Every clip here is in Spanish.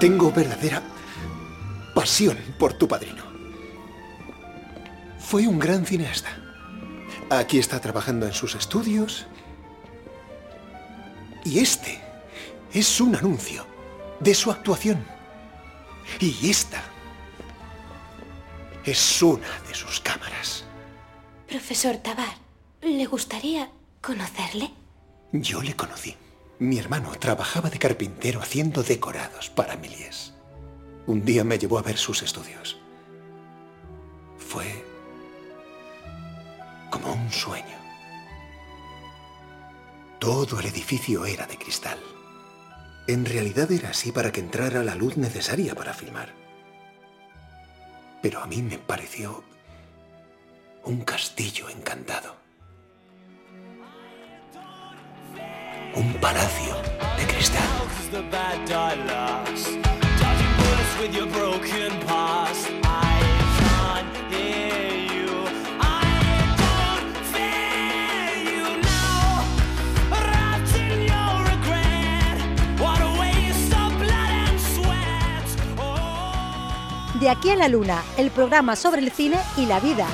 Tengo verdadera pasión por tu padrino. Fue un gran cineasta. Aquí está trabajando en sus estudios. Y este es un anuncio de su actuación. Y esta es una de sus cámaras. Profesor Tabar, ¿le gustaría conocerle? Yo le conocí. Mi hermano trabajaba de carpintero haciendo decorados para Méliès. Un día me llevó a ver sus estudios. Fue como un sueño. Todo el edificio era de cristal. En realidad era así para que entrara la luz necesaria para filmar. Pero a mí me pareció un castillo encantado. Un palacio de cristal. De aquí a la luna, el programa sobre el cine y la vida.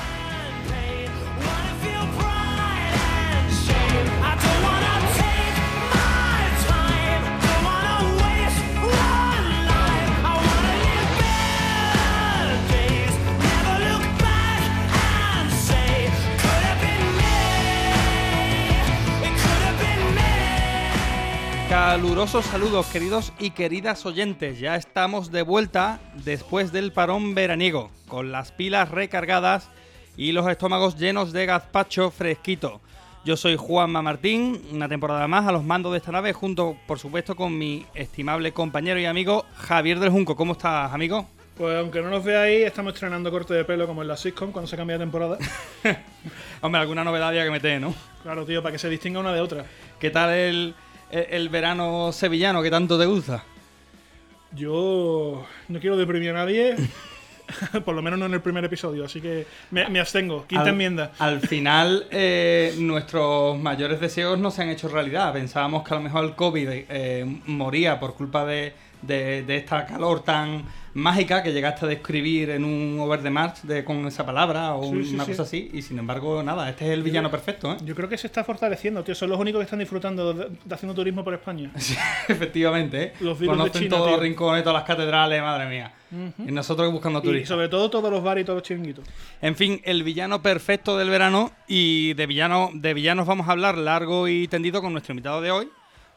Calurosos saludos queridos y queridas oyentes, ya estamos de vuelta después del parón veraniego, con las pilas recargadas y los estómagos llenos de gazpacho fresquito. Yo soy Juanma Martín, una temporada más a los mandos de esta nave, junto por supuesto con mi estimable compañero y amigo Javier del Junco. ¿Cómo estás, amigo? Pues aunque no nos veáis, estamos estrenando corte de pelo como en la sitcom cuando se cambia de temporada. Hombre, alguna novedad había que meter, ¿no? Claro, tío, para que se distinga una de otra. ¿Qué tal el, el, el verano sevillano que tanto te gusta? Yo no quiero deprimir a nadie, por lo menos no en el primer episodio, así que me, me abstengo. Quinta al, enmienda. Al final, eh, nuestros mayores deseos no se han hecho realidad. Pensábamos que a lo mejor el COVID eh, moría por culpa de, de- de esta calor tan mágica que llegaste a describir en un Over the March de, con esa palabra o Sí, sí, una sí. cosa así. Y sin embargo, nada, este es el villano perfecto, ¿eh? Yo creo que se está fortaleciendo, tío. Son los únicos que están disfrutando de, de haciendo turismo por España. Sí, efectivamente, ¿eh? Los Conocen todos los rincones, todas las catedrales, madre mía. Y nosotros buscando Y turistas. sobre todo todos los bares y todos los chiringuitos. En fin, el villano perfecto del verano y de villano de villanos vamos a hablar largo y tendido con nuestro invitado de hoy,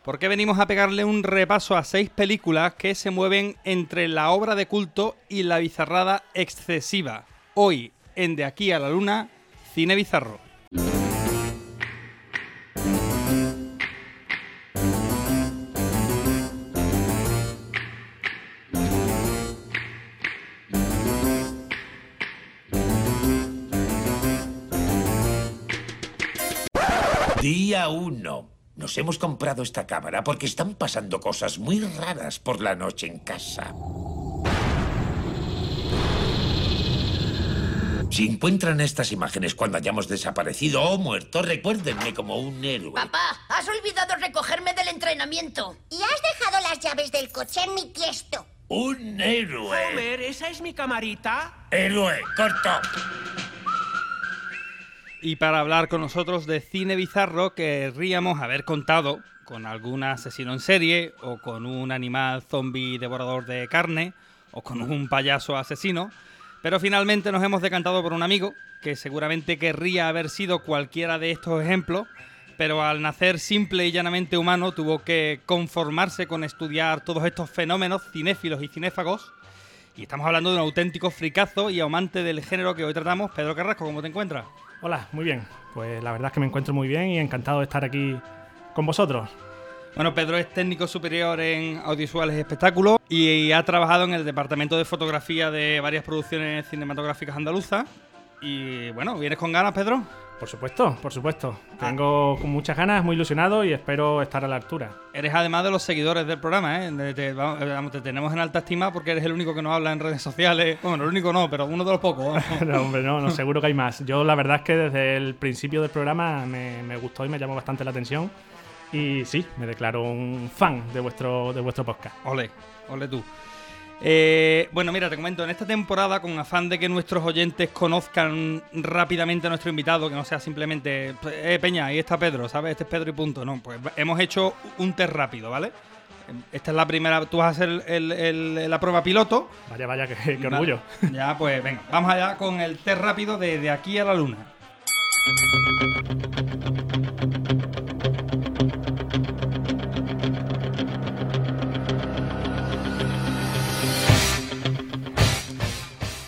porque venimos a pegarle un repaso a seis películas que se mueven entre la obra de culto y la bizarrada excesiva. Hoy, en De aquí a la luna, cine bizarro. Día 1. Nos hemos comprado esta cámara porque están pasando cosas muy raras por la noche en casa. Si encuentran estas imágenes cuando hayamos desaparecido o muerto, recuérdenme como un héroe. Papá, has olvidado recogerme del entrenamiento. Y has dejado las llaves del coche en mi tiesto. Un héroe. Homer, ¿esa es mi camarita? Héroe, corto. Y para hablar con nosotros de cine bizarro, querríamos haber contado con algún asesino en serie, o con un animal zombie devorador de carne, o con un payaso asesino. Pero finalmente nos hemos decantado por un amigo, que seguramente querría haber sido cualquiera de estos ejemplos, pero al nacer simple y llanamente humano tuvo que conformarse con estudiar todos estos fenómenos cinéfilos y cinéfagos. Y estamos hablando de un auténtico fricazo y amante del género que hoy tratamos. Pedro Carrasco, ¿cómo te encuentras? Hola, muy bien. Pues la verdad es que me encuentro muy bien y encantado de estar aquí con vosotros. Bueno, Pedro es técnico superior en audiovisuales y espectáculos y ha trabajado en el departamento de fotografía de varias producciones cinematográficas andaluzas. Y bueno, ¿vienes con ganas, Pedro? Por supuesto, por supuesto. Tengo con muchas ganas, muy ilusionado y espero estar a la altura. Eres además de los seguidores del programa, ¿eh? De- te, vamos, vamos, te tenemos en alta estima porque eres el único que nos habla en redes sociales. Bueno, el único no, pero uno de los pocos. No, hombre, no, no, seguro que hay más. Yo la verdad es que desde el principio del programa me, me gustó y me llamó bastante la atención. Y sí, me declaro un fan de vuestro, de vuestro podcast. Ole, ole tú. Eh, bueno, mira, te comento, en esta temporada, con afán de que nuestros oyentes conozcan rápidamente a nuestro invitado, que no sea simplemente, eh, Peña, ahí está Pedro, ¿sabes? Este es Pedro y punto. No, pues hemos hecho un test rápido, ¿vale? Esta es la primera, tú vas a hacer el- el- la prueba piloto. Vaya, vaya, qué, qué orgullo. Ya, pues venga, vamos allá con el test rápido de, de aquí a la luna.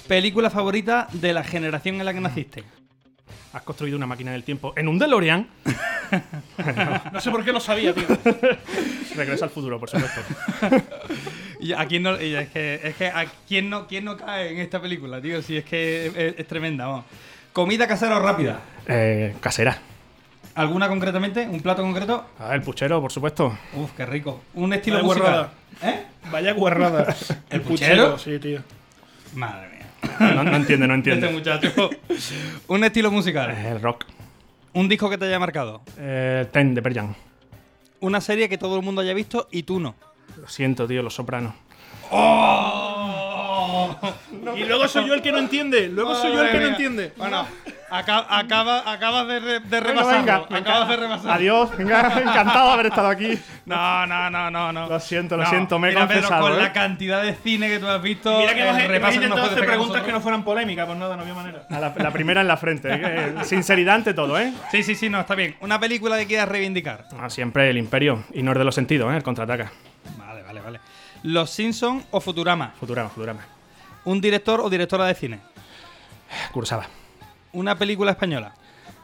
Película favorita de la generación en la que naciste. Has construido una máquina del tiempo en un DeLorean. No sé por qué lo sabía, tío. Regresa al futuro, por supuesto. Y a quién no, y es que, es que a quién no, quién no cae en esta película, tío, si es que es, tremenda, vamos. Comida casera o rápida. Eh, casera. ¿Alguna concretamente? ¿Un plato concreto? Ah, el puchero, por supuesto. Uf, qué rico. Un estilo Vaya musical. guarrada. ¿Eh? Vaya guarrada. ¿El puchero? Sí, tío. Madre mía. No, no entiende, no entiende. Este muchacho. Un estilo musical. El rock. Un disco que te haya marcado. Eh, Ten de Perjan. Una serie que todo el mundo haya visto y tú no. Lo siento, tío, Los Sopranos. Y luego soy yo el que no entiende. Luego soy yo el que no entiende. Bueno, acaba, acaba- acabas de, re- de venga, acabas de repasarlo. Adiós, venga, encantado de haber estado aquí. No, no, no, no, no. Lo siento, lo No, siento, me he mira, Pedro, con ¿eh? la cantidad de cine que tú has visto, Mira que hemos, hemos repaso que nos intentado hacer preguntas que no fueran polémicas, pues nada, no había manera. A la, la primera en la frente. ¿eh? Sinceridad ante todo, ¿eh? Sí, sí, sí, no, está bien. Una película que quieras reivindicar. Ah, siempre el imperio. Y no es de los sentidos, ¿eh? El contraataca. Vale, vale, vale. Los Simpsons o Futurama. Futurama, Futurama. Un director o directora de cine. Cursaba. Una película española.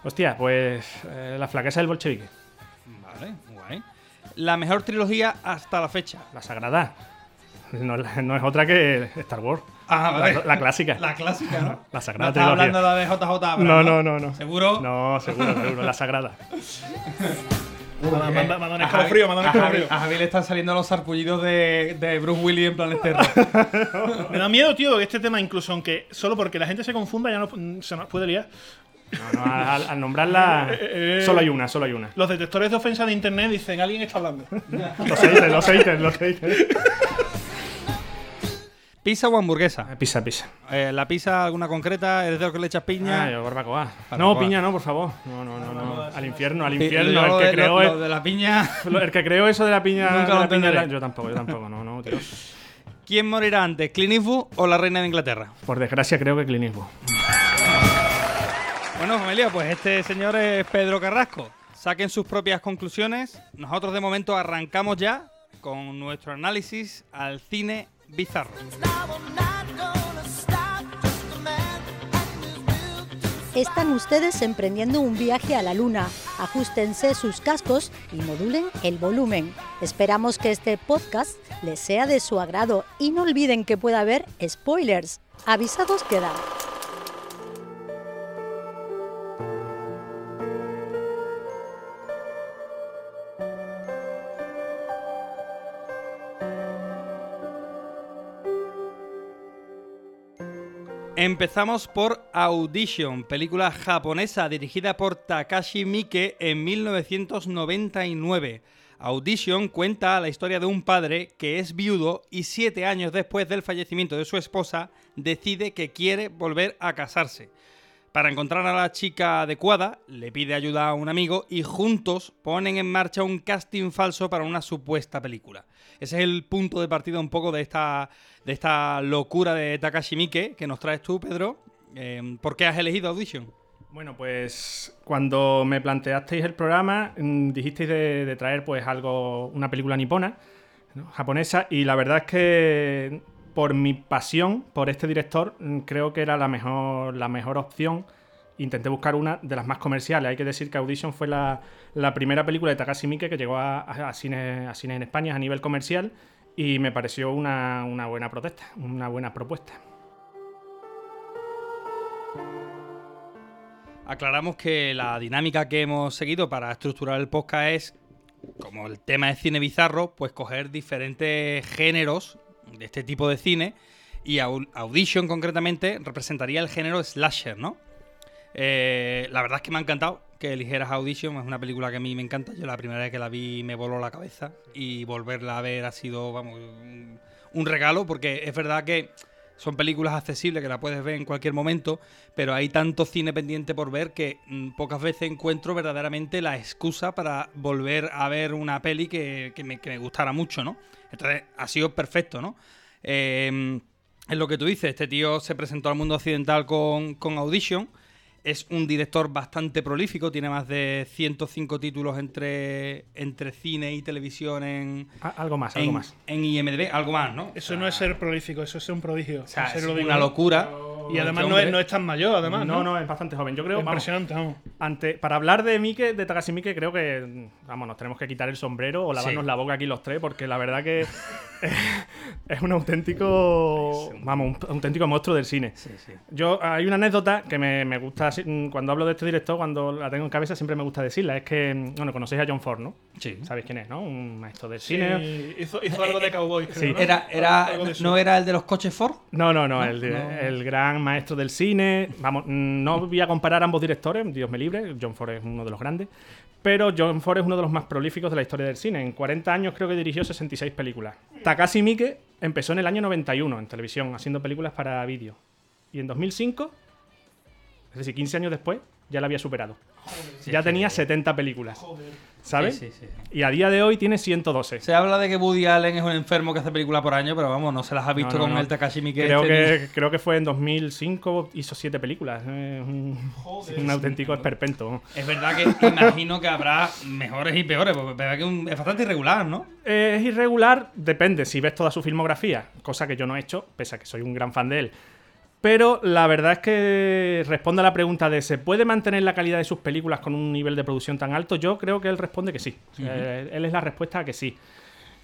Hostia, pues eh, la flaqueza del bolchevique. Vale, guay. La mejor trilogía hasta la fecha. La sagrada. No, es no otra que Star Wars. Ah, La, la clásica. La clásica, ¿no? La No sagrada estás trilogía. hablando de la de JJ Abrams, No, no, no, no. ¿Seguro? No, seguro, seguro. La sagrada. Un escalofrío, manda un a Javi- escalofrío. A Javi le están saliendo los sarpullidos de, de Bruce Willis en plan Esterro. Me da miedo, tío, que este tema, incluso aunque solo porque la gente se confunda, ya no, se nos puede liar. No, no, al, al nombrarla, Eh, eh, solo hay una, solo hay una. Los detectores de ofensa de internet dicen, alguien está hablando. Los haters, los haters, los haters. ¿Pizza o hamburguesa? Pisa, pisa. Eh, ¿La pizza alguna concreta? ¿Eres de los que le echas piña? Ah, yo barbacoa. Barbacoa. No, piña no, por favor. No, no, no, no. Al infierno, al infierno. El que de- creó lo- es- lo de la piña. el que creó eso de la piña. Nunca lo la piña yo tampoco, yo tampoco, no, no, tío. ¿Quién morirá antes, Clint Eastwood o la reina de Inglaterra? Por desgracia creo que Clint Eastwood. Bueno, familia, pues este señor es Pedro Carrasco. Saquen sus propias conclusiones. Nosotros de momento arrancamos ya con nuestro análisis al cine bizarro. Están ustedes emprendiendo un viaje a la luna. Ajustense sus cascos y modulen el volumen. Esperamos que este podcast les sea de su agrado y no olviden que puede haber spoilers. Avisados quedan. Empezamos por Audition, película japonesa dirigida por Takashi Miike en 1999. Audition cuenta la historia de un padre que es viudo y siete años después del fallecimiento de su esposa decide que quiere volver a casarse. Para encontrar a la chica adecuada, le pide ayuda a un amigo y juntos ponen en marcha un casting falso para una supuesta película. Ese es el punto de partida un poco de esta, de esta locura de Takashi Miike que nos traes tú, Pedro. Eh, ¿Por qué has elegido Audition? Bueno, pues cuando me planteasteis el programa, mm, dijisteis de, traer pues algo, una película nipona, japonesa, y la verdad es que por mi pasión por este director, mm, creo que era la mejor, la mejor opción. Intenté buscar una de las más comerciales. Hay que decir que Audition fue la, primera película de Takashi Miike que llegó a, a, cines en España a nivel comercial y me pareció una, buena protesta, una buena propuesta. Aclaramos que la dinámica que hemos seguido para estructurar el podcast es, como el tema es cine bizarro, pues coger diferentes géneros de este tipo de cine y Au- Audition concretamente representaría el género slasher, ¿no? Eh, la verdad es que me ha encantado que eligieras Audition. Es una película que a mí me encanta. Yo la primera vez que la vi me voló la cabeza. Y volverla a ver ha sido, vamos, un, regalo. Porque es verdad que son películas accesibles que la puedes ver en cualquier momento. Pero hay tanto cine pendiente por ver que mm, pocas veces encuentro verdaderamente la excusa para volver a ver una peli que, que me, que gustara mucho, ¿no? Entonces ha sido perfecto, ¿no? Eh, es lo que tú dices, este tío se presentó al mundo occidental con, con Audition. Es un director bastante prolífico, tiene más de 105 títulos entre, entre cine y televisión en. A- algo más, algo más. En IMDb, algo más, ¿no? Eso no es ser prolífico, eso es ser un prodigio. O sea, En es digo. una locura. Y además Este no es, no es tan mayor, además. no, No, no, es bastante joven. Yo creo, vamos, Impresionante, vamos. ante, para hablar de Mike, de Takashi Miike, creo que, vamos, nos tenemos que quitar el sombrero o lavarnos Sí. la boca aquí los tres, porque la verdad que es un auténtico, vamos, un auténtico monstruo del cine. Yo, hay una anécdota que me, me gusta, mm, cuando hablo de este director, cuando la tengo en cabeza, siempre me gusta decirla. Es que, mm, bueno, conocéis a John Ford, ¿no? Sí. ¿Sabéis quién es, no? Un maestro del Sí, cine. hizo, hizo algo de cowboy, creo, sí. ¿no? Era, era. ¿No era el de los coches Ford? No, no, no, No, el, no. el gran maestro del cine. Vamos, no voy a comparar ambos directores, Dios me libre, John Ford es uno de los grandes, pero John Ford es uno de los más prolíficos de la historia del cine. En 40 años creo que dirigió 66 películas. Takashi Miike empezó en el año 91 en televisión, haciendo películas para vídeo. Y en 2005, es decir, 15 años después, ya la había superado. Ya tenía 70 películas. ¿Sabes? Sí, sí, sí. Y a día de hoy tiene 112. Se habla de que Woody Allen es un enfermo que hace película por año, pero vamos, no se las ha visto No, no, con no. el Takashi Miike. Creo este que, creo que fue en 2005, hizo siete películas. eh, un, un auténtico esperpento. Es verdad que imagino que habrá mejores y peores, porque es verdad que un- es bastante irregular, ¿no? Eh, Es irregular, depende si ves toda su filmografía, cosa que yo no he hecho, pese a que soy un gran fan de él. Pero la verdad es que responde a la pregunta de ¿se puede mantener la calidad de sus películas con un nivel de producción tan alto? Yo creo que él responde que sí. Ujú. Él es la respuesta a que sí.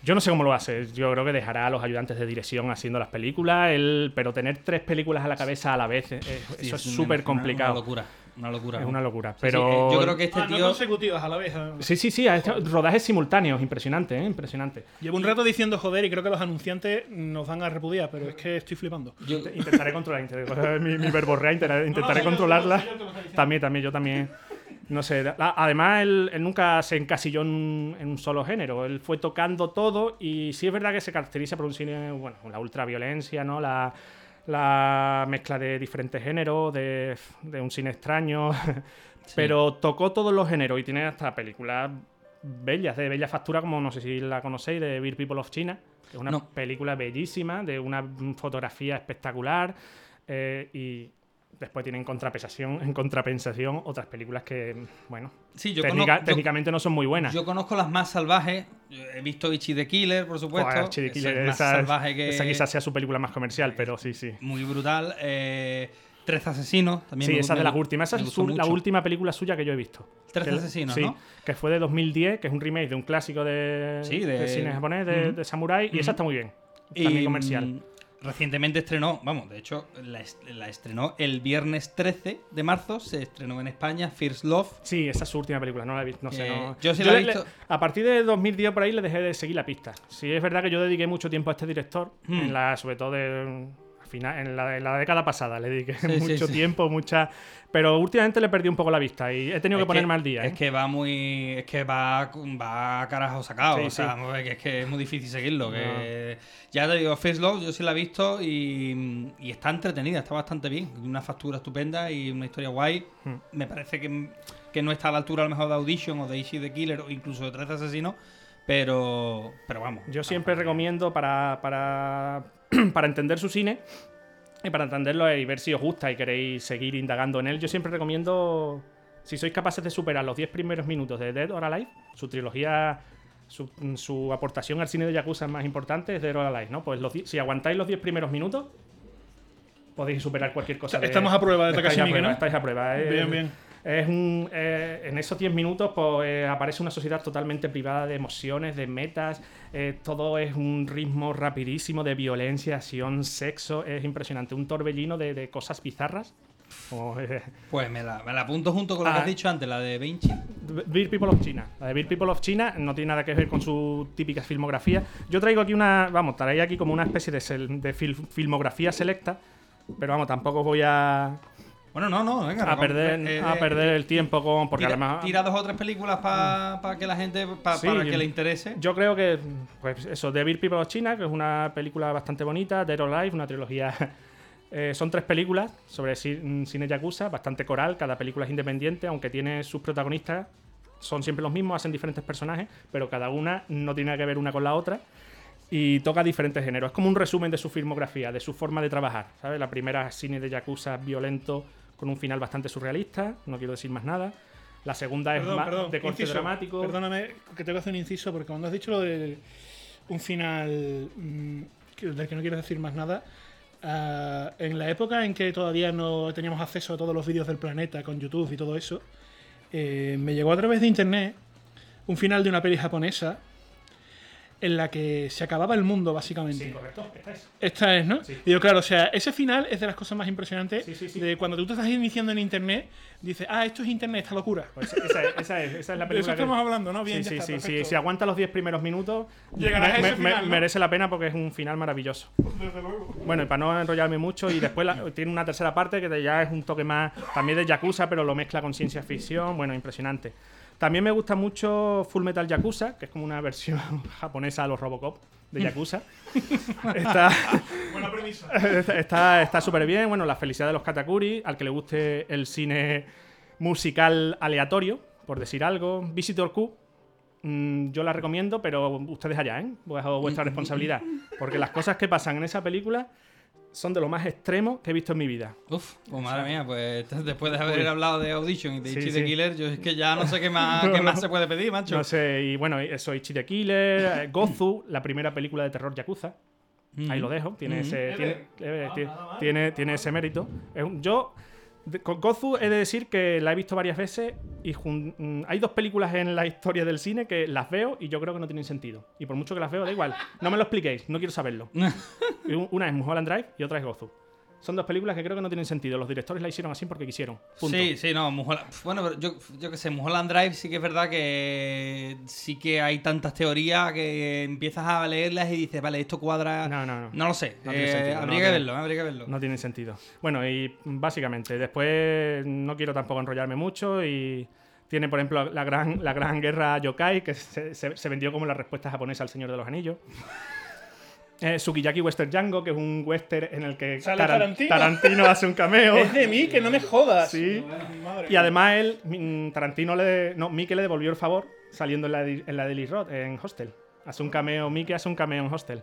Yo no sé cómo lo hace. Yo creo que dejará a los ayudantes de dirección haciendo las películas. Él, pero tener tres películas a la cabeza a la vez, eh, Sí, eso es súper complicado. Una locura, una locura. Es ¿no? una locura. Sí, sí, Pero eh, yo creo que este Ah, no consecutivas a la vez. Sí, sí, sí, hecho rodajes simultáneos, impresionante, ¿eh? impresionante. Llevo un rato diciendo joder y creo que los anunciantes nos van a repudiar, pero es que estoy flipando. yo- Intentaré controlar, intentaré- mi, mi verborrea, intentaré, controlarla. También, también, yo también. No sé, además él, él nunca se encasilló en un, en un solo género, él fue tocando todo y sí es verdad que se caracteriza por un cine, bueno, la ultraviolencia, ¿no? La, la mezcla de diferentes géneros, de, de un cine extraño, pero tocó todos los géneros y tiene hasta películas bellas, de bella factura, como no sé si la conocéis, de Beer People of China, es una No. película bellísima, de una fotografía espectacular eh, y después tiene en contrapensación, en contrapensación otras películas que, bueno, Sí, yo técnica- conozco- yo- técnicamente no son muy buenas. Yo conozco las más salvajes. He visto Ichi the Killer, por supuesto. Joder, Chidi Eso Killer, es esa, salvaje que. esa quizás sea su película más comercial, pero sí, sí. Muy brutal. Eh, Trece asesinos. También Sí, esa es de las últimas. Esa es su- la última película suya que yo he visto. Que- asesinos, sí, ¿no? que fue de 2010, que es un remake de un clásico de, Sí, de de- cine japonés, de, de Samurai, y esa está muy bien. Y, También comercial. Recientemente estrenó, vamos, de hecho, la, est- la estrenó el viernes 13 de marzo, se estrenó en España, First Love. Sí, esa es su última película, no la he visto. No sé, no- yo sí la he visto. a partir de 2010 por ahí le dejé de seguir la pista. Sí, es verdad que yo dediqué mucho tiempo a este director, Hmm. en la, sobre todo de, final, en, la, en la década pasada le dediqué Sí, mucho sí. tiempo, mucha. Pero últimamente le perdí un poco la vista y he tenido que ponerme al día. Es ¿eh? que va muy. Es que va, va a carajo sacado. O sea, que es que es muy difícil seguirlo. Que, ya te digo, First Love, yo sí la he visto y, y está entretenida, está bastante bien. Una factura estupenda y una historia guay. Hmm. Me parece que, que no está a la altura a lo mejor de Audition o de Ishi the Killer o incluso de 13 Asesinos. Pero, pero vamos. Yo siempre recomiendo para, para, para entender su cine y para entenderlo y ver si os gusta y queréis seguir indagando en él, yo siempre recomiendo, si sois capaces de superar los 10 primeros minutos de Dead or Alive, su trilogía, su, su aportación al cine de Yakuza más importante es Dead or Alive, ¿no? Pues los si aguantáis los 10 primeros minutos, podéis superar cualquier cosa. de- Estamos a prueba de Takashi Miike, ¿no? Estáis a prueba. eh. Bien, bien. Es un, eh, en esos 10 minutos pues, eh, aparece una sociedad totalmente privada de emociones, de metas. eh, todo es un ritmo rapidísimo de violencia, acción, sexo. Es impresionante. Un torbellino de, de cosas bizarras. Eh, Pues me la, me la apunto junto con lo que Ah. has dicho antes, la de Vinci. Beer People of China. La de Beer People of China no tiene nada que ver con su típica filmografía. Yo traigo aquí una. Vamos, traeré aquí como una especie de, de fil- filmografía selecta. Pero vamos, tampoco voy a. Bueno, no, no, venga. a perder, eh, a eh, perder el tiempo con. Porque tira, además. tira dos o tres películas para que la gente, pa- Sí, para yo- que le interese. Yo creo que, pues eso, Beer People of China, que es una película bastante bonita, Dead or Alive, una trilogía. eh, son tres películas sobre mm, cine yakuza, bastante coral, cada película es independiente, aunque tiene sus protagonistas, son siempre los mismos, hacen diferentes personajes, pero cada una no tiene nada que ver una con la otra y toca diferentes géneros. Es como un resumen de su filmografía, de su forma de trabajar, ¿sabes? La primera es cine de yakuza violento con un final bastante surrealista, no quiero decir más nada. La segunda es Perdón, de corte inciso. dramático. Perdóname que tengo que hacer un inciso porque cuando has dicho lo de un final mm, del que no quiero decir más nada, ah, en la época en que todavía no teníamos acceso a todos los vídeos del planeta con YouTube y todo eso, eh, me llegó a través de internet un final de una peli japonesa en la que se acababa el mundo básicamente. Sí, correcto, esta es. Esta es, ¿no? Sí. Y yo, claro, o sea, ese final es de las cosas más impresionantes Sí, sí, sí. de cuando tú te estás iniciando en internet, dices, ah, esto es internet, esta locura. Pues esa, es, esa es, esa es la De eso película que- estamos hablando, ¿no? sí, Bien, ya sí, está, sí, sí. Si aguanta los 10 primeros minutos, Llegarás a ese me- final, ¿no? merece la pena porque es un final maravilloso. Desde luego. Bueno, y para no enrollarme mucho, y después la- tiene una tercera parte que ya es un toque más también de Yakuza, pero lo mezcla con ciencia ficción. Bueno, impresionante. También me gusta mucho Full Metal Yakuza, que es como una versión japonesa a los Robocop de Yakuza. está Buena premisa. está súper bien. Bueno, la felicidad de los Katakuri, al que le guste el cine musical aleatorio, por decir algo. Visitor Q, mm, yo la recomiendo, pero ustedes allá, ¿eh? Bajo vuestra responsabilidad. Porque las cosas que pasan en esa película son de lo más extremo que he visto en mi vida. Uf, pues madre mía, pues después de haber hablado de Audition y de Sí, Ichi sí. the Killer, yo es que ya no sé qué más, qué más se puede pedir, macho. No sé, y bueno, eso, Ichi the Killer, eh, Gozu, la primera película de terror Yakuza. Ahí lo dejo, tiene, ese, tiene, eh, tiene, tiene, tiene ese mérito. Es un- yo, con Gozu he de decir que la he visto varias veces y mm, hay dos películas en la historia del cine que las veo y yo creo que no tienen sentido. Y por mucho que las veo, da igual. No me lo expliquéis, no quiero saberlo. Una es Mulholland Drive y otra es Gozu. Son dos películas que creo que no tienen sentido. Los directores la hicieron así porque quisieron. Punto. Sí, sí, no, Mulholland- bueno, pero yo, yo qué sé, Mulholland Drive sí que es verdad que sí que hay tantas teorías que empiezas a leerlas y dices, vale, esto cuadra. No, no, no. No lo sé. No tiene eh, sentido, no habría que tiene- verlo, habría que verlo. No tiene sentido. Bueno, y básicamente, después no quiero tampoco enrollarme mucho y tiene, por ejemplo, la gran, la gran guerra yokai, que se, se- se vendió como la respuesta japonesa al Señor de los Anillos. Eh, Sukiyaki Western Django, que es un western en el que Sale Taran- Tarantino. Tarantino hace un cameo. Es de mí, que no me jodas. Sí. Madre Y además él, mm, Tarantino le. No, Mike le devolvió el favor saliendo en la, de- en la de Roth, en Hostel. Hace un cameo, Mike hace un cameo en Hostel.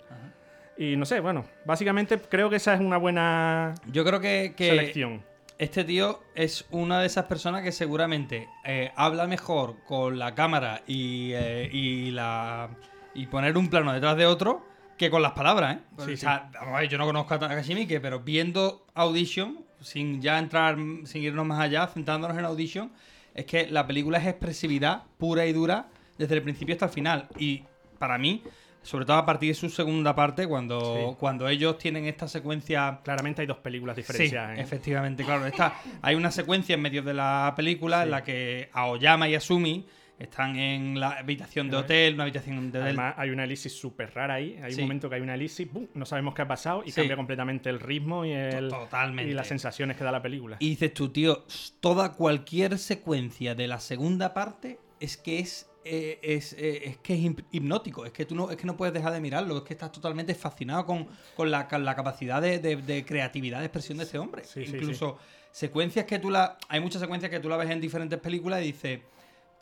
Y no sé, bueno, básicamente creo que esa es una buena Yo creo que, que selección. este tío es una de esas personas que seguramente eh, habla mejor con la cámara y, eh, y la y poner un plano detrás de otro que con las palabras, ¿eh? Sí, o sea, vamos a ver, yo no conozco a Takashi Miike, pero viendo Audition, sin ya entrar, sin irnos más allá, centrándonos en Audition, es que la película es expresividad pura y dura desde el principio hasta el final. Y para mí, sobre todo a partir de su segunda parte, cuando, Sí. cuando ellos tienen esta secuencia Claramente hay dos películas Sí, diferenciadas. ¿eh? efectivamente, claro. Está, hay una secuencia en medio de la película en la que Aoyama y Asumi están en la habitación de hotel, una habitación de hotel. Además, hay una elipsis súper rara ahí. Hay Sí. un momento que hay una elipsis, ¡pum! no sabemos qué ha pasado y Sí. cambia completamente el ritmo y, el, Totalmente. y las sensaciones que da la película. Y dices tú, tío, toda cualquier secuencia de la segunda parte es que es, eh, es, eh, es que es hip- hipnótico, es que tú no, es que no puedes dejar de mirarlo, es que estás totalmente fascinado con, con la, con la capacidad de, de- de creatividad, de expresión de este hombre. Sí, sí, Incluso secuencias que tú la. Hay muchas secuencias que tú la ves en diferentes películas y dices.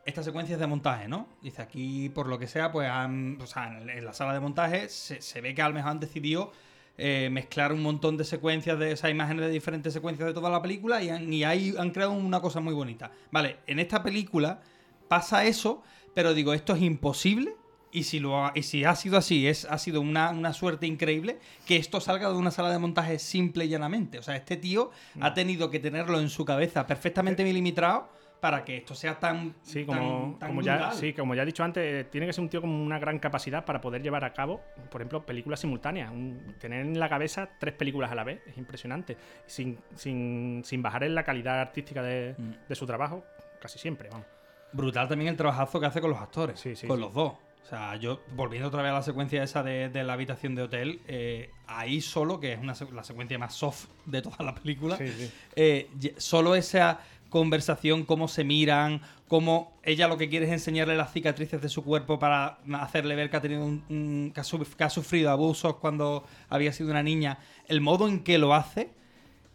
Esta secuencia es de montaje, ¿no? Dice aquí, por lo que sea, pues han, o sea, en, la sala de montaje se, se ve que a lo mejor han decidido eh, mezclar un montón de secuencias, de esas imágenes de diferentes secuencias de toda la película y, han, y ahí han creado una cosa muy bonita. Vale, en esta película pasa eso, pero digo, esto es imposible. Y si, lo ha, y si ha sido así, es, ha sido una, una suerte increíble que esto salga de una sala de montaje simple y llanamente. O sea, este tío ha tenido que tenerlo en su cabeza perfectamente milimetrado para que esto sea tan. Sí, como, tan- tan como ya, sí, como ya he dicho antes, eh, tiene que ser un tío con una gran capacidad para poder llevar a cabo, por ejemplo, películas simultáneas. Un- tener en la cabeza tres películas a la vez es impresionante. Sin, sin, sin bajar en la calidad artística de, Mm. de su trabajo, casi siempre, vamos. Brutal también el trabajazo que hace con los actores. Sí, sí, con sí. los dos. O sea, yo, volviendo otra vez a la secuencia esa de, de la habitación de hotel, eh, ahí solo, que es una, la secuencia más soft de toda la película, Sí, sí. eh, solo esa conversación, cómo se miran, cómo ella lo que quiere es enseñarle las cicatrices de su cuerpo para hacerle ver que ha tenido un, un- que, ha su- que ha sufrido abusos cuando había sido una niña. El modo en que lo hace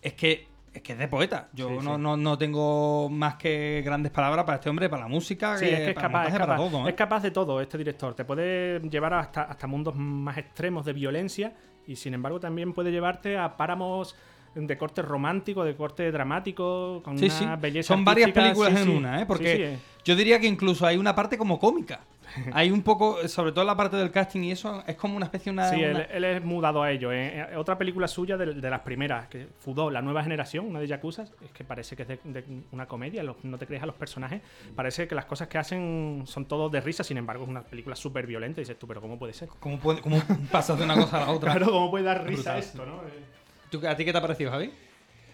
es que es que es de poeta. Yo Sí, no, sí. no, no tengo más que grandes palabras para este hombre, para la música, Sí, es que es para capaz, es para todo. ¿eh? es capaz de todo este director. Te puede llevar hasta, hasta mundos más extremos de violencia y sin embargo también puede llevarte a páramos de corte romántico, de corte dramático, con Sí, una sí. belleza Son varias películas Sí, en una, ¿eh? Porque eh. yo diría que incluso hay una parte como cómica. Hay un poco, sobre todo la parte del casting y eso, es como una especie de una... Sí, una- él, él es mudado a ello. ¿eh? Eh, Otra película suya de, de las primeras, que Fudó, La Nueva Generación, una de Yakuza, es que parece que es de, de una comedia, los- no te crees a los personajes, parece que las cosas que hacen son todos de risa, sin embargo es una película súper violenta y dices tú, pero ¿cómo puede ser? ¿Cómo, puede- cómo pasas de una cosa a la otra? Claro, ¿cómo puede dar risa Brutal. esto, no? Eh, ¿Tú- ¿A ti qué te ha parecido, Javi?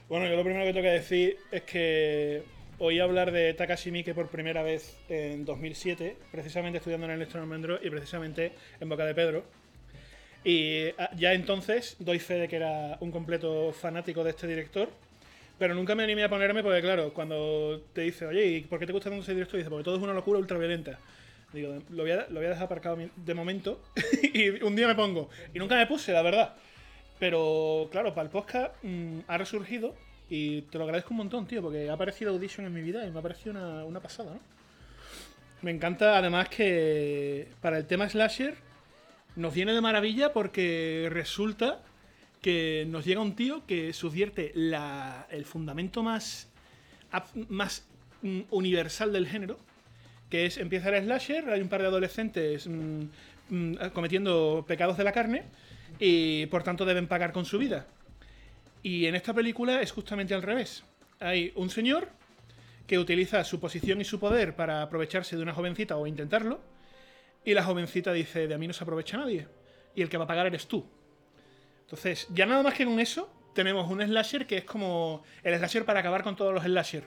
Bueno, yo lo primero que tengo que decir es que oí hablar de Takashi Miike por primera vez en 2007, precisamente estudiando en el Electron Almendro y precisamente en Boca de Pedro. Y ah, ya entonces doy fe de que era un completo fanático de este director, pero nunca me animé a ponerme porque, claro, cuando te dice, oye, ¿y por qué te gusta tanto ese director? Dice, porque todo es una locura ultraviolenta. Digo, lo voy a, lo voy a dejar aparcado de momento y un día me pongo. Y nunca me puse, la verdad. Pero claro, para el podcast mm, ha resurgido y te lo agradezco un montón, tío, porque ha aparecido Audition en mi vida y me ha parecido una, una pasada, ¿no? Me encanta además que para el tema slasher nos viene de maravilla porque resulta que nos llega un tío que subvierte la- el fundamento más, más mm, universal del género, que es empieza el slasher, hay un par de adolescentes mm, mm, cometiendo pecados de la carne y por tanto deben pagar con su vida. Y en esta película es justamente al revés. Hay un señor que utiliza su posición y su poder para aprovecharse de una jovencita o intentarlo, y la jovencita dice, de a mí no se aprovecha nadie, y el que va a pagar eres tú. Entonces, ya nada más que con eso, tenemos un slasher que es como el slasher para acabar con todos los slasher.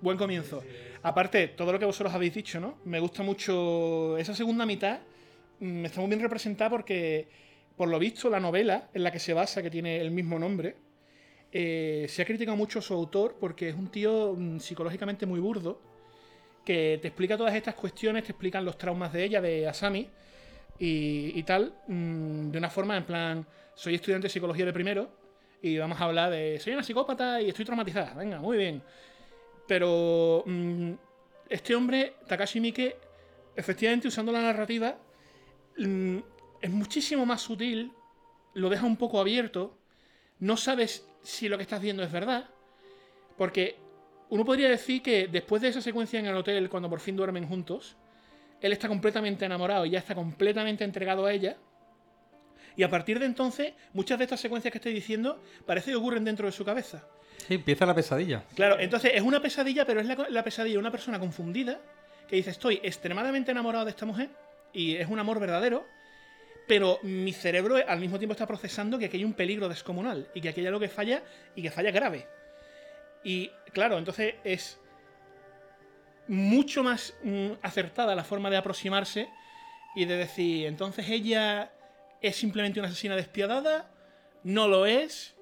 Buen comienzo. Aparte, todo lo que vosotros habéis dicho, ¿no? Me gusta mucho esa segunda mitad. mm, Está muy bien representada porque, por lo visto, la novela en la que se basa, que tiene el mismo nombre, eh, se ha criticado mucho su autor porque es un tío mm, psicológicamente muy burdo, que te explica todas estas cuestiones, te explican los traumas de ella, de Asami, y, tal, mm, de una forma en plan, soy estudiante de psicología de primero, y vamos a hablar de, soy una psicópata y estoy traumatizada, venga, muy bien. Pero mm, este hombre, Takashi Miike, efectivamente usando la narrativa, es muchísimo más sutil, lo deja un poco abierto, no sabes si lo que estás viendo es verdad, porque uno podría decir que después de esa secuencia en el hotel, cuando por fin duermen juntos, él está completamente enamorado y ya está completamente entregado a ella. Y a partir de entonces, muchas de estas secuencias que estoy diciendo parece que ocurren dentro de su cabeza. Sí, empieza la pesadilla. Claro, entonces es una pesadilla, pero es la, la pesadilla de una persona confundida que dice, estoy extremadamente enamorado de esta mujer y es un amor verdadero, pero mi cerebro al mismo tiempo está procesando que aquí hay un peligro descomunal y que aquí hay algo que falla y que falla grave. Y claro, entonces es mucho más mm, acertada la forma de aproximarse y de decir, entonces ella es simplemente una asesina despiadada, no lo es,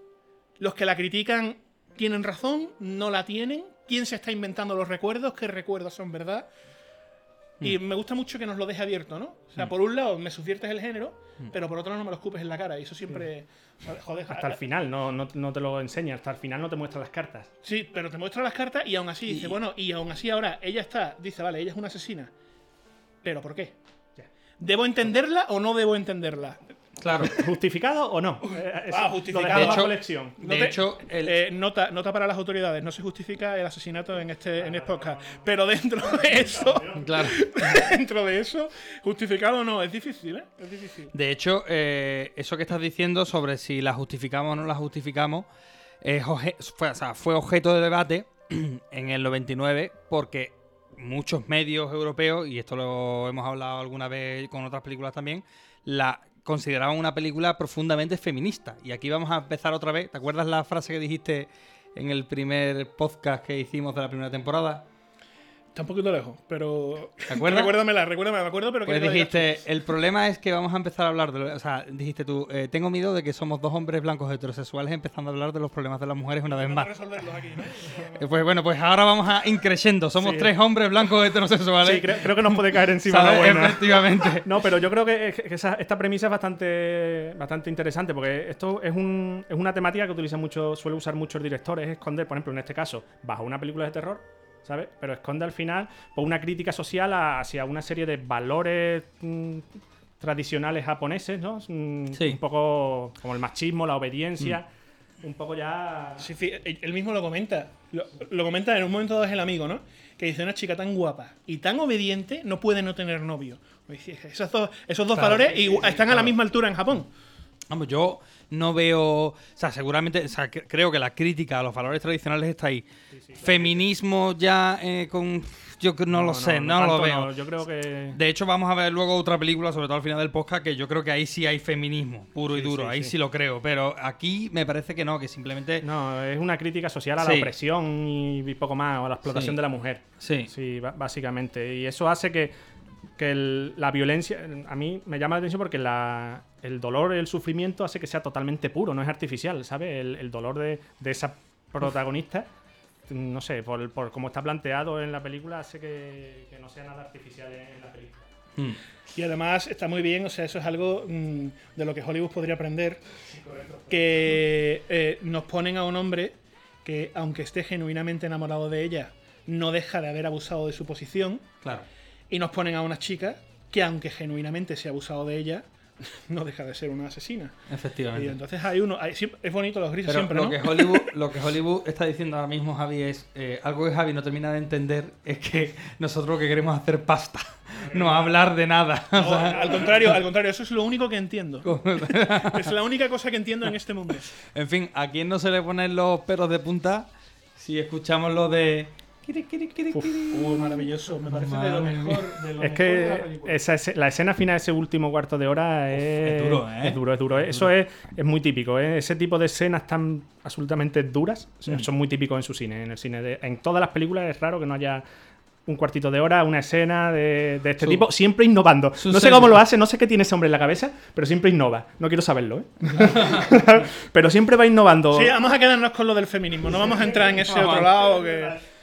los que la critican tienen razón, no la tienen, quién se está inventando los recuerdos, qué recuerdos son verdad. Y me gusta mucho que nos lo deje abierto, ¿no? O sea, Mm. por un lado me subviertes el género, Mm. pero por otro lado no me lo escupes en la cara. Y eso siempre. Joder, Hasta el final, no, no, no te lo enseña, hasta el final no te muestra las cartas. Sí, pero te muestra las cartas y aún así dice, bueno, y aún así ahora ella está, dice, vale, ella es una asesina. ¿Pero por qué? ¿Debo entenderla o no debo entenderla? Claro. ¿Justificado o no? Eh, eso Ah, justificado. dejamos De bajo hecho-. No eh, nota, nota para las autoridades, no se justifica el asesinato en este, en este podcast. Pero dentro de eso, Claro. dentro de eso, justificado no, es difícil, ¿eh? Es difícil. De hecho, eh, eso que estás diciendo sobre si la justificamos o no la justificamos fue, o sea, fue objeto de debate en el 99 porque muchos medios europeos, y esto lo hemos hablado alguna vez con otras películas también, la consideraban una película profundamente feminista. Y aquí vamos a empezar otra vez. ¿Te acuerdas la frase que dijiste en el primer podcast que hicimos de la primera temporada? Está un poquito lejos, pero. ¿Te acuerdas? Recuérdamela, recuérdame, me acuerdo, pero Pues que dijiste, el problema es que vamos a empezar a hablar de... lo- O sea, dijiste tú, eh, tengo miedo de que somos dos hombres blancos heterosexuales empezando a hablar de los problemas de las mujeres una vez más. Resolverlos aquí, ¿no? Eh, Pues bueno, pues ahora vamos a increyendo. Somos Sí. tres hombres blancos heterosexuales. Sí, creo, creo que nos puede caer encima ¿Sabes? la buena. Efectivamente. No, pero yo creo que, esa- esta premisa es bastante, bastante interesante porque esto es, un- es una temática que utiliza mucho, suele usar muchos directores, es esconder, por ejemplo, en este caso, bajo una película de terror, ¿sabes? Pero esconde al final por una crítica social a- hacia una serie de valores mm, tradicionales japoneses, ¿no? Mm, Sí. Un poco como el machismo, la obediencia, un poco ya... Sí, sí, él mismo lo comenta. Lo, lo comenta en un momento dado es el amigo, ¿no? Que dice: Una chica tan guapa y tan obediente no puede no tener novio. Pues, Esos dos, esos dos Claro, valores sí, y- sí, están a la misma altura en Japón. Vamos, yo no veo. O sea, seguramente. O sea, que- creo que la crítica a los valores tradicionales está ahí. Feminismo ya eh, con. Yo no, lo sé, no, lo tanto veo. no, Yo creo que... De hecho, vamos a ver luego otra película, sobre todo al final del podcast, que yo creo que ahí sí hay feminismo, puro y duro. sí, ahí sí. sí. lo creo. Pero aquí me parece que no, que simplemente. No, es una crítica social a la opresión y, poco más, o a la explotación de la mujer. Sí. Sí, básicamente. Y eso hace que, que el- la violencia, a mí me llama la atención porque la- el dolor, el sufrimiento hace que sea totalmente puro, no es artificial, ¿sabes? El, el dolor de, de esa protagonista, no sé, por, por cómo está planteado en la película, hace que, que no sea nada artificial en, en la película. Hmm. Y además está muy bien, o sea, eso es algo mm, de lo que Hollywood podría aprender. Que eh, nos ponen a un hombre que, aunque esté genuinamente enamorado de ella, no deja de haber abusado de su posición. Claro. Y nos ponen a una chica que, aunque genuinamente se ha abusado de ella, no deja de ser una asesina. Y Efectivamente. entonces hay uno. hay- es bonito los grises Pero siempre, lo, ¿no? que Hollywood, lo que Hollywood está diciendo ahora mismo, Javi, es eh, algo que Javi no termina de entender, es que nosotros lo que queremos es hacer pasta, no hablar de nada. O No, sea, al contrario, al contrario, eso es lo único que entiendo. es la única cosa que entiendo en este mundo. en fin, ¿a quién no se le ponen los pelos de punta si escuchamos lo de... Kiri, kiri, kiri, kiri? Uh, maravilloso, me parece de lo mejor. de lo Es mejor de la que película. esa ese- la escena final, ese último cuarto de hora es, es duro, ¿eh? Es duro, es duro. Eso es, es muy típico. ¿eh? Ese tipo de escenas tan absolutamente duras o sea, son muy típicos en su cine. En el cine de- en todas las películas es raro que no haya un cuartito de hora, una escena de, de este Su- tipo, siempre innovando. No sé cómo lo hace, no sé qué tiene ese hombre en la cabeza, pero siempre innova. No quiero saberlo, ¿eh? pero siempre va innovando. Sí, vamos a quedarnos con lo del feminismo. No vamos a entrar en ese otro lado que.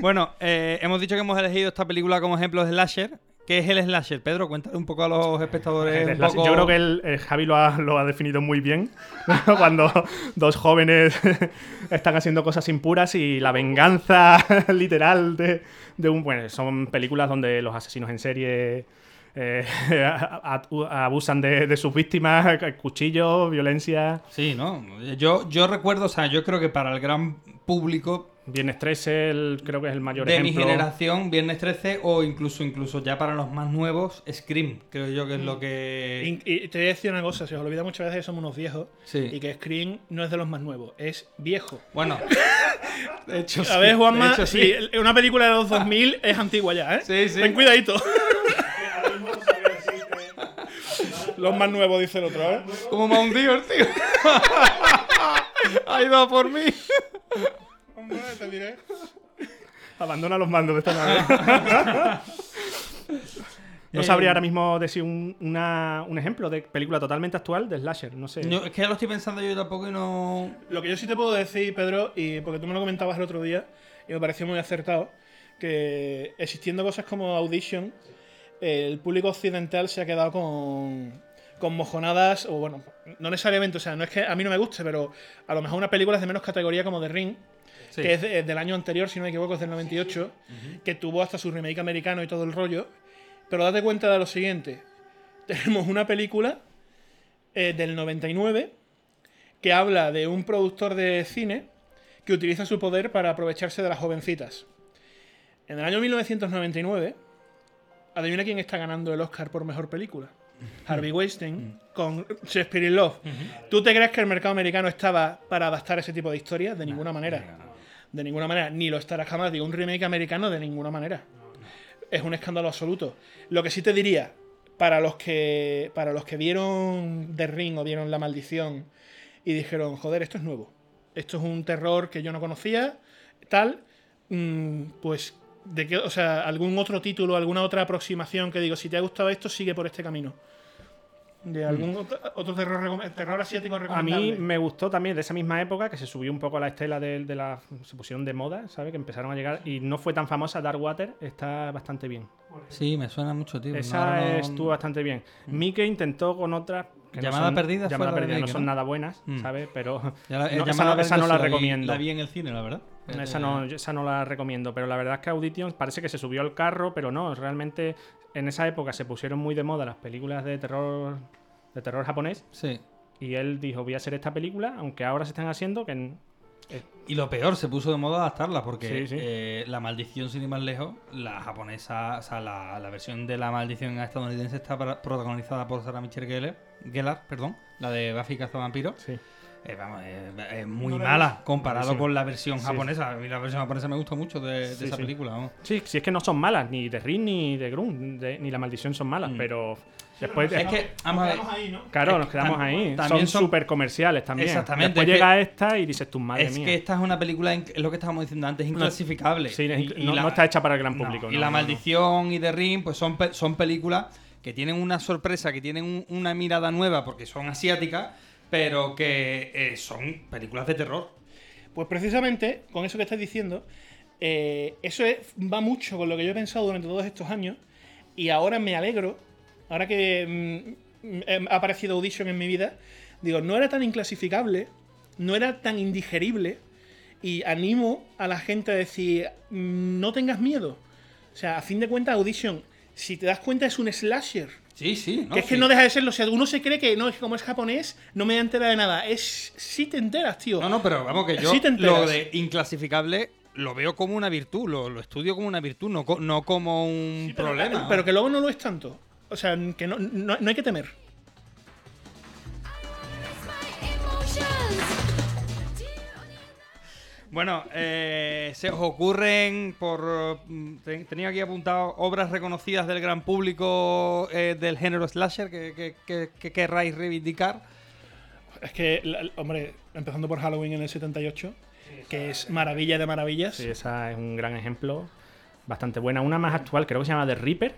Bueno, eh, hemos dicho que hemos elegido esta película como ejemplo de slasher. ¿Qué es el slasher? Pedro, cuéntale un poco a los espectadores. un Las- poco- Yo creo que el, el Javi lo ha, lo ha definido muy bien. Cuando dos jóvenes están haciendo cosas impuras y la venganza literal de, de un. Bueno, son películas donde los asesinos en serie. eh, abusan de, de sus víctimas, cuchillos, violencia. Sí, ¿no? Yo, yo recuerdo, o sea, yo creo que para el gran público Viernes 13 el- creo que es el mayor de mi ejemplo. generación, Viernes 13 o incluso incluso ya para los más nuevos, Scream, creo yo que es lo que... Y, y te voy a decir una cosa: se os olvida muchas veces que somos unos viejos Sí. y que Scream no es de los más nuevos, es viejo. Bueno, de hecho sí. A ver, Juanma, de hecho, sí, una película de los 2000 es antigua ya, ¿eh? Sí, sí. Ten cuidadito. los más nuevos, dice el otro, ¿eh? Como Mount Deer, tío. ha ido a por mí. Diré. Abandona los mandos de esta manera. No sabría Eh, ahora mismo decir un, una- un ejemplo de película totalmente actual de slasher, no sé. Yo- es que ya lo estoy pensando yo tampoco y no... Lo que yo sí te puedo decir, Pedro, y porque tú me lo comentabas el otro día, y me pareció muy acertado, que existiendo cosas como Audition, el público occidental se ha quedado con, con mojonadas, o bueno, no necesariamente, o sea, no es que a mí no me guste, pero a lo mejor una película de menos categoría como The Ring, Sí. que es de- del año anterior, si no me equivoco, es del 98, que tuvo hasta su remake americano y todo el rollo. Pero date cuenta de lo siguiente. Tenemos una película eh, del 99 que habla de un productor de cine que utiliza su poder para aprovecharse de las jovencitas. En el año 1999, adivina quién está ganando el Oscar por mejor película. Harvey Weinstein con Shakespeare in Love. ¿Tú te crees que el mercado americano estaba para adaptar ese tipo de historias? De ninguna manera. De ninguna manera. Ni lo estará jamás. Digo, un remake americano de ninguna manera. Es un escándalo absoluto. Lo que sí te diría, para los que, para los que vieron The Ring o vieron La Maldición y dijeron, joder, esto es nuevo. Esto es un terror que yo no conocía, tal, mm, pues de qué, o sea, algún otro título, alguna otra aproximación que digo, si te ha gustado esto, sigue por este camino. De algún otro, otro terror, terror asiático A mí recomendable. me gustó también de esa misma época que se subió un poco a la estela de, de la. se pusieron de moda, ¿sabes? Que empezaron a llegar y no fue tan famosa. Dark Water está bastante bien. Sí, me suena mucho, tío. Esa no- estuvo bastante bien. Mike intentó con otras. que no Llamada son- Perdida Llamada Perdida no son nada buenas, Mm. ¿sabes? Pero. Ya la- no, esa, Llamada no, esa la recomiendo. La vi en el cine, la verdad. Esa no, esa no la recomiendo, pero la verdad es que Audition parece que se subió al carro, pero no, realmente en esa época se pusieron muy de moda las películas de terror de terror japonés Sí. y él dijo, voy a hacer esta película, aunque ahora se están haciendo que en- Y lo peor, se puso de moda adaptarla porque Sí, sí. eh, La Maldición, sin ir más lejos, la japonesa, o sea, la, la versión de La Maldición estadounidense está protagonizada por Sarah Michelle Gellar, Gellar, perdón, la de Buffy Cazavampiros. sí. Eh, vamos, es, es muy No mala comparado con la versión Sí. japonesa. A mí la versión japonesa me gusta mucho de, de Sí, esa sí. película. vamos. Sí, si es que no son malas, ni de Ring ni de Grun, de- ni La Maldición son malas, Mm. pero después... Es que, vamos a ver, Quedamos ahí, ¿no? Claro, es nos que quedamos ahí. también son súper comerciales también. Exactamente, Después es llega que- esta y dices, tu madre es mía. que esta es una película, es lo que estábamos diciendo antes, inclasificable. Sí, Y- es- y no, la- no está hecha para el gran No, público. y no, La no, no. Maldición y The Ring, pues son, son películas que tienen una sorpresa, que tienen un- una mirada nueva porque son asiáticas, pero que eh, son películas de terror. Pues precisamente, con eso que estás diciendo, eh, eso es- va mucho con lo que yo he pensado durante todos estos años. Y ahora me alegro, ahora que mm, mm, ha aparecido Audition en mi vida, digo, no era tan inclasificable, no era tan indigerible. Y animo a la gente a decir, mm, no tengas miedo. O sea, a fin de cuentas, Audition, si te das cuenta, es un slasher. Sí, sí. ¿no? que es que no deja de serlo. O sea, uno se cree que no, es que como es japonés, no me entera de nada. Es. Sí te enteras, tío. No, no, pero vamos que yo Sí te enteras. lo de inclasificable lo veo como una virtud, lo, lo estudio como una virtud, no, no como un Pero- problema. Pero que luego no lo es tanto. O sea, que no, no- no hay que temer. Bueno, eh, se os ocurren por... mm, ten- Tenía aquí apuntado obras reconocidas del gran público eh, del género slasher que, que- que- que querráis reivindicar. Es que, la- hombre, empezando por Halloween en el 78, que es maravilla de maravillas. Sí, esa es un gran ejemplo. Bastante buena. Una más actual, creo que se llama The Reaper.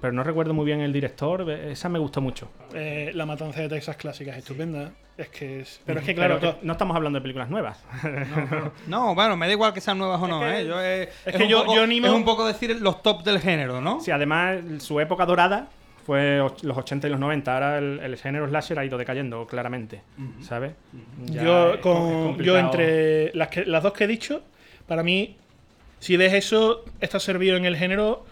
Pero no recuerdo muy bien el director. Esa me gustó mucho. Eh, la matanza de Texas clásica es estupenda. Es que es. Pero es que, claro, no estamos hablando de películas nuevas. No, bueno, me da igual que sean nuevas o no, que- ¿eh? Yo, eh, es que un yo- poco- yo animo- Es un poco decir los top del género, ¿no? Sí, además, su época dorada fue los 80 y los 90. Ahora el, el género slasher ha ido decayendo claramente. ¿Sabes? Ya yo, es co- es con, yo entre las, que, las dos que he dicho, para mí, si ves eso, está servido en el género.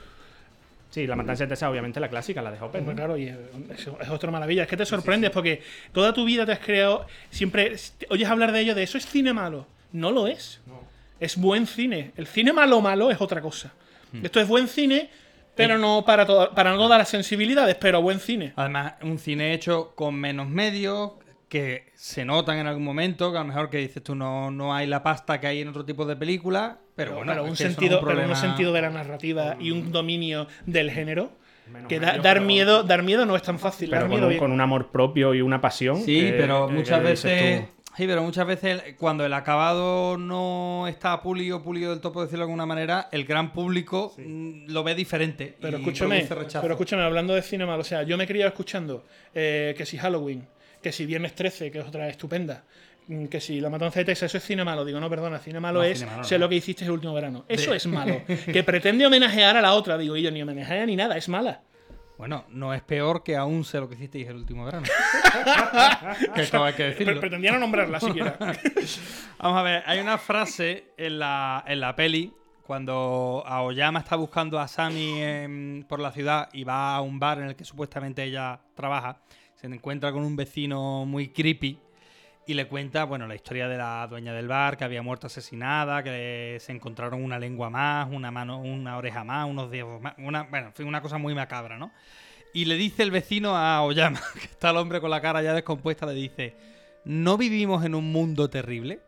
Sí, la matanza de Texas, obviamente, la clásica, la de Hopper. ¿no? claro, y es, es- otra maravilla. Es que te sorprendes porque toda tu vida te has creado. Siempre oyes hablar de ello, de eso es cine malo. No lo es. Es buen cine. El cine malo malo es otra cosa. Hmm. Esto es buen cine, pero no para, toda- para no todas las sensibilidades, pero buen cine. Además, un cine hecho con menos medios, que se notan en algún momento, que a lo mejor que dices tú no, no hay la pasta que hay en otro tipo de películas, pero, Pero, bueno, pero un sentido, un pero un sentido de la narrativa y un dominio del género. Menos Que da- medio, dar pero- miedo, dar miedo no es tan fácil. Pero dar con miedo un, bien. con un amor propio y una pasión. Sí, que- pero muchas que veces. Sí, pero muchas veces cuando el acabado no está pulido, pulido del todo, por decirlo de alguna manera, el gran público mm, lo ve diferente. Pero y escúchame, pero escúchame, hablando de cine malo, o sea, yo me he criado escuchando eh, que si Halloween, que si Viernes 13, que es otra estupenda, mm, que si La Matanza de Texas, eso es cine malo. Digo, no, perdona, cine malo No, es cine malo sé lo que hiciste el último verano. Eso es malo. que pretende homenajear a la otra. Digo, y yo ni homenajea ni nada, es mala. Bueno, no es peor que aún sé lo que hicisteis el último verano. que esto hay que decirlo. pretendía no nombrarla siquiera. Vamos a ver, hay una frase en la, en la peli cuando Aoyama está buscando a Sami en- por la ciudad y va a un bar en el que supuestamente ella trabaja. Se encuentra con un vecino muy creepy y le cuenta, bueno, la historia de la dueña del bar, que había muerto asesinada, que se encontraron una lengua más, una mano, una oreja más, unos dedos más, una, bueno, en fin, una cosa muy macabra, ¿no? Y le dice el vecino a Aoyama, que está el hombre con la cara ya descompuesta, le dice, ¿no vivimos en un mundo terrible?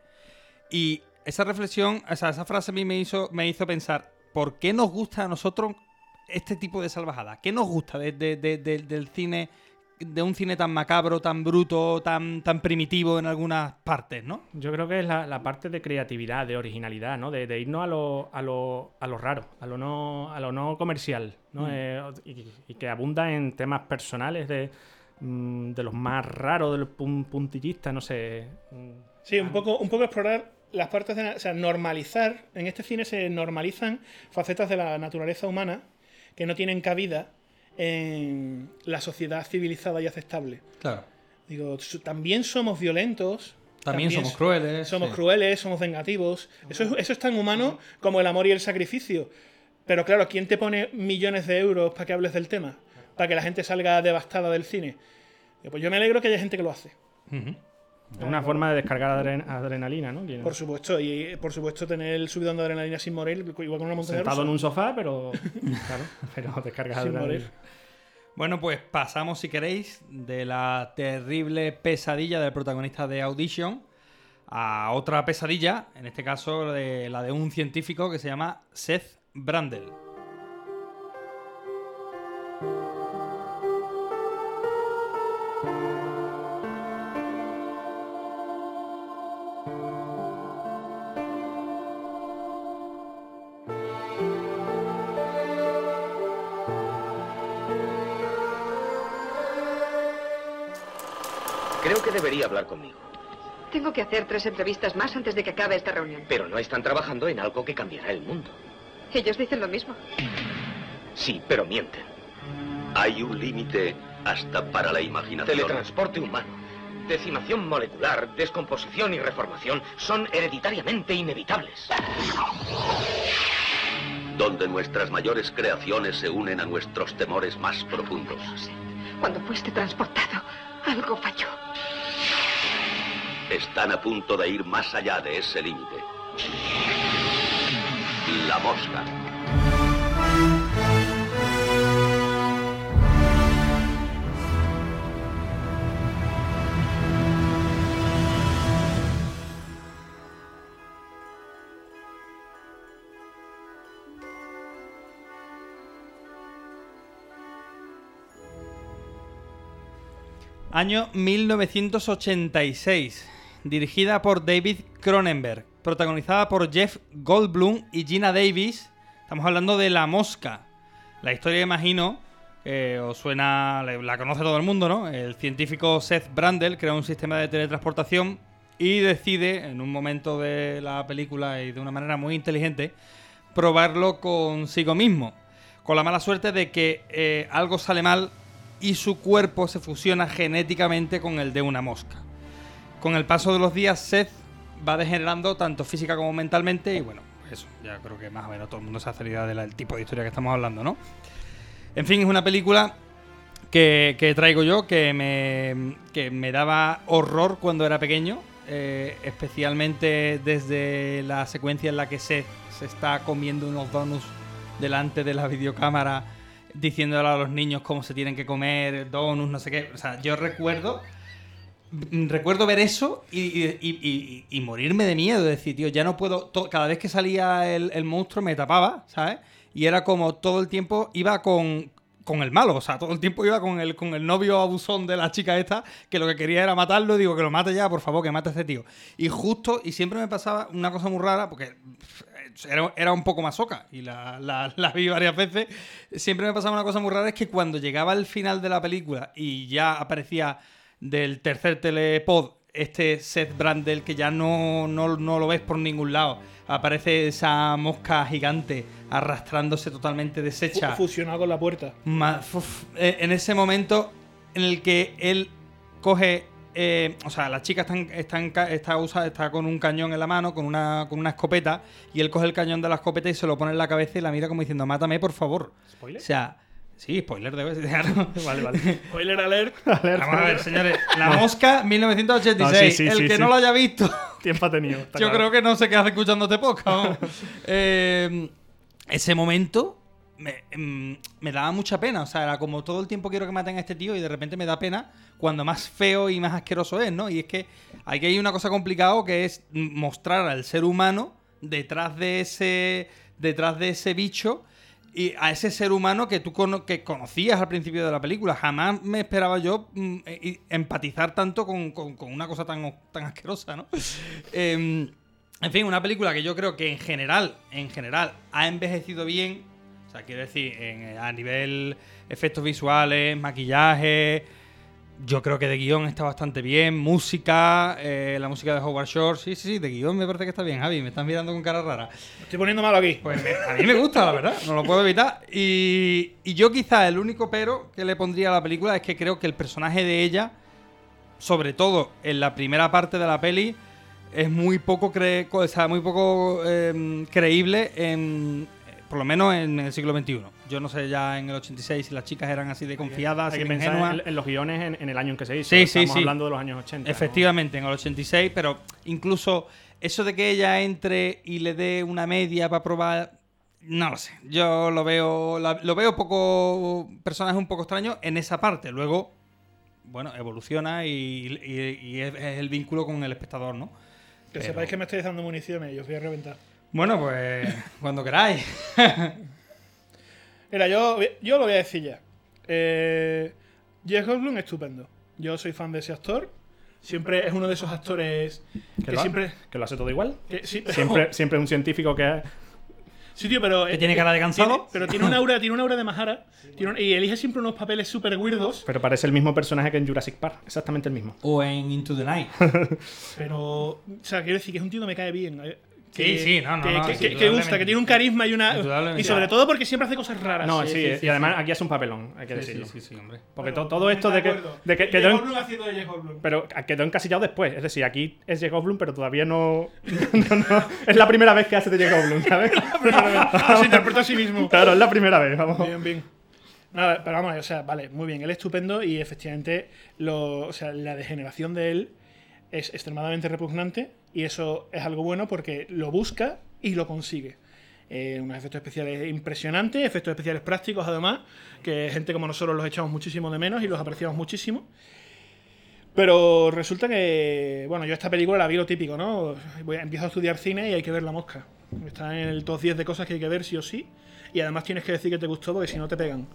Y esa reflexión, o sea, esa frase a mí me hizo, me hizo pensar, ¿por qué nos gusta a nosotros este tipo de salvajada? ¿Qué nos gusta de- de- de- del cine de un cine tan macabro, tan bruto, tan, tan primitivo en algunas partes, ¿no? Yo creo que es la, la parte de creatividad, de originalidad, ¿no? De, de irnos a lo, a, lo, a lo raro, a lo no, a lo no comercial, ¿no? Mm. Eh, y, y que abunda en temas personales de, mm, de los más raros, de los pun- puntillistas, no sé. Sí, un poco, un poco explorar las partes de... O sea, normalizar... En este cine se normalizan facetas de la naturaleza humana que no tienen cabida en la sociedad civilizada y aceptable. Claro. Digo, también somos violentos. También somos so- crueles, Somos sí. crueles, somos vengativos. Eso es, eso es tan humano como el amor y el sacrificio. Pero claro, ¿quién te pone millones de euros para que hables del tema? Para que la gente salga devastada del cine. Pues yo me alegro que haya gente que lo hace. Una forma de descargar adren- adrenalina, ¿no? Por supuesto, y por supuesto tener el subidón de adrenalina sin morir, igual con una montaña Sentado rusa. en un sofá, pero. Claro, pero descargas Sin adrenalina. morir. Bueno, pues pasamos, si queréis, de la terrible pesadilla del protagonista de Audition a otra pesadilla, en este caso de la de un científico que se llama Seth Brandel. Creo que debería hablar conmigo. Tengo que hacer tres entrevistas más antes de que acabe esta reunión. Pero no están trabajando en algo que cambiará el mundo. Ellos dicen lo mismo. Sí, pero mienten. Hay un límite hasta para la imaginación. Teletransporte humano, decimación molecular, descomposición y reformación son hereditariamente inevitables. Donde nuestras mayores creaciones se unen a nuestros temores más profundos. Cuando fuiste transportado, algo falló. Están a punto de ir más allá de ese límite. La mosca. Año 1986. Dirigida por David Cronenberg. Protagonizada por Jeff Goldblum y Gina Davis. Estamos hablando de La Mosca. La historia, imagino, eh, os suena. la- conoce todo el mundo, ¿no? El científico Seth Brandel crea un sistema de teletransportación y decide, en un momento de la película y de una manera muy inteligente, probarlo consigo mismo. Con la mala suerte de que eh, algo sale mal y su cuerpo se fusiona genéticamente con el de una mosca. Con el paso de los días, Seth va degenerando tanto física como mentalmente y bueno, eso, ya creo que más o menos todo el mundo se hace la idea del tipo de historia que estamos hablando, ¿no? En fin, es una película que, traigo yo, que me, que me daba horror cuando era pequeño, eh, especialmente desde la secuencia en la que Seth se está comiendo unos donuts delante de la videocámara, diciéndole a los niños cómo se tienen que comer, donuts, no sé qué. O sea, yo recuerdo Recuerdo ver eso y, y- y- morirme de miedo. Decir, tío, ya no puedo. cada vez que salía el, el monstruo me tapaba, ¿sabes? Y era como todo el tiempo iba con, con el malo. O sea, todo el tiempo iba con el, con el novio abusón de la chica esta, que lo que quería era matarlo. Digo, que lo mate ya, por favor, que mate a este tío. Y justo, y siempre me pasaba una cosa muy rara, porque era, era un poco masoca y la, la- la vi varias veces. Siempre me pasaba una cosa muy rara, es que cuando llegaba el final de la película y ya aparecía del tercer telepod este Seth Brandel que ya no, no, no lo ves por ningún lado. Aparece esa mosca gigante arrastrándose totalmente deshecha. Fu- Fusionado con la puerta. Eh, en ese momento en el que él coge. eh, o sea, la chica está, en- está, en ca- está, usa- está con un cañón en la mano, con una, con una escopeta, y él coge el cañón de la escopeta y se lo pone en la cabeza y la mira como diciendo, mátame, por favor. ¿Spoiler? O sea, sí, spoiler, debe ser. claro. Vale, vale. Spoiler alert. Vamos a ver, señores. La No. mosca 1986. No, sí, sí, el sí, que sí. no lo haya visto. Tiempo ha tenido. Yo claro. creo que no sé qué hace escuchando este podcast. vamos. Eh, ese momento me, mm, me daba mucha pena. O sea, era como todo el tiempo quiero que maten a este tío y de repente me da pena cuando más feo y más asqueroso es, ¿no? Y es que aquí hay una cosa complicada que es mostrar al ser humano detrás de ese, detrás de ese bicho y a ese ser humano que tú que conocías al principio de la película. Jamás me esperaba yo mm, y- empatizar tanto con, con- una cosa tan, tan asquerosa, ¿no? Em, en fin, una película que yo creo que en general, en general, ha envejecido bien. O sea, quiero decir, a nivel efectos visuales, maquillaje. Yo creo que de guion está bastante bien. Música, eh, la música de Howard Shore. Sí, sí, sí, de guion me parece que está bien, Javi. Me estás mirando con cara rara. Me estoy poniendo malo aquí. Pues me- a mí me gusta, la verdad, no lo puedo evitar. Y, y yo quizá el único pero que le pondría a la película es que creo que el personaje de ella, sobre todo en la primera parte de la peli, es muy poco, cre- o sea, muy poco em, creíble, en, por lo menos en el siglo XXI. Yo no sé ya en el 86 si las chicas eran así de confiadas, Hay que en, en los guiones en, en el año en que se hizo. Sí, sí, Estamos sí. hablando de los años 80. ¿no? Efectivamente, en el 86, pero incluso eso de que ella entre y le dé una media para probar, no lo sé. Yo lo veo, la- lo veo poco personaje un poco extraño en esa parte. Luego, bueno, evoluciona y, y- y es, es el vínculo con el espectador, ¿no? Que Pero- sepáis que me estáis dando municiones y os voy a reventar. Bueno, pues cuando queráis. Mira, yo, yo lo voy a decir ya. Eh, Jeff Goldblum, estupendo. Yo soy fan de ese actor. Siempre es uno de esos actores que, ¿Que lo, siempre. que lo hace todo igual. que sí, pero- Siempre, siempre un científico que. Sí, tío, pero. Que tiene cara de cansado. tiene- pero tiene un aura, tiene un aura de Mahara. tiene un- y elige siempre unos papeles súper weirdos. Pero parece el mismo personaje que en Jurassic Park. Exactamente el mismo. O en Into the Night. Pero. O sea, quiero decir que es un tío que me cae bien. Eh, Sí, que- sí, no, no, que, no, que- sí, que- que gusta, que tiene un carisma y una. Y sobre todo porque siempre hace cosas raras. No, Sí, sí, sí, y sí, además aquí hace un papelón, hay que Sí, decirlo. sí, sí, sí, hombre. Porque Bueno, todo esto de que, de que quedó, en- haciendo de pero quedó encasillado después. Es decir, aquí es Jeff Goldblum, pero todavía no, no, no- Es la primera vez que hace de Jeff Goldblum, ¿sabes? Ah, se interpreta a sí mismo. Claro, es la primera vez, vamos. Bien, bien. Nada, pero vamos, o sea, vale, muy bien. Él es estupendo y efectivamente lo, o sea, la degeneración de él es extremadamente repugnante y eso es algo bueno porque lo busca y lo consigue. Eh, unos efectos especiales impresionantes, efectos especiales prácticos además, que gente como nosotros los echamos muchísimo de menos y los apreciamos muchísimo. Pero resulta que, bueno, yo esta película la vi lo típico, ¿no? Voy a- empiezo a estudiar cine y hay que ver la mosca. Está en el top 10 de cosas que hay que ver sí o sí. Y además tienes que decir que te gustó porque si no te pegan.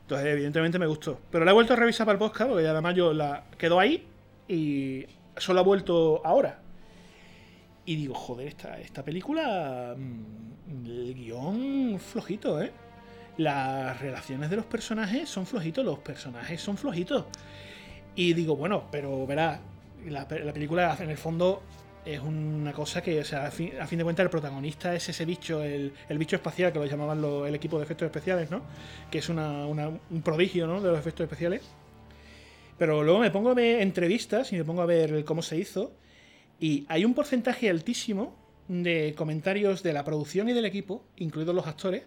Entonces, evidentemente me gustó. Pero la he vuelto a revisar para el podcast porque además yo la quedó ahí y solo ha vuelto ahora. Y digo, joder, esta, esta película. mm, El guion flojito, ¿eh? Las relaciones de los personajes son flojitos, los personajes son flojitos. Y digo, bueno, pero verá, la, pe- la película en el fondo es una cosa que, o sea, a fin, a fin de cuentas el protagonista es ese bicho, el, el bicho espacial que lo llamaban el equipo de efectos especiales, ¿no? Que es una- un prodigio, ¿no? De los efectos especiales. Pero luego me pongo a ver entrevistas y me pongo a ver cómo se hizo. Y hay un porcentaje altísimo de comentarios de la producción y del equipo, incluidos los actores,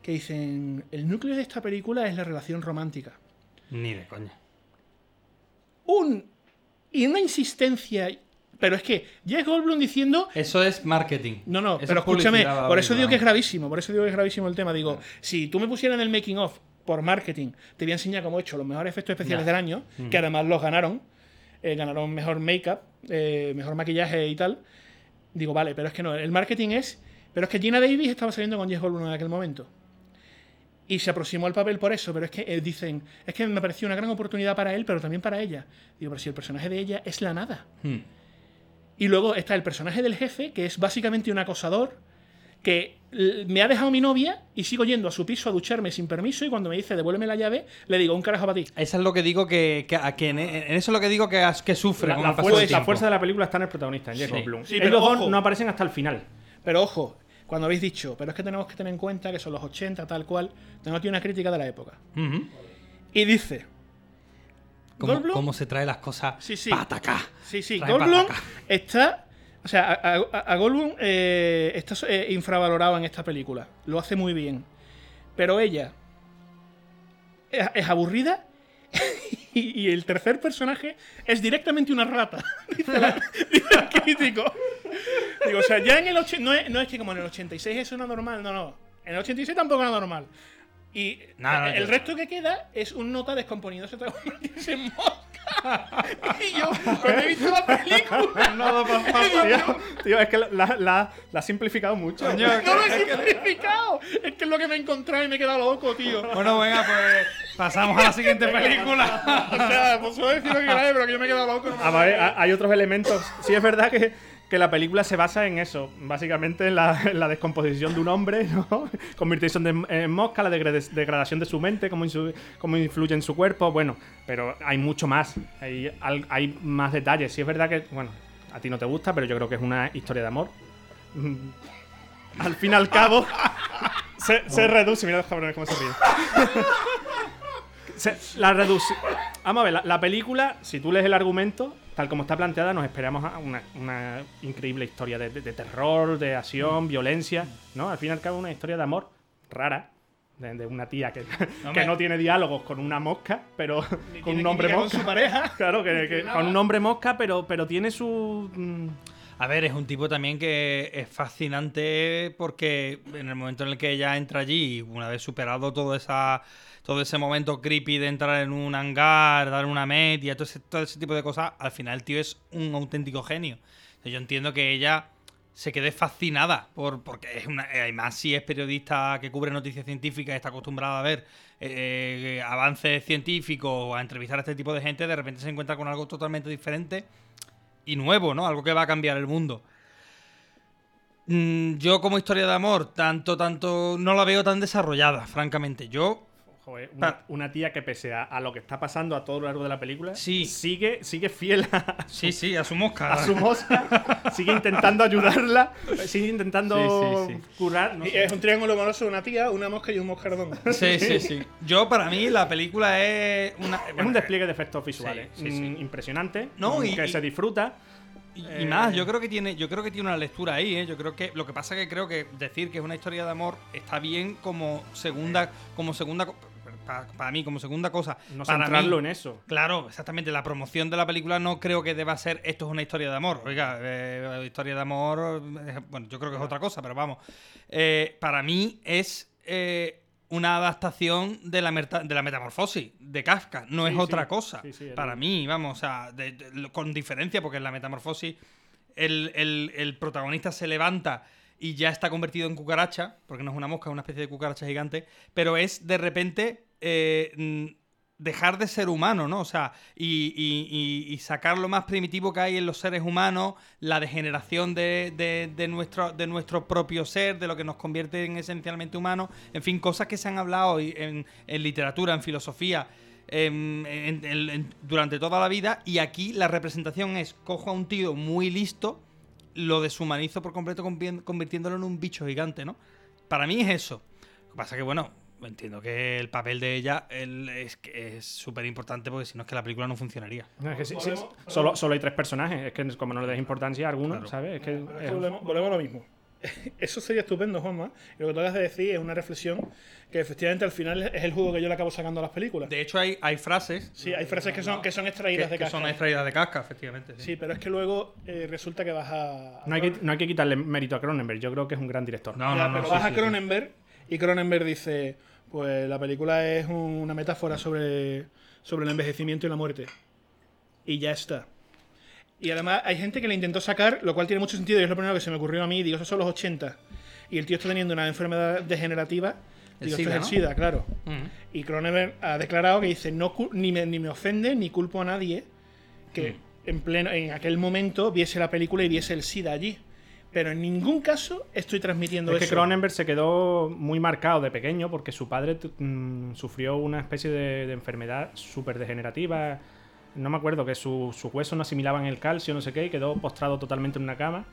que dicen, el núcleo de esta película es la relación romántica. Ni de coña. Un, y una insistencia... Pero es que Jeff Goldblum diciendo... Eso es marketing. No, no, Eso pero es escúchame, por eso digo que es gravísimo, por eso digo que es gravísimo el tema. Digo, si tú me pusieras en el making of por marketing, te voy a enseñar cómo he hecho los mejores efectos especiales del año, que además los ganaron, eh, ganaron mejor make-up, eh, mejor maquillaje y tal. Digo, vale, pero es que no, el marketing es. Pero es que Gina Davis estaba saliendo con Jeff Goldblum en aquel momento. Y se aproximó al papel por eso, pero es que eh, dicen, es que me pareció una gran oportunidad para él, pero también para ella. Digo, pero si el personaje de ella es la nada. Hmm. Y luego está el personaje del jefe, que es básicamente un acosador, que me ha dejado mi novia y sigo yendo a su piso a ducharme sin permiso y cuando me dice devuélveme la llave, le digo un carajo para ti. Eso es lo que digo que, que, a que en, en eso es lo que digo que, que sufre La, con la fuerza, la fuerza de la película está en el protagonista, en Jeff Sí. Sí, Ellos pero dos ojo. no aparecen hasta el final. Pero ojo, cuando habéis dicho, pero es que tenemos que tener en cuenta que son los 80, tal cual, tengo aquí una crítica de la época. Y dice, Cómo, cómo se trae las cosas Sí, sí. acá. sí, sí, Goldblum está... O sea, a, a- eh, está eh, infravalorado en esta película. Lo hace muy bien. Pero ella es, aburrida y, el tercer personaje es directamente una rata. dice, el crítico. Digo, o sea, ya en el... No es, no es que como en el 86 eso es normal, no, no. En el 86 tampoco era normal. Y No, no, el yo- resto que queda es un nota descomponiéndose hasta convertirse en mosca. y yo, cuando he visto la película. No, tío. Tío, es que la, la, la- has simplificado mucho. no lo he simplificado. Es que es lo que me he encontrado y me he quedado loco, tío. Bueno, venga, pues pasamos a la siguiente película. o sea, pues solo decir lo que queráis, pero que yo me he quedado loco. no me hay otros elementos. Sí, es verdad que, que la película se basa en eso. Básicamente en la, en la descomposición de un hombre, ¿no? Convirtiéndose en, en mosca, la degradación de su mente, cómo, insu- cómo influye en su cuerpo. Bueno, pero hay mucho más. Hay, hay más detalles. Sí, es verdad que, bueno, a ti no te gusta, pero yo creo que es una historia de amor. Mm. Al fin y al cabo, se, se reduce. Mira los cabrones cómo se ríen. Se- la reduce. Vamos a ver, la, la película, si tú lees el argumento, tal como está planteada, nos esperamos a una, una increíble historia de, de- de terror, de acción, violencia, ¿no? Al fin y al cabo, una historia de amor rara. De, de una tía que, que Hombre. no tiene diálogos con una mosca, pero con un hombre química con mosca. su pareja. Claro, que, que- con un hombre mosca, pero, pero tiene su. mm, A ver, es un tipo también que es fascinante porque en el momento en el que ella entra allí, una vez superado todo esa todo ese momento creepy de entrar en un hangar, dar una media, todo ese, todo ese tipo de cosas, al final el tío es un auténtico genio. Yo entiendo que ella se quede fascinada por porque es una además si es periodista que cubre noticias científicas está acostumbrada a ver eh, avances científicos o a entrevistar a este tipo de gente de repente se encuentra con algo totalmente diferente y nuevo, ¿no? Algo que va a cambiar el mundo. Mm, yo como historia de amor, tanto, tanto, no la veo tan desarrollada, francamente. Yo, Joder, una, tía que pese a, a lo que está pasando a todo lo largo de la película, Sí. sigue, sigue fiel a, sí, sí, a su mosca. a su mosca, sigue intentando ayudarla, sigue intentando Sí, sí, curar. no Y sé. es un triángulo amoroso, una tía, una mosca y un moscardón. Sí, sí, sí. Yo, para mí, la película es una... Es un despliegue de efectos visuales Sí, sí, sí. mm, impresionante, No, mm, y- que y- se disfruta. Y, y Eh, más, yo creo que tiene, yo creo que tiene una lectura ahí, ¿eh? Yo creo que lo que pasa es que creo que decir que es una historia de amor está bien como segunda, como segunda, co- pa- para, mí como segunda cosa. No para centrarlo mí- en eso. Claro, exactamente. La promoción de la película no creo que deba ser esto es una historia de amor. Oiga, eh, historia de amor, eh, bueno, yo creo que es otra cosa, pero vamos. Eh, para mí es una adaptación de la, de la metamorfosis de Kafka, no Sí, es sí. otra cosa. Sí, para mí, vamos, o sea, de- de- lo- con diferencia, porque en la metamorfosis el, el- el protagonista se levanta y ya está convertido en cucaracha, porque no es una mosca, es una especie de cucaracha gigante, pero es de repente eh, dejar de ser humano, ¿no? O sea, y, sacar lo más primitivo que hay en los seres humanos, la degeneración de, de- nuestro, de nuestro propio ser, de lo que nos convierte en esencialmente humanos, en fin, cosas que se han hablado en, en literatura, en filosofía. en- durante toda la vida y aquí la representación es cojo a un tío muy listo lo deshumanizo por completo convi- convirtiéndolo en un bicho gigante, ¿no? Para mí es eso. Lo que pasa que, bueno, entiendo que el papel de ella el- es que es súper importante porque si no es que la película no funcionaría. No, es que sí- sí, solo, solo hay tres personajes, es que como no le des importancia a alguno, Claro. ¿sabes? Es que es- Volvemos, volvemos a lo mismo. Eso sería estupendo, Juanma. Y lo que tú acabas de decir es una reflexión que efectivamente al final es el juego que yo le acabo sacando a las películas. De hecho, hay, hay frases Sí, hay frases que son, que son extraídas que, de que casca. son extraídas de casca, efectivamente. sí. Sí, pero es que luego eh, resulta que vas a. no, hay que, no hay que quitarle mérito a Cronenberg, yo creo que es un gran director. No, Ya, no, no. pero vas sí, a sí. Cronenberg y Cronenberg dice: Pues la película es un- una metáfora sobre, sobre el envejecimiento y la muerte. Y ya está. Y además hay gente que le intentó sacar, lo cual tiene mucho sentido, y es lo primero que se me ocurrió a mí. Digo, esos son los 80. Y el tío está teniendo una enfermedad degenerativa. El Digo, SIDA, esto es el ¿no? SIDA, claro. Y Cronenberg ha declarado que dice, no ni, me, ni me ofende ni culpo a nadie que en pleno en aquel momento viese la película y viese el SIDA allí. Pero en ningún caso estoy transmitiendo Es que. Cronenberg se quedó muy marcado de pequeño porque su padre mm, sufrió una especie de, de enfermedad súper degenerativa. No me acuerdo, que su- sus huesos no asimilaban el calcio, no sé qué, y quedó postrado totalmente en una cama.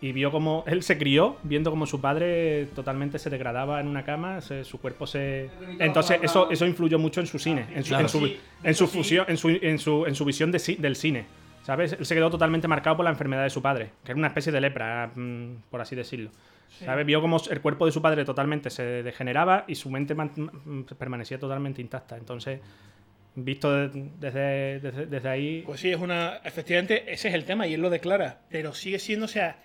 Y vio como él se crió viendo como su padre totalmente se degradaba en una cama, se- su cuerpo se. Entonces, eso, eso influyó mucho en su cine, en su, Claro. en su, en su fusión, en su, en su, en su visión de del cine. ¿Sabes? Él se quedó totalmente marcado por la enfermedad de su padre, que era una especie de lepra, mm, por así decirlo. ¿Sabes? Vio como el cuerpo de su padre totalmente se degeneraba y su mente man- mm, permanecía totalmente intacta. Entonces, visto de- desde, desde, desde ahí. Pues sí, es una. Efectivamente, ese es el tema y él lo declara. Pero sigue siendo, o sea,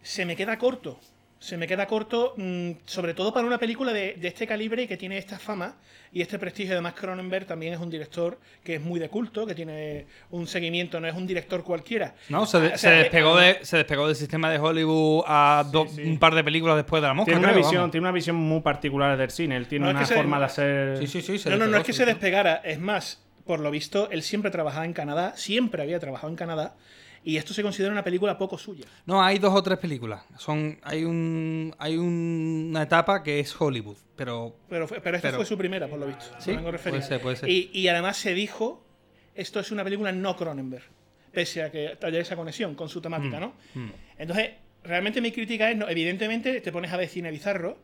se me queda corto. Se me queda corto, mm, sobre todo para una película de, de este calibre y que tiene esta fama y este prestigio. Además, Cronenberg también es un director que es muy de culto, que tiene un seguimiento, no es un director cualquiera. No, se, de- Ah, se sea, despegó de, se despegó del sistema de Hollywood a do- un par de películas después de la mosca. Tiene una, creo, visión, vamos. tiene una visión muy particular del cine. Él tiene No, es una que se- forma de hacer. Sí, sí, sí. se No, no, es que sí, se despegara. Es más, por lo visto, él siempre trabajaba en Canadá, siempre había trabajado en Canadá, y esto se considera una película poco suya. No, hay dos o tres películas. Son, hay un, hay un- una etapa que es Hollywood, pero Pero, pero esta Pero- fue su primera, por lo visto. Sí, puede ser, puede ser. Y, y además se dijo, esto es una película no Cronenberg, pese a que haya esa conexión con su temática, Mm, ¿no? mm. Entonces, realmente mi crítica es, no, evidentemente, te pones a ver cine bizarro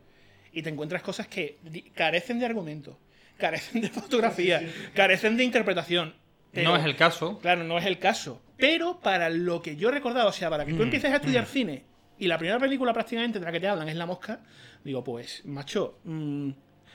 y te encuentras cosas que carecen de argumento, carecen de fotografía, carecen de interpretación. Pero- no es el caso. Claro, no es el caso. Pero para lo que yo he recordado, o sea, para que tú Mm, empieces a estudiar mm. cine y la primera película prácticamente de la que te hablan es La Mosca, digo, pues, macho, mm,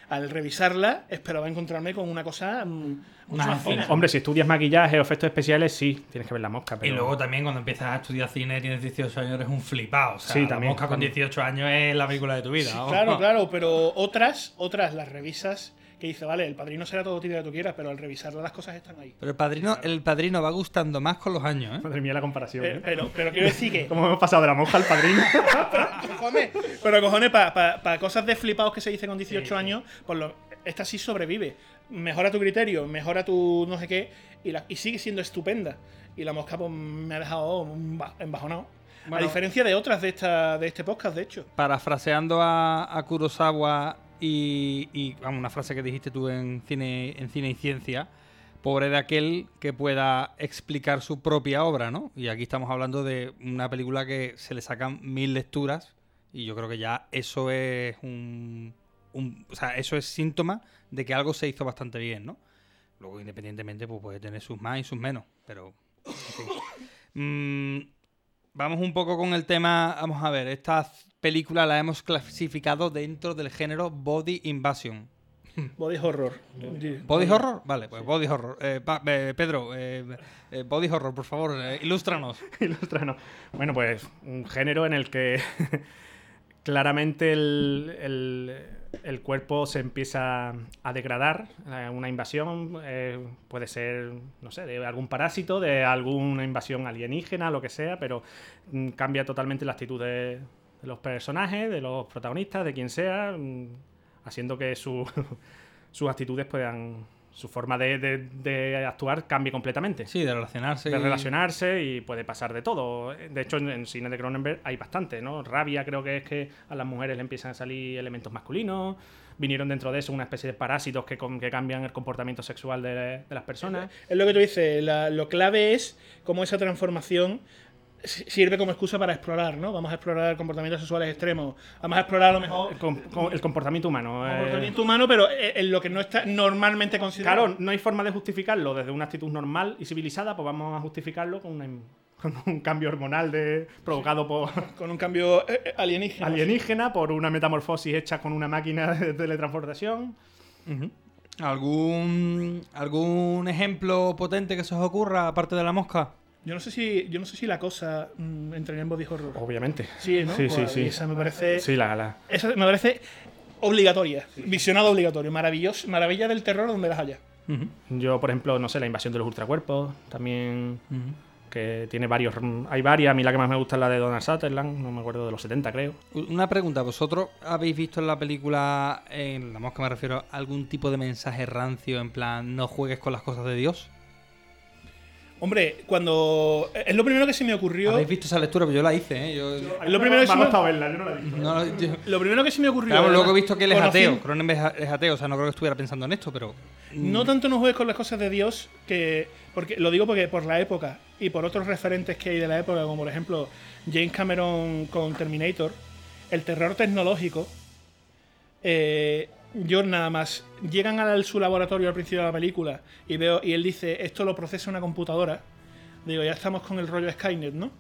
al revisarla esperaba encontrarme con una cosa mm, mucho más fina. Hombre, si estudias maquillaje o efectos especiales, sí, tienes que ver la mosca. Y luego también cuando empiezas a estudiar cine, tienes 18 años, eres un flipado. O sea, Sí, la también, mosca con también. 18 años es la película de tu vida. Sí, claro, claro, pero otras, otras las revisas que dice, vale, el padrino será todo tipo que tú quieras, pero al revisarla las cosas están ahí. Pero el padrino, el padrino va gustando más con los años, ¿eh? Madre mía, la comparación. Pero, ¿eh? pero, pero quiero decir que. ¿Cómo hemos pasado de la mosca al padrino? cojones, pero cojones, para cosas de flipados que se dice con 18 años, pues lo, esta sí sobrevive. Mejora tu criterio, mejora tu no sé qué, y, la- y sigue siendo estupenda. Y la mosca pues, me ha dejado embajonado. Bueno. a diferencia de otras de, esta, de este podcast, de hecho. Parafraseando a, a Kurosawa y, y, vamos, una frase que dijiste tú en cine, en cine y ciencia, pobre de aquel que pueda explicar su propia obra, ¿no? Y aquí estamos hablando de una película que se le sacan mil lecturas y yo creo que ya eso es un, o sea, eso es síntoma de que algo se hizo bastante bien, ¿no? Luego, independientemente, pues puede tener sus más y sus menos, pero... en. Mm, Vamos un poco con el tema. Vamos a ver, esta película la hemos clasificado dentro del género Body Invasion. Body horror. ¿Body horror? Vale, pues body horror. Eh, pa- eh, Pedro, eh, eh, body horror, por favor, eh, ilústranos. Ilústranos. Bueno, pues un género en el que claramente el, el- cuerpo se empieza a degradar. Eh, Una invasión eh, puede ser, no sé, de algún parásito, de alguna invasión alienígena, lo que sea, pero mm, cambia totalmente la actitud de, los personajes, de los protagonistas, de quien sea, mm, haciendo que su- sus actitudes puedan. Su forma de, de- de actuar cambie completamente. Sí, de relacionarse. De y- relacionarse y puede pasar de todo. De hecho, en, en cine de Cronenberg hay bastante, ¿no? Rabia creo que es que a las mujeres le empiezan a salir elementos masculinos. Vinieron dentro de eso una especie de parásitos que, que cambian el comportamiento sexual de, de las personas. Es lo que tú dices, la- lo clave es cómo esa transformación sirve como excusa para explorar, ¿no? Vamos a explorar comportamientos sexuales extremos, vamos a explorar a lo mejor El, com- com- el comportamiento humano. eh, comportamiento humano, pero en en lo que no está normalmente considerado. Claro, no hay forma de justificarlo desde una actitud normal y civilizada, pues vamos a justificarlo con, una- con un cambio hormonal de, provocado por con un cambio eh, eh, alienígena. alienígena, por una metamorfosis hecha con una máquina de teletransportación. ¿Algún, ¿Algún ejemplo potente que se os ocurra, aparte de la mosca? Yo no sé si, yo no sé si la cosa mm, entraría en body horror. Obviamente. Sí, ¿no? Sí, sí, Pues sí. Esa me parece. Sí, la, la- Esa me parece obligatoria. Visionado obligatorio. Maravilloso, maravilla del terror donde las haya. Yo, por ejemplo, no sé, la invasión de los ultracuerpos, también que tiene varios... Hay varias, a mí la que más me gusta es la de Donald Sutherland, no me acuerdo de los 70 creo. Una pregunta, ¿vosotros habéis visto en la película, en la mosca me refiero, algún tipo de mensaje rancio en plan no juegues con las cosas de Dios? Hombre, cuando. Es lo primero que se me ocurrió. ¿Habéis visto esa lectura? Pues yo la hice, ¿eh? Yo, Lo primero que se me- verla, yo no la he visto. no, yo- Lo primero que se me ocurrió. Claro, luego he visto que él es ateo. Cronenberg es ateo, o sea, no creo que estuviera pensando en esto, pero. No tanto no juegues con las cosas de Dios, que porque lo digo porque por la época y por otros referentes que hay de la época, como por ejemplo James Cameron con Terminator, el terror tecnológico, eh, yo nada más llegan a su laboratorio al principio de la película y veo y él dice esto lo procesa una computadora, digo ya estamos con el rollo Skynet, ¿no?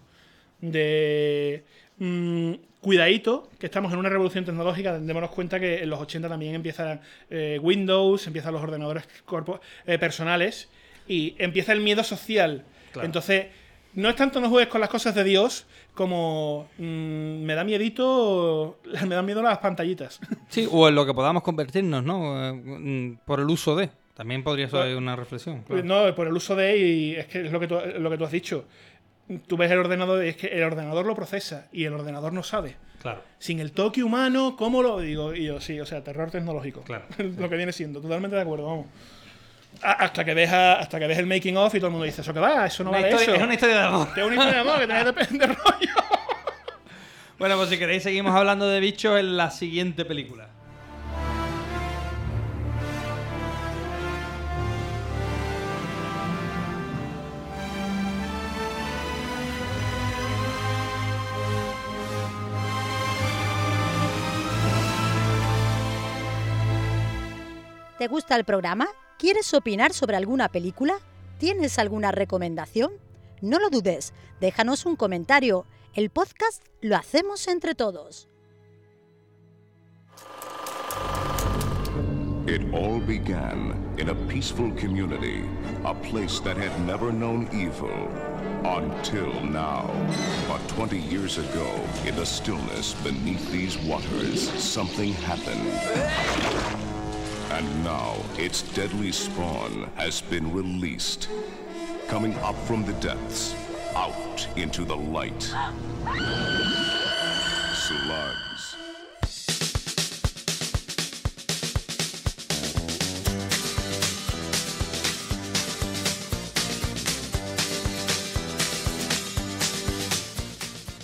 De mm, cuidadito, que estamos en una revolución tecnológica, démonos cuenta que en los 80 también empiezan eh, Windows, empiezan los ordenadores corpo- eh, personales y empieza el miedo social. Claro. Entonces, no es tanto no juegues con las cosas de Dios como mm, me da miedito, me dan miedo las pantallitas. Sí, o en lo que podamos convertirnos, ¿no? Eh, mm, Por el uso de. También podría ser Pues- una reflexión. Pues claro. No, por el uso de y es que es lo que tú, lo que tú has dicho. Tú ves el ordenador y es que el ordenador lo procesa y el ordenador no sabe. Claro. Sin el toque humano, ¿cómo lo digo? Y yo, sí, o sea, terror tecnológico. Claro. lo que viene siendo, totalmente de acuerdo, vamos. A- Hasta que ves a- hasta que ves el making of y todo el mundo dice, ¿eso qué va? Eso no Una vale historia- eso. es una historia de amor. Que es una historia de amor, que tenés de, de rollo. Bueno, pues si queréis seguimos hablando de bichos en la siguiente película. ¿Te gusta el programa? ¿Quieres opinar sobre alguna película? ¿Tienes alguna recomendación? No lo dudes, déjanos un comentario. El podcast lo hacemos entre todos. It all began in a peaceful community, a place that had never known evil. Until now. But 20 years ago, in the stillness beneath these waters, something happened. And now, its deadly spawn has been released. Coming up from the depths, out into the light. Slugs.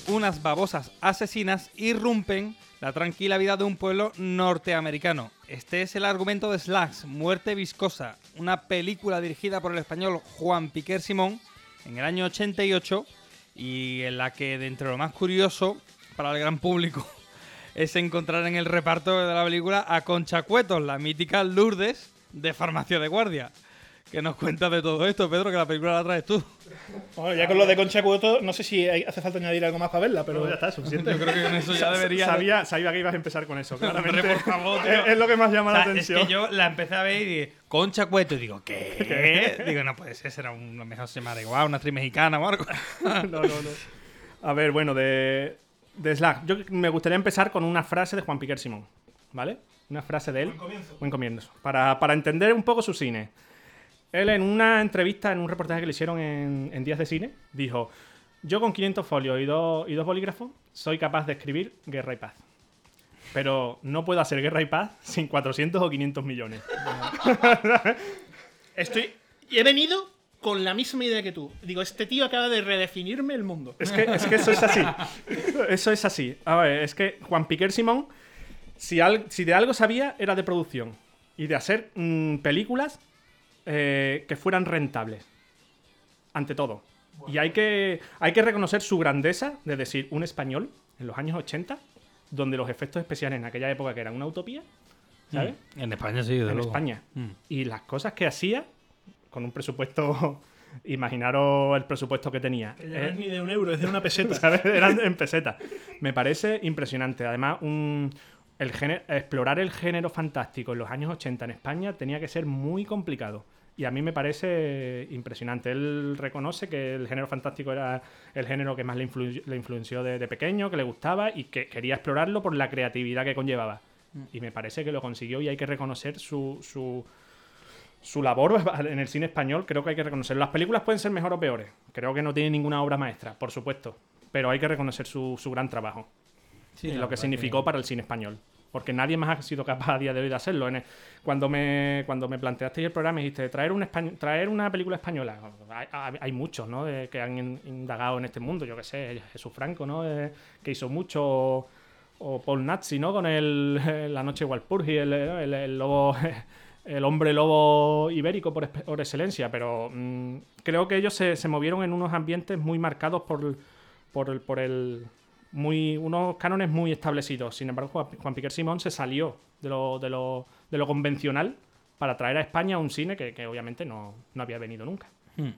Unas babosas asesinas irrumpen la tranquila vida de un pueblo norteamericano. Este es el argumento de Slugs, Muerte Viscosa, una película dirigida por el español Juan Piquer Simón en el año 88 y en la que, de entre lo más curioso para el gran público, es encontrar en el reparto de la película a Concha Cuetos, la mítica Lourdes de Farmacia de Guardia. Que nos cuenta de todo esto, Pedro, que la película la traes tú. Bueno, ya con lo de Concha Cueto, no sé si hay- hace falta añadir algo más para verla, pero No, ya está, suficiente. Yo creo que con eso ya debería- Sabía, sabía que ibas a empezar con eso, claramente. Hombre, por favor, tío. es, es lo que más llama O sea, la atención. Es que yo la empecé a ver y dije, Concha Cueto. Y digo, ¿qué? digo, no puede ser, será una mejor se llama igual, una actriz mexicana o algo. no, no, no. A ver, bueno, de, de Slack. Yo me gustaría empezar con una frase de Juan Piquer Simón, ¿vale? Una frase de él. Buen comienzo. Buen comienzo. Para, para entender un poco su cine. Él en una entrevista, en un reportaje que le hicieron en, en Días de Cine, dijo, yo con 500 folios y dos, y dos bolígrafos soy capaz de escribir Guerra y Paz. Pero no puedo hacer Guerra y Paz sin 400 o 500 millones. Estoy. He venido con la misma idea que tú. Digo, este tío acaba de redefinirme el mundo. Es que, es que eso es así. Eso es así. A ver, es que Juan Piquer Simón, si, al- si de algo sabía, era de producción. Y de hacer mm, películas eh, que fueran rentables. Ante todo. Y hay que, hay que reconocer su grandeza de decir un español en los años 80, donde los efectos especiales en aquella época que eran una utopía, ¿sabes? Mm. En España sí, en luego. España. Mm. Y las cosas que hacía con un presupuesto. Imaginaros el presupuesto que tenía. Que es Eh, ni de un euro, es de una peseta. ¿sabes? Eran en peseta. Me parece impresionante. Además, un, el género, explorar el género fantástico en los años 80 en España tenía que ser muy complicado. Y a mí me parece impresionante. Él reconoce que el género fantástico era el género que más le, influ- le influenció de, de pequeño, que le gustaba y que quería explorarlo por la creatividad que conllevaba. Y me parece que lo consiguió y hay que reconocer su, su, su labor en el cine español. Creo que hay que reconocerlo. Las películas pueden ser mejor o peores. Creo que no tiene ninguna obra maestra, por supuesto. Pero hay que reconocer su, su gran trabajo. Sí, y lo que significó que- para el cine español. Porque nadie más ha sido capaz a día de hoy de hacerlo. Cuando, me, cuando me planteaste el programa y dijiste traer, un traer una película española, hay, muchos ¿no? que han in- indagado en este mundo. Yo que sé, Jesús Franco, ¿no? Que hizo mucho. O, Paul Nazi, ¿no? Con el, La Noche de Walpurgi, el, el, lobo. El hombre lobo ibérico por, por excelencia, pero mm, creo que ellos se, se movieron en unos ambientes muy marcados por, por, por el, muy, unos cánones muy establecidos. Sin embargo, Juan, Piquer Simón se salió de lo, de lo, de lo convencional para traer a España un cine que, que obviamente no, no había venido nunca. Hmm.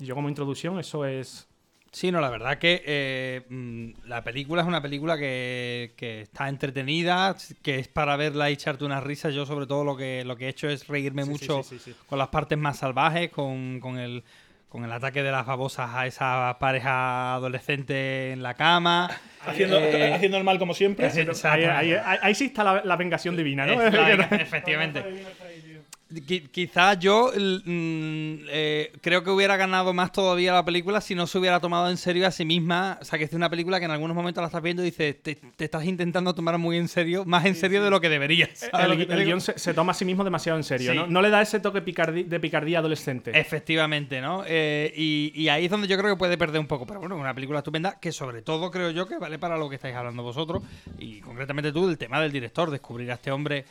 Y yo como introducción, eso es... Sí, no, la verdad que eh, mm, la película es una película que, que está entretenida, que es para verla y echarte unas risas. Yo sobre todo lo que, lo que he hecho es reírme Sí, mucho sí, sí, sí. con las partes más salvajes, con, con el con el ataque de las babosas a esa pareja adolescente en la cama. Haciendo, Eh, haciendo el mal como siempre. Exacto. Ahí, ahí- ahí- ahí sí está la, la vengación divina, ¿no? Efectivamente, efectivamente. Qui- Quizás yo mm, eh, creo que hubiera ganado más todavía la película si no se hubiera tomado en serio a sí misma. O sea, que es una película que en algunos momentos la estás viendo y dices, te, te estás intentando tomar muy en serio, más en serio de lo que deberías. ¿sabes el, que el guion se, se toma a sí mismo demasiado en serio, Sí. ¿no? No le da ese toque de picardía adolescente. Efectivamente, ¿no? Eh, y, y ahí es donde yo creo que puede perder un poco. Pero bueno, una película estupenda que sobre todo creo yo que vale para lo que estáis hablando vosotros. Y concretamente tú, del tema del director, descubrir a este hombre,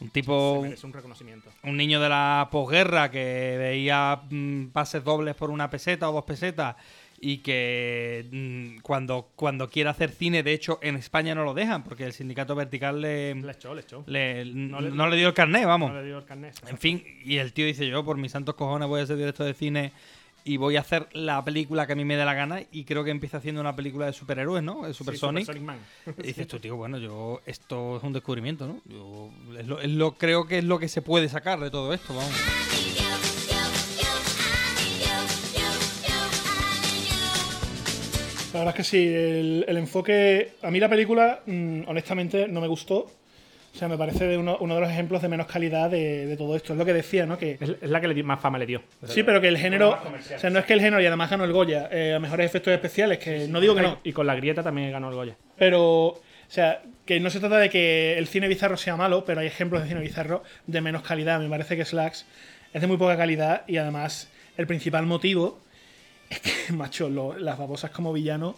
un tipo... Merece un reconocimiento. un niño de la posguerra que veía mm, pases dobles por una peseta o dos pesetas y que mm, cuando, cuando quiere hacer cine, de hecho, en España no lo dejan porque el sindicato vertical le, Le echó, le echó. le- No no, le- le, dio el carnet, vamos. No le dio el carnet. En fin, y el tío dice yo, por mis santos cojones voy a ser director de cine y voy a hacer la película que a mí me dé la gana y creo que empieza haciendo una película de superhéroes, ¿no? De Super Sí, Sonic. Super Sonic Man. Y dices tú, tío, bueno, yo esto es un descubrimiento, ¿no? Yo, es lo, es lo- creo que es lo que se puede sacar de todo esto, vamos. La verdad es que sí, el, el enfoque. A mí la película, mm, honestamente, no me gustó. O sea, me parece de uno, uno de los ejemplos de menos calidad de, de todo esto. Es lo que decía, ¿no? Que, Es, es la que le más fama le dio. sí, pero que el género. O sea, no es que el género, y además ganó el Goya, eh, a mejores efectos especiales, que no digo que no. Y con la grieta también ganó el Goya. Pero, o sea, que no se trata de que el cine bizarro sea malo, pero hay ejemplos de cine bizarro de menos calidad. Me parece que Slacks es de muy poca calidad y además el principal motivo es que, macho, lo- las babosas como villano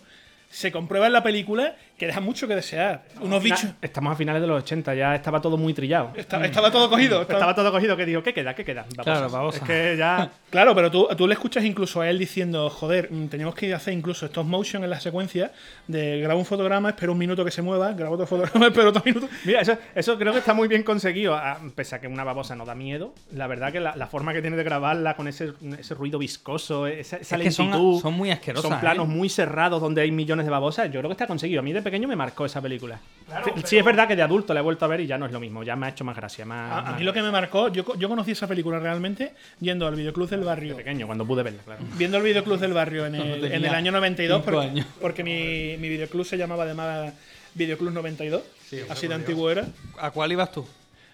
se comprueba en la película que dejan mucho que desear. Unos bichos. Estamos a finales de los 80, ya estaba todo muy trillado. Esta- estaba todo cogido. estaba- Estaba todo cogido que digo, ¿qué queda? ¿Qué queda? Babosas. Claro, babosas. Es que ya. Claro, pero tú, tú le escuchas incluso a él diciendo, joder, mm, teníamos que hacer incluso stop motion en la secuencia de grabo un fotograma, espero un minuto que se mueva, grabo otro fotograma, espero otro minuto. Mira, eso, eso creo que está muy bien conseguido. a- Pese a que una babosa no da miedo, la verdad que la, la forma que tiene de grabarla con ese, ese ruido viscoso, esa, esa Es que son- lentitud. son muy asquerosas, Son planos ¿eh? muy cerrados donde hay millones de babosas. Yo creo que está conseguido. A mí de pequeño me marcó esa película. Sí, es verdad que de adulto la he vuelto a ver y ya no es lo mismo. Ya me ha hecho más gracia. Más, A, a mí lo que me marcó, yo, yo conocí esa película realmente yendo al videoclub del barrio. de pequeño, cuando pude verla, claro. Viendo el videoclub del barrio en el, en el año 92, cinco porque, mi, mi videoclub se llamaba además Videoclub 92, así de antiguo era. ¿A cuál ibas tú?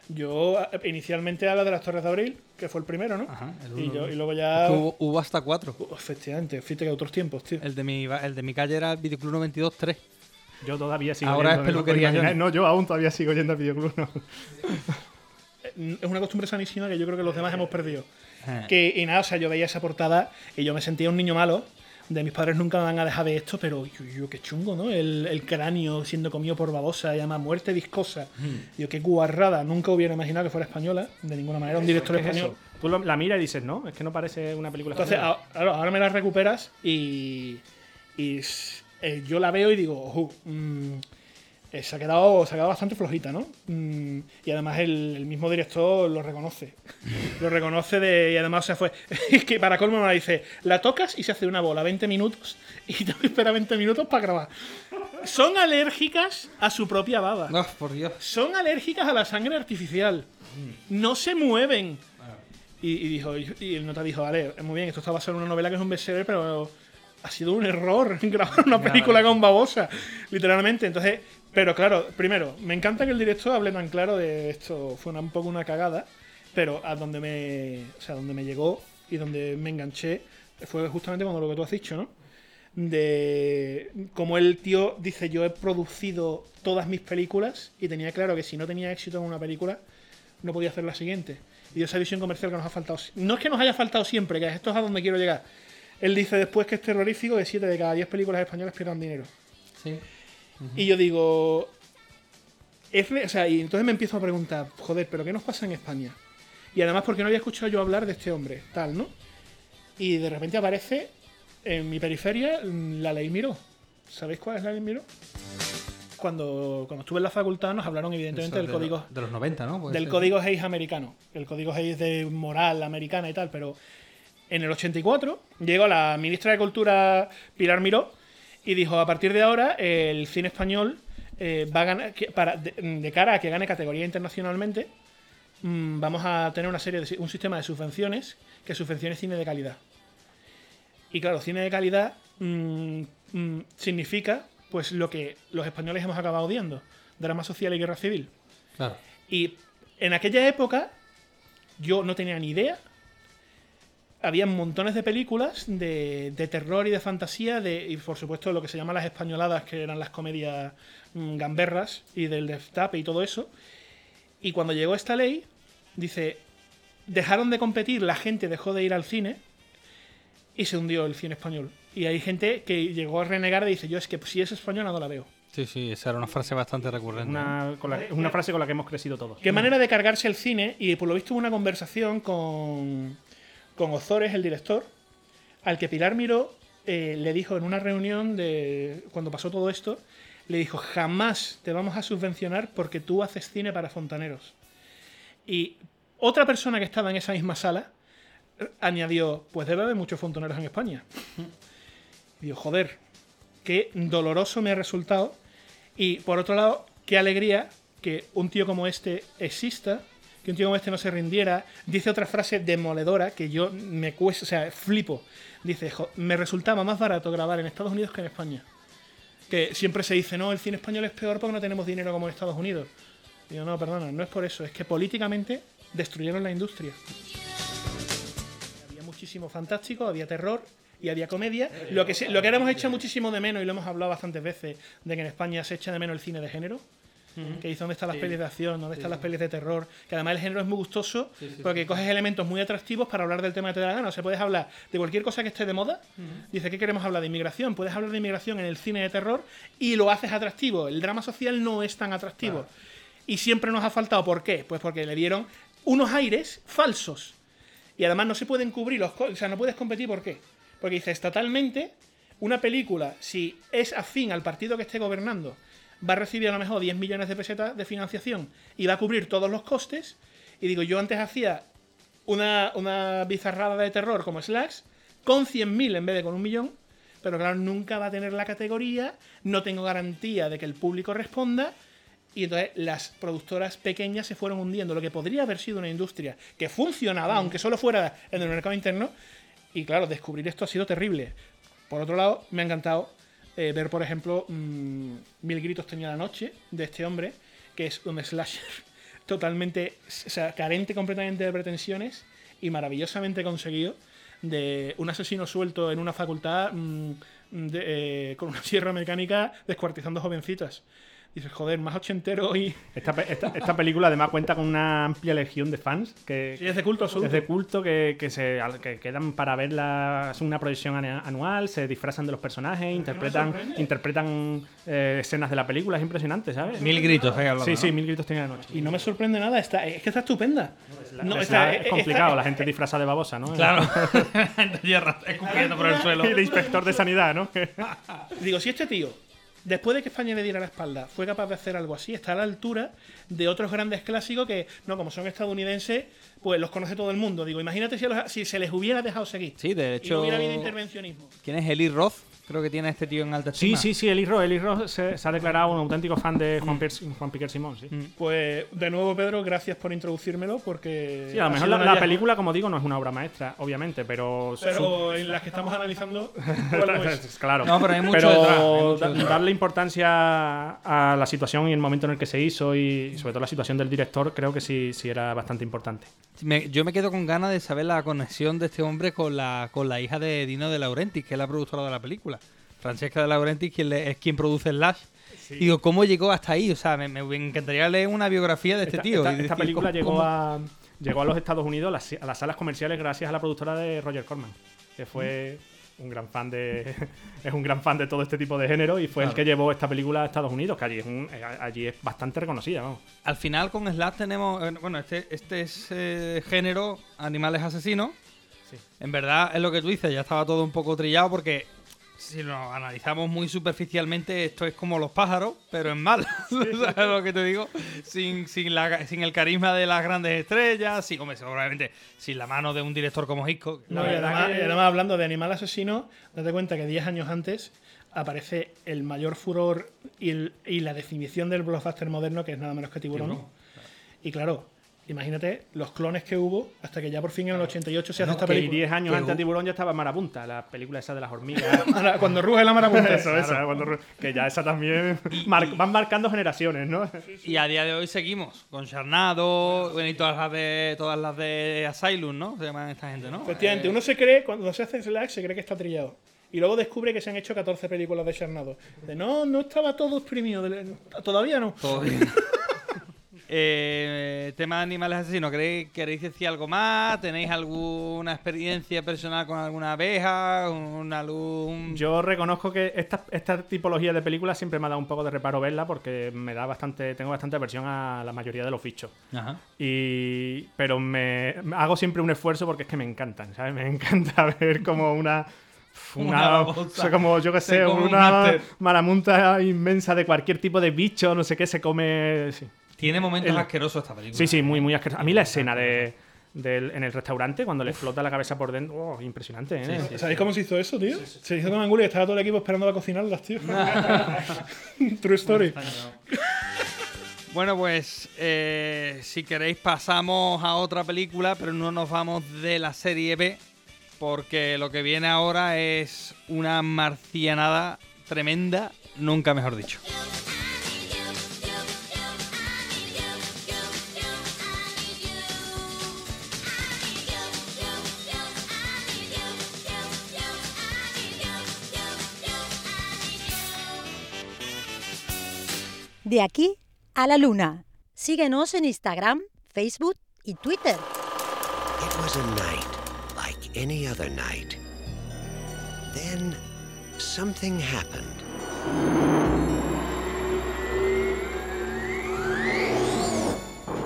Yo a- inicialmente a la de las Torres de Abril, que fue el primero, ¿no? Ajá, el y, uno, yo- ¿no? y luego ya... Que hubo, hubo hasta cuatro. Uh, Efectivamente, fíjate que otros tiempos, tío. El de mi, el de mi calle era el Videoclub 92 3. Yo todavía sigo Ahora yendo, es peluquería. Johnny. No, yo aún todavía sigo yendo al videoclub. no. Es una costumbre sanísima que yo creo que los demás hemos perdido. Que, y nada, o sea, yo veía esa portada y yo me sentía un niño malo. De mis padres nunca me van a dejar de esto, pero yo, yo, qué chungo, ¿no? El, el cráneo siendo comido por babosa, además muerte viscosa. Yo, qué guarrada. Nunca hubiera imaginado que fuera española, de ninguna manera, un director ¿Qué es español. eso? Tú la miras y dices, no, es que no parece una película Entonces, española. a- claro, ahora me la recuperas y, y eh, yo la veo y digo, "Ojo, mm, eh, se, ha quedado, se ha quedado bastante flojita, ¿no? Mm, y además el, el mismo director lo reconoce. lo reconoce de, y además se fue. Es que para colmo me dice, la tocas y se hace una bola 20 minutos y tengo que esperar 20 minutos para grabar. Son alérgicas a su propia baba. No, por Dios. Son alérgicas a la sangre artificial. No se mueven. Y, y dijo, y el nota dijo, vale, muy bien, esto está basado en una novela que es un bestseller, pero ha sido un error grabar una película con babosa, literalmente. Entonces, pero claro, primero, me encanta que el director hable tan claro de esto, fue un poco una cagada, pero a donde me, o sea, donde me llegó y donde me enganché fue justamente cuando lo que tú has dicho, ¿no? De como el tío dice, yo he producido todas mis películas y tenía claro que si no tenía éxito en una película, no podía hacer la siguiente. Y esa visión comercial que nos ha faltado. No es que nos haya faltado siempre, que esto es a donde quiero llegar. Él dice después que es terrorífico que 7 de cada 10 películas españolas pierdan dinero. Sí. Y yo digo. es o sea, y entonces me empiezo a preguntar, joder, ¿pero qué nos pasa en España? Y además, porque no había escuchado yo hablar de este hombre? Tal, ¿no? Y de repente aparece en mi periferia mm, la ley Miró. ¿Sabéis cuál es la ley Miró? Cuando, cuando estuve en la facultad nos hablaron evidentemente Eso del de código lo- de los 90, ¿no? Puede del ser. código Hayes americano. El código Hayes de moral americana y tal, pero en el 84 llegó la ministra de Cultura Pilar Miró y dijo, a partir de ahora el cine español eh, va a ganar, que- para, de, de cara a que gane categoría internacionalmente, mm, vamos a tener una serie de, un sistema de subvenciones que subvencione cine de calidad. Y claro, cine de calidad mm, mm, significa pues lo que los españoles hemos acabado odiando, drama social y guerra civil. Claro. Y en aquella época yo no tenía ni idea. Había montones de películas de, de terror y de fantasía, de, y por supuesto lo que se llaman las españoladas, que eran las comedias mm, gamberras y del destape y todo eso. Y cuando llegó esta ley, dice, dejaron de competir, la gente dejó de ir al cine y se hundió el cine español. Y hay gente que llegó a renegar y dice, yo es que si es española no la veo. Sí, sí, esa era una frase bastante recurrente. Una, con la- una frase con la que hemos crecido todos. Qué manera de cargarse el cine, y por lo visto hubo una conversación con, con Ozores, el director, al que Pilar Miró eh, le dijo en una reunión de cuando pasó todo esto, le dijo, jamás te vamos a subvencionar porque tú haces cine para fontaneros. Y otra persona que estaba en esa misma sala eh, añadió, pues debe haber muchos fontaneros en España. Y joder, qué doloroso me ha resultado. Y por otro lado, qué alegría que un tío como este exista, que un tío como este no se rindiera. Dice otra frase demoledora que yo me cuesta, o sea, flipo. Dice, "Jo, me resultaba más barato grabar en Estados Unidos que en España. Que siempre se dice, no, el cine español es peor porque no tenemos dinero como en Estados Unidos. Digo, no, perdona, no es por eso, es que políticamente destruyeron la industria. Había muchísimo fantástico, había terror y había comedia. Lo que, lo que ahora hemos hecho muchísimo de menos, y lo hemos hablado bastantes veces, de que en España se echa de menos el cine de género. Que dice dónde están las Sí. pelis de acción, dónde Sí, están las pelis de terror. Que además el género es muy gustoso porque coges elementos muy atractivos para hablar del tema que te da la gana. O sea, puedes hablar de cualquier cosa que esté de moda. Dice, ¿qué queremos hablar de inmigración? Puedes hablar de inmigración en el cine de terror y lo haces atractivo. El drama social no es tan atractivo. Y siempre nos ha faltado. ¿Por qué? Pues porque le dieron unos aires falsos. Y además no se pueden cubrir los... O sea, no puedes competir. ¿Por qué? Porque dice, estatalmente, una película, si es afín al partido que esté gobernando, va a recibir a lo mejor 10 millones de pesetas de financiación y va a cubrir todos los costes. Y digo, yo antes hacía una, una bizarrada de terror como Slash con 100.000 en vez de con un millón. Pero claro, nunca va a tener la categoría, no tengo garantía de que el público responda. Y entonces las productoras pequeñas se fueron hundiendo. Lo que podría haber sido una industria que funcionaba, aunque solo fuera en el mercado interno. Y claro, descubrir esto ha sido terrible. Por otro lado, me ha encantado eh, ver, por ejemplo, mm, Mil Gritos tenía la noche de este hombre, que es un slasher totalmente, o sea, carente completamente de pretensiones y maravillosamente conseguido de un asesino suelto en una facultad mm, eh, con una sierra mecánica descuartizando jovencitas. Dices, joder, más ochentero y... Esta, esta- esta película además cuenta con una amplia legión de fans que Sí, es de culto absoluto. es de culto que, que se que quedan para verla es una proyección anual se disfrazan de los personajes interpretan interpretan eh, escenas de la película es impresionante sabes Mil gritos, eh, sí sí ¿no? mil gritos tiene la noche Y no me sorprende nada, está, es que está estupenda. No, es, está- la- eh, es complicado está- la gente disfrazada de babosa no Claro. escupiendo por el suelo. y de inspector de sanidad no Digo, si este tío, después de que España le diera la espalda, fue capaz de hacer algo así, está a la altura de otros grandes clásicos que, no, como son estadounidenses, pues los conoce todo el mundo. Digo, imagínate si, los- si se les hubiera dejado seguir. Sí, de Y no hecho. hubiera habido intervencionismo. ¿Quién es Eli Roth? Creo que tiene a este tío en alta sí estima. sí sí Eli Roth Eli Roth se, se ha declarado un auténtico fan de Juan, Pier- Juan Piquer Simón sí Pues, de nuevo, Pedro, gracias por introducírmelo, porque. Sí, a lo mejor la, película, como digo, no es una obra maestra, obviamente, pero... su- Pero en las que estamos analizando. claro. No, pero hay mucho Pero detrás, hay mucho da- detrás. darle importancia a la situación y el momento en el que se hizo y sobre todo la situación del director, creo que sí, sí era bastante importante. Me- yo me quedo con ganas de saber la conexión de este hombre con la, con la hija de Dino de Laurentiis, que es la productora de la película. Francesca de Laurentiis, quien le- es quien produce Slash. Y digo, ¿cómo llegó hasta ahí? O sea, me, me encantaría leer una biografía de este Esta, tío. esta- película ¿cómo- llegó cómo- a, llegó a los Estados Unidos, a las, a las salas comerciales, gracias a la productora de Roger Corman, que fue un gran fan de es un gran fan de todo este tipo de género y fue el que llevó esta película a Estados Unidos, que allí es, un- eh, allí es bastante reconocida. Vamos. Al final con Slash tenemos, eh, bueno, este, este es eh, género animales asesinos. Sí. En verdad es lo que tú dices, ya estaba todo un poco trillado porque si lo analizamos muy superficialmente esto es como los pájaros, pero en mal. ¿Sabes lo que te digo? Sin, sin, la, sin el carisma de las grandes estrellas, sin, hombre, seguramente sin la mano de un director como Hitchcock. No, y además, que- y además, hablando de animal asesino, date cuenta que 10 años antes aparece el mayor furor y, el- y la definición del blockbuster moderno, que es nada menos que Tiburón. Tiburón, Y claro, Imagínate los clones que hubo hasta que ya por fin en el 88 se hace esta Que película. 10 años Que antes de Tiburón ya estaba Marabunta, la película esa de las hormigas. Cuando ruge la marabunta. Eso, esa, cuando ruge- que ya esa también mar- van marcando generaciones, ¿no? Y a día de hoy seguimos con Charnado bueno, y todas las de todas las de Asylum, ¿no? Se llaman esta gente, ¿no? Efectivamente, Eh, uno se cree, cuando se hace Slack, se cree que está trillado. Y luego descubre que se han hecho 14 películas de Charnado. De no, no estaba todo exprimido. de- Todavía no. Todavía. Eh, tema de animales asesinos, ¿queréis, ¿queréis decir algo más? ¿Tenéis alguna experiencia personal con alguna abeja? ¿Una luz? un- Yo reconozco que esta, esta tipología de películas siempre me ha dado un poco de reparo verla porque me da bastante, tengo bastante aversión a la mayoría de los bichos. Ajá. Y, pero me hago siempre un esfuerzo porque es que me encantan, ¿sabes? Me encanta ver como una. Una o sea, como yo que sé, un una máster. maramunta inmensa de cualquier tipo de bicho, no sé qué, se come. sí. Tiene momentos El- asquerosos esta película. Sí, sí, muy, muy asqueroso. A mí la escena de, del- en el restaurante, cuando le explota la cabeza por dentro, oh, impresionante, ¿eh? ¿Sabéis cómo se hizo eso, tío? Se hizo con Angulo y estaba todo el equipo esperando a cocinarlas, tío. True story. Bueno, pues eh, si queréis pasamos a otra película, pero no nos vamos de la serie B, porque lo que viene ahora es una marcianada tremenda, nunca mejor dicho. De aquí a la luna. Síguenos en Instagram, Facebook y Twitter. It was a night like any other night. Then something happened.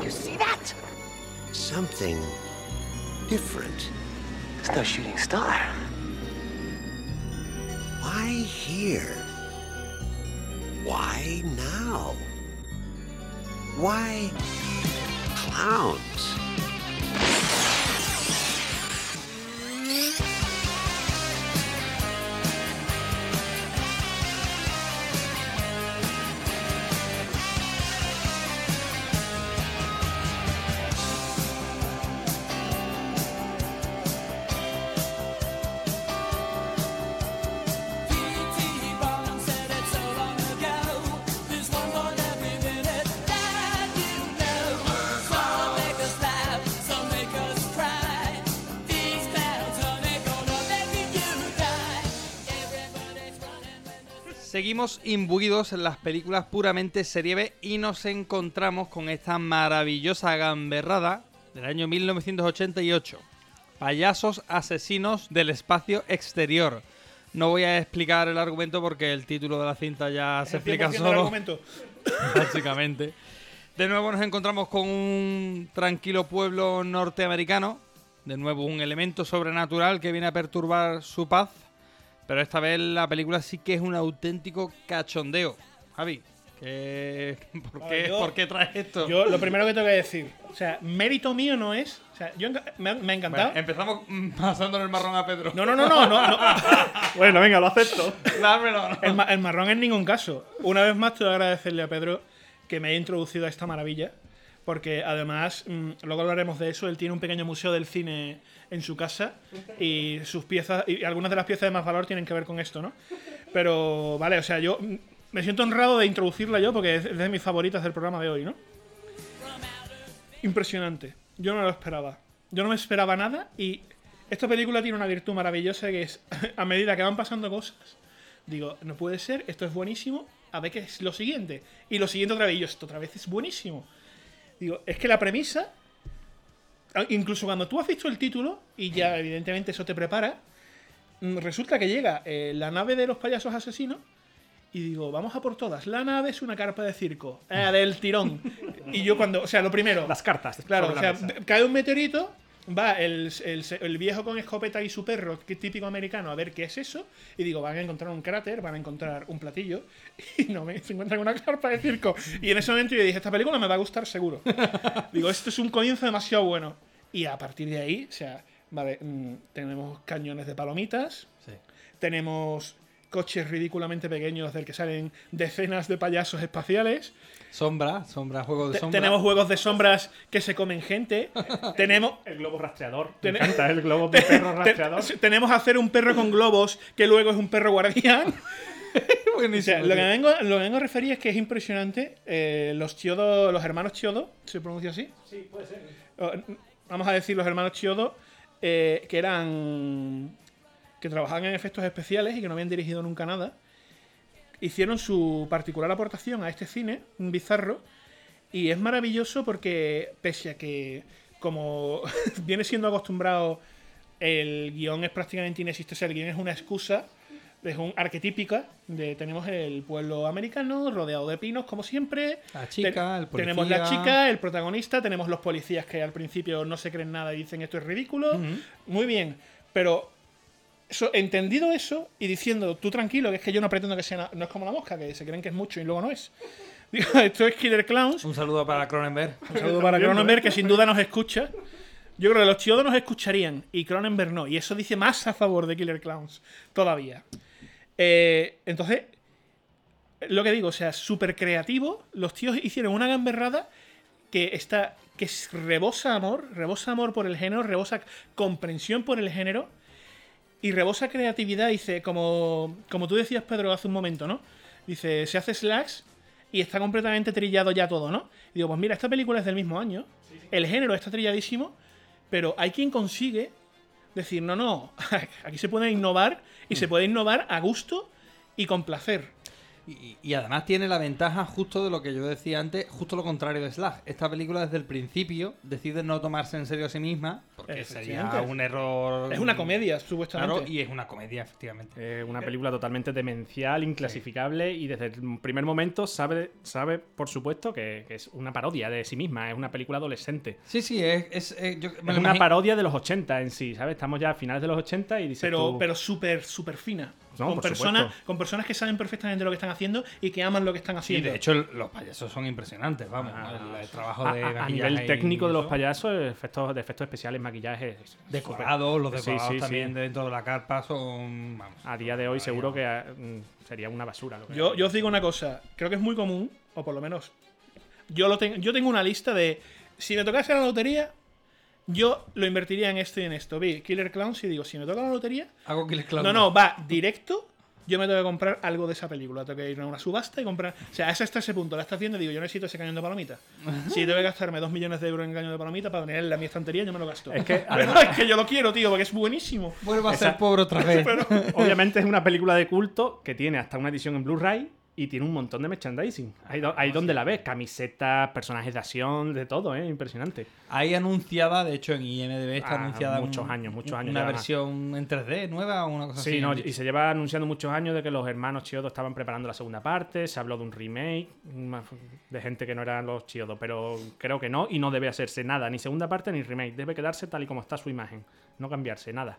You see that? Something different. It's no shooting star. Why here? Why now? Why clowns? Seguimos imbuidos en las películas puramente serie B y nos encontramos con esta maravillosa gamberrada del año 1988. Payasos asesinos del espacio exterior. No voy a explicar el argumento porque el título de la cinta ya se explica 100% del solo. argumento. Básicamente. De nuevo nos encontramos con un tranquilo pueblo norteamericano. De nuevo un elemento sobrenatural que viene a perturbar su paz. Pero esta vez la película sí que es un auténtico cachondeo. Javi, ¿qué- por, qué, ver, yo- por qué traes esto? Yo lo primero que tengo que decir, o sea, mérito mío no es, o sea, yo me, ha- me ha encantado. Bueno, empezamos pasándole el marrón a Pedro. No, no, no, no, no. no. bueno, venga, lo acepto. Dámelo. El, ma- el marrón en ningún caso. Una vez más, que agradecerle a Pedro que me haya introducido a esta maravilla. Porque además, mm, luego hablaremos de eso, él tiene un pequeño museo del cine en su casa y sus piezas, y algunas de las piezas de más valor tienen que ver con esto, ¿no? Pero, vale, o sea, yo mm, me siento honrado de introducirla yo porque es de mis favoritas del programa de hoy, ¿no? Impresionante. Yo no lo esperaba. Yo no me esperaba nada y esta película tiene una virtud maravillosa que es, a medida que van pasando cosas, digo, no puede ser, esto es buenísimo, a ver qué es lo siguiente. Y lo siguiente otra vez, y yo, esto otra vez es buenísimo. Digo, es que la premisa, a- incluso cuando tú has visto el título, y ya evidentemente eso te prepara, mm, resulta que llega eh, la nave de los payasos asesinos, y digo, vamos a por todas. La nave es una carpa de circo, eh, del tirón. y yo cuando, o sea, lo primero... Las cartas. Claro, o sea, cae un meteorito, va el, el- el viejo con escopeta y su perro, que es típico americano, a ver qué es eso, y digo, van a encontrar un cráter, van a encontrar un platillo, y no me se encuentran una carpa de circo. Y en ese momento yo dije, esta película me va a gustar seguro. digo, esto es un comienzo demasiado bueno. Y a partir de ahí, o sea, vale, mm, tenemos cañones de palomitas, tenemos coches ridículamente pequeños del que salen decenas de payasos espaciales. Sombra, sombra, juego de Te- sombra. Tenemos juegos de sombras que se comen gente. tenemos. El globo rastreador. Me encanta el globo de perro rastreador. tenemos hacer un perro con globos que luego es un perro guardián. O sea, lo, que me vengo, lo que vengo a referir es que es impresionante. eh, los Chiodo, los hermanos Chiodo, ¿se pronuncia así? Sí, puede ser. Vamos a decir los hermanos Chiodo, eh, que eran. que trabajaban en efectos especiales y que no habían dirigido nunca nada. Hicieron su particular aportación a este cine, un bizarro. Y es maravilloso porque, pese a que, como viene siendo acostumbrado, el guion es prácticamente inexistente, o sea, el guion es una excusa, es un arquetípica de tenemos el pueblo americano rodeado de pinos, como siempre. La chica, el policía. Tenemos la chica, el protagonista, tenemos los policías que al principio no se creen nada y dicen esto es ridículo. Muy bien, pero eso, entendido eso y diciendo tú tranquilo, que es que yo no pretendo que sea, no es como la mosca, que se creen que es mucho y luego no es. Digo, esto es Killer Clowns. Un saludo para Cronenberg. Un saludo para Cronenberg, que sin duda nos escucha. Yo creo que los Chiodo nos escucharían y Cronenberg no. Y eso dice más a favor de Killer Clowns todavía. Eh, entonces, lo que digo, o sea, súper creativo. Los tíos hicieron una gamberrada que está. que rebosa amor, rebosa amor por el género, rebosa comprensión por el género y rebosa creatividad. Dice, como, como tú decías, Pedro, hace un momento, ¿no? Dice, se hace slacks y está completamente trillado ya todo, ¿no? Y digo, pues mira, esta película es del mismo año, el género está trilladísimo, pero hay quien consigue decir, no, no, aquí se puede innovar y se puede innovar a gusto y con placer. Y, y además tiene la ventaja justo de lo que yo decía antes, justo lo contrario de Slash. Esta película desde el principio decide no tomarse en serio a sí misma, porque sería un error... Es una comedia, supuestamente. Claro, y es una comedia, efectivamente. Eh, una película totalmente demencial, inclasificable y desde el primer momento sabe, sabe por supuesto, que, que es una parodia de sí misma, es una película adolescente. Sí, sí, es... es, eh, yo- Es una imagino- parodia de los 80 en sí, ¿sabes? Estamos ya a finales de los 80 y dices pero, tú- pero súper, súper fina. No, con, personas, con personas que saben perfectamente lo que están haciendo y que aman lo que están Y haciendo. de hecho los payasos son impresionantes, vamos. el, el trabajo a, de a- a nivel y técnico de los payasos, efectos, de efectos especiales, maquillaje. es Decorados, los sí, decorados sí, sí. también dentro de la carpa son... Vamos, A día de hoy seguro que ah, mm, sería una basura. Lo que Yo, yo os digo una cosa, creo que es muy común, o por lo menos yo lo tengo, yo tengo una lista de si me tocase la lotería, yo lo invertiría en esto y en esto. Vi Killer Clowns y digo, si me toca la lotería, Hago Killer Clowns. no, no, va directo. Yo me tengo que comprar algo de esa película. Tengo que ir a una subasta y comprar. O sea, es hasta ese punto. La estás viendo y digo, yo necesito ese cañón de palomitas. Si tengo que gastarme dos millones de euros en cañón de palomitas para tenerla en mi estantería, yo me lo gasto. Es que, además- es que yo lo quiero, tío, porque es buenísimo. Vuelvo a Esa- ser pobre otra vez. Obviamente es una película de culto que tiene hasta una edición en Blu-ray y tiene un montón de merchandising. Ahí, do- ahí donde la ves, camisetas, personajes de acción, de todo, ¿eh? Impresionante. Hay anunciada, de hecho en IMDB está Ah, anunciada muchos un- años, muchos años Una versión en 3D nueva o una cosa Sí, así. no, han y se lleva anunciando muchos años de que los hermanos Chiodo estaban preparando la segunda parte, se habló de un remake de gente que no eran los Chiodo, pero creo que no y no debe hacerse nada, ni segunda parte ni remake, debe quedarse tal y como está su imagen, no cambiarse nada.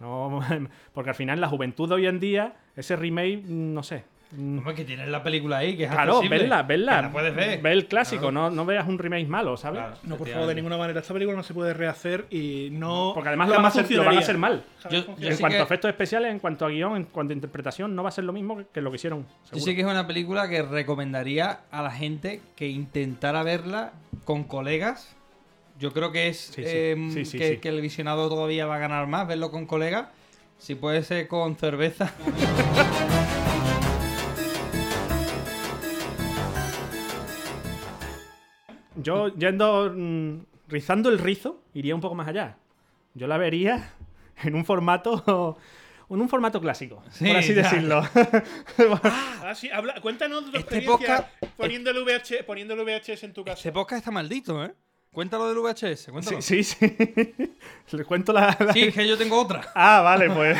No, porque al final la juventud de hoy en día, ese remake, no sé. Mm, Hombre, que tienes la película ahí, que es Claro, accesible, verla, verla. la puedes ver. Ve el clásico, Claro. no, no veas un remake malo, ¿sabes? No, por favor, de ninguna manera. Esta película no se puede rehacer y no. Porque además lo van, a hacer, lo van a hacer mal. Yo- en sí cuanto que- a efectos especiales, en cuanto a guion, en cuanto a interpretación, no va a ser lo mismo que, lo que hicieron. Yo sí que es una película que recomendaría a la gente que intentara verla con colegas. Yo creo que es Sí, sí. em, Sí, sí, que, sí. que el visionado todavía va a ganar más, verlo con colegas. Si puede ser con cerveza. Yo, yendo, mm, rizando el rizo, iría un poco más allá. Yo la vería en un formato. En un formato clásico, Sí, por así ya. decirlo. Ah, sí, habla- cuéntanos de tu Este experiencia podcast- poniendo el, VH, poniendo el VHS en tu casa. Este podcast está maldito, ¿eh? Cuéntalo del VHS, cuéntalo. sí, sí, sí. Les cuento la. la- Sí, es que yo tengo otra. Ah, vale, pues.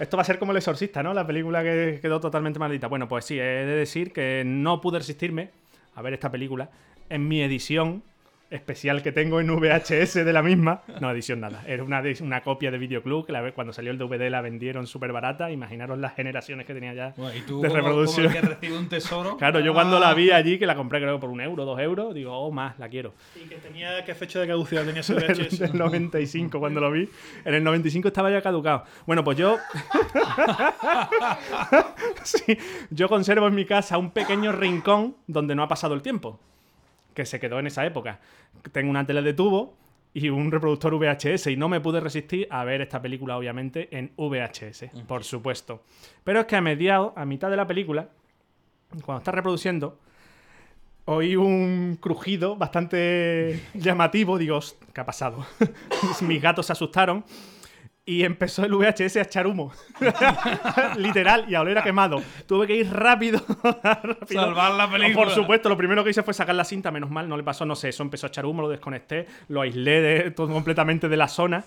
Esto va a ser como El Exorcista, ¿no? La película que quedó totalmente maldita. Bueno, pues sí, he de decir que no pude resistirme a ver esta película en mi edición especial que tengo en VHS de la misma. No, edición nada. Era una, una copia de Videoclub que la, cuando salió el DVD la vendieron súper barata. Imaginaros las generaciones que tenía ya Bueno, y tú de como- reproducción. como el que recibe un tesoro. Claro, yo cuando la vi allí, que la compré creo por un euro, dos euros, digo, oh, más, la quiero. Y que tenía qué fecha de caducidad tenía ese VHS. del 95 cuando lo vi. En el 95 estaba ya caducado. Bueno, pues yo. Sí, yo conservo en mi casa un pequeño rincón donde no ha pasado el tiempo. Que se quedó en esa época. Tengo una tele de tubo y un reproductor VHS. Y no me pude resistir a ver esta película, obviamente, en VHS, por supuesto. Pero es que a mediados, a mitad de la película, cuando está reproduciendo, oí un crujido bastante llamativo. Digo, "Host, ¿qué ha pasado? Mis gatos se asustaron. Y empezó el VHS a echar humo. Literal, y a oler a quemado. Tuve que ir rápido. rápido. Salvar la película. Por supuesto, lo primero que hice fue sacar la cinta, menos mal, no le pasó, no sé, eso empezó a echar humo, lo desconecté, lo aislé de, todo completamente de la zona.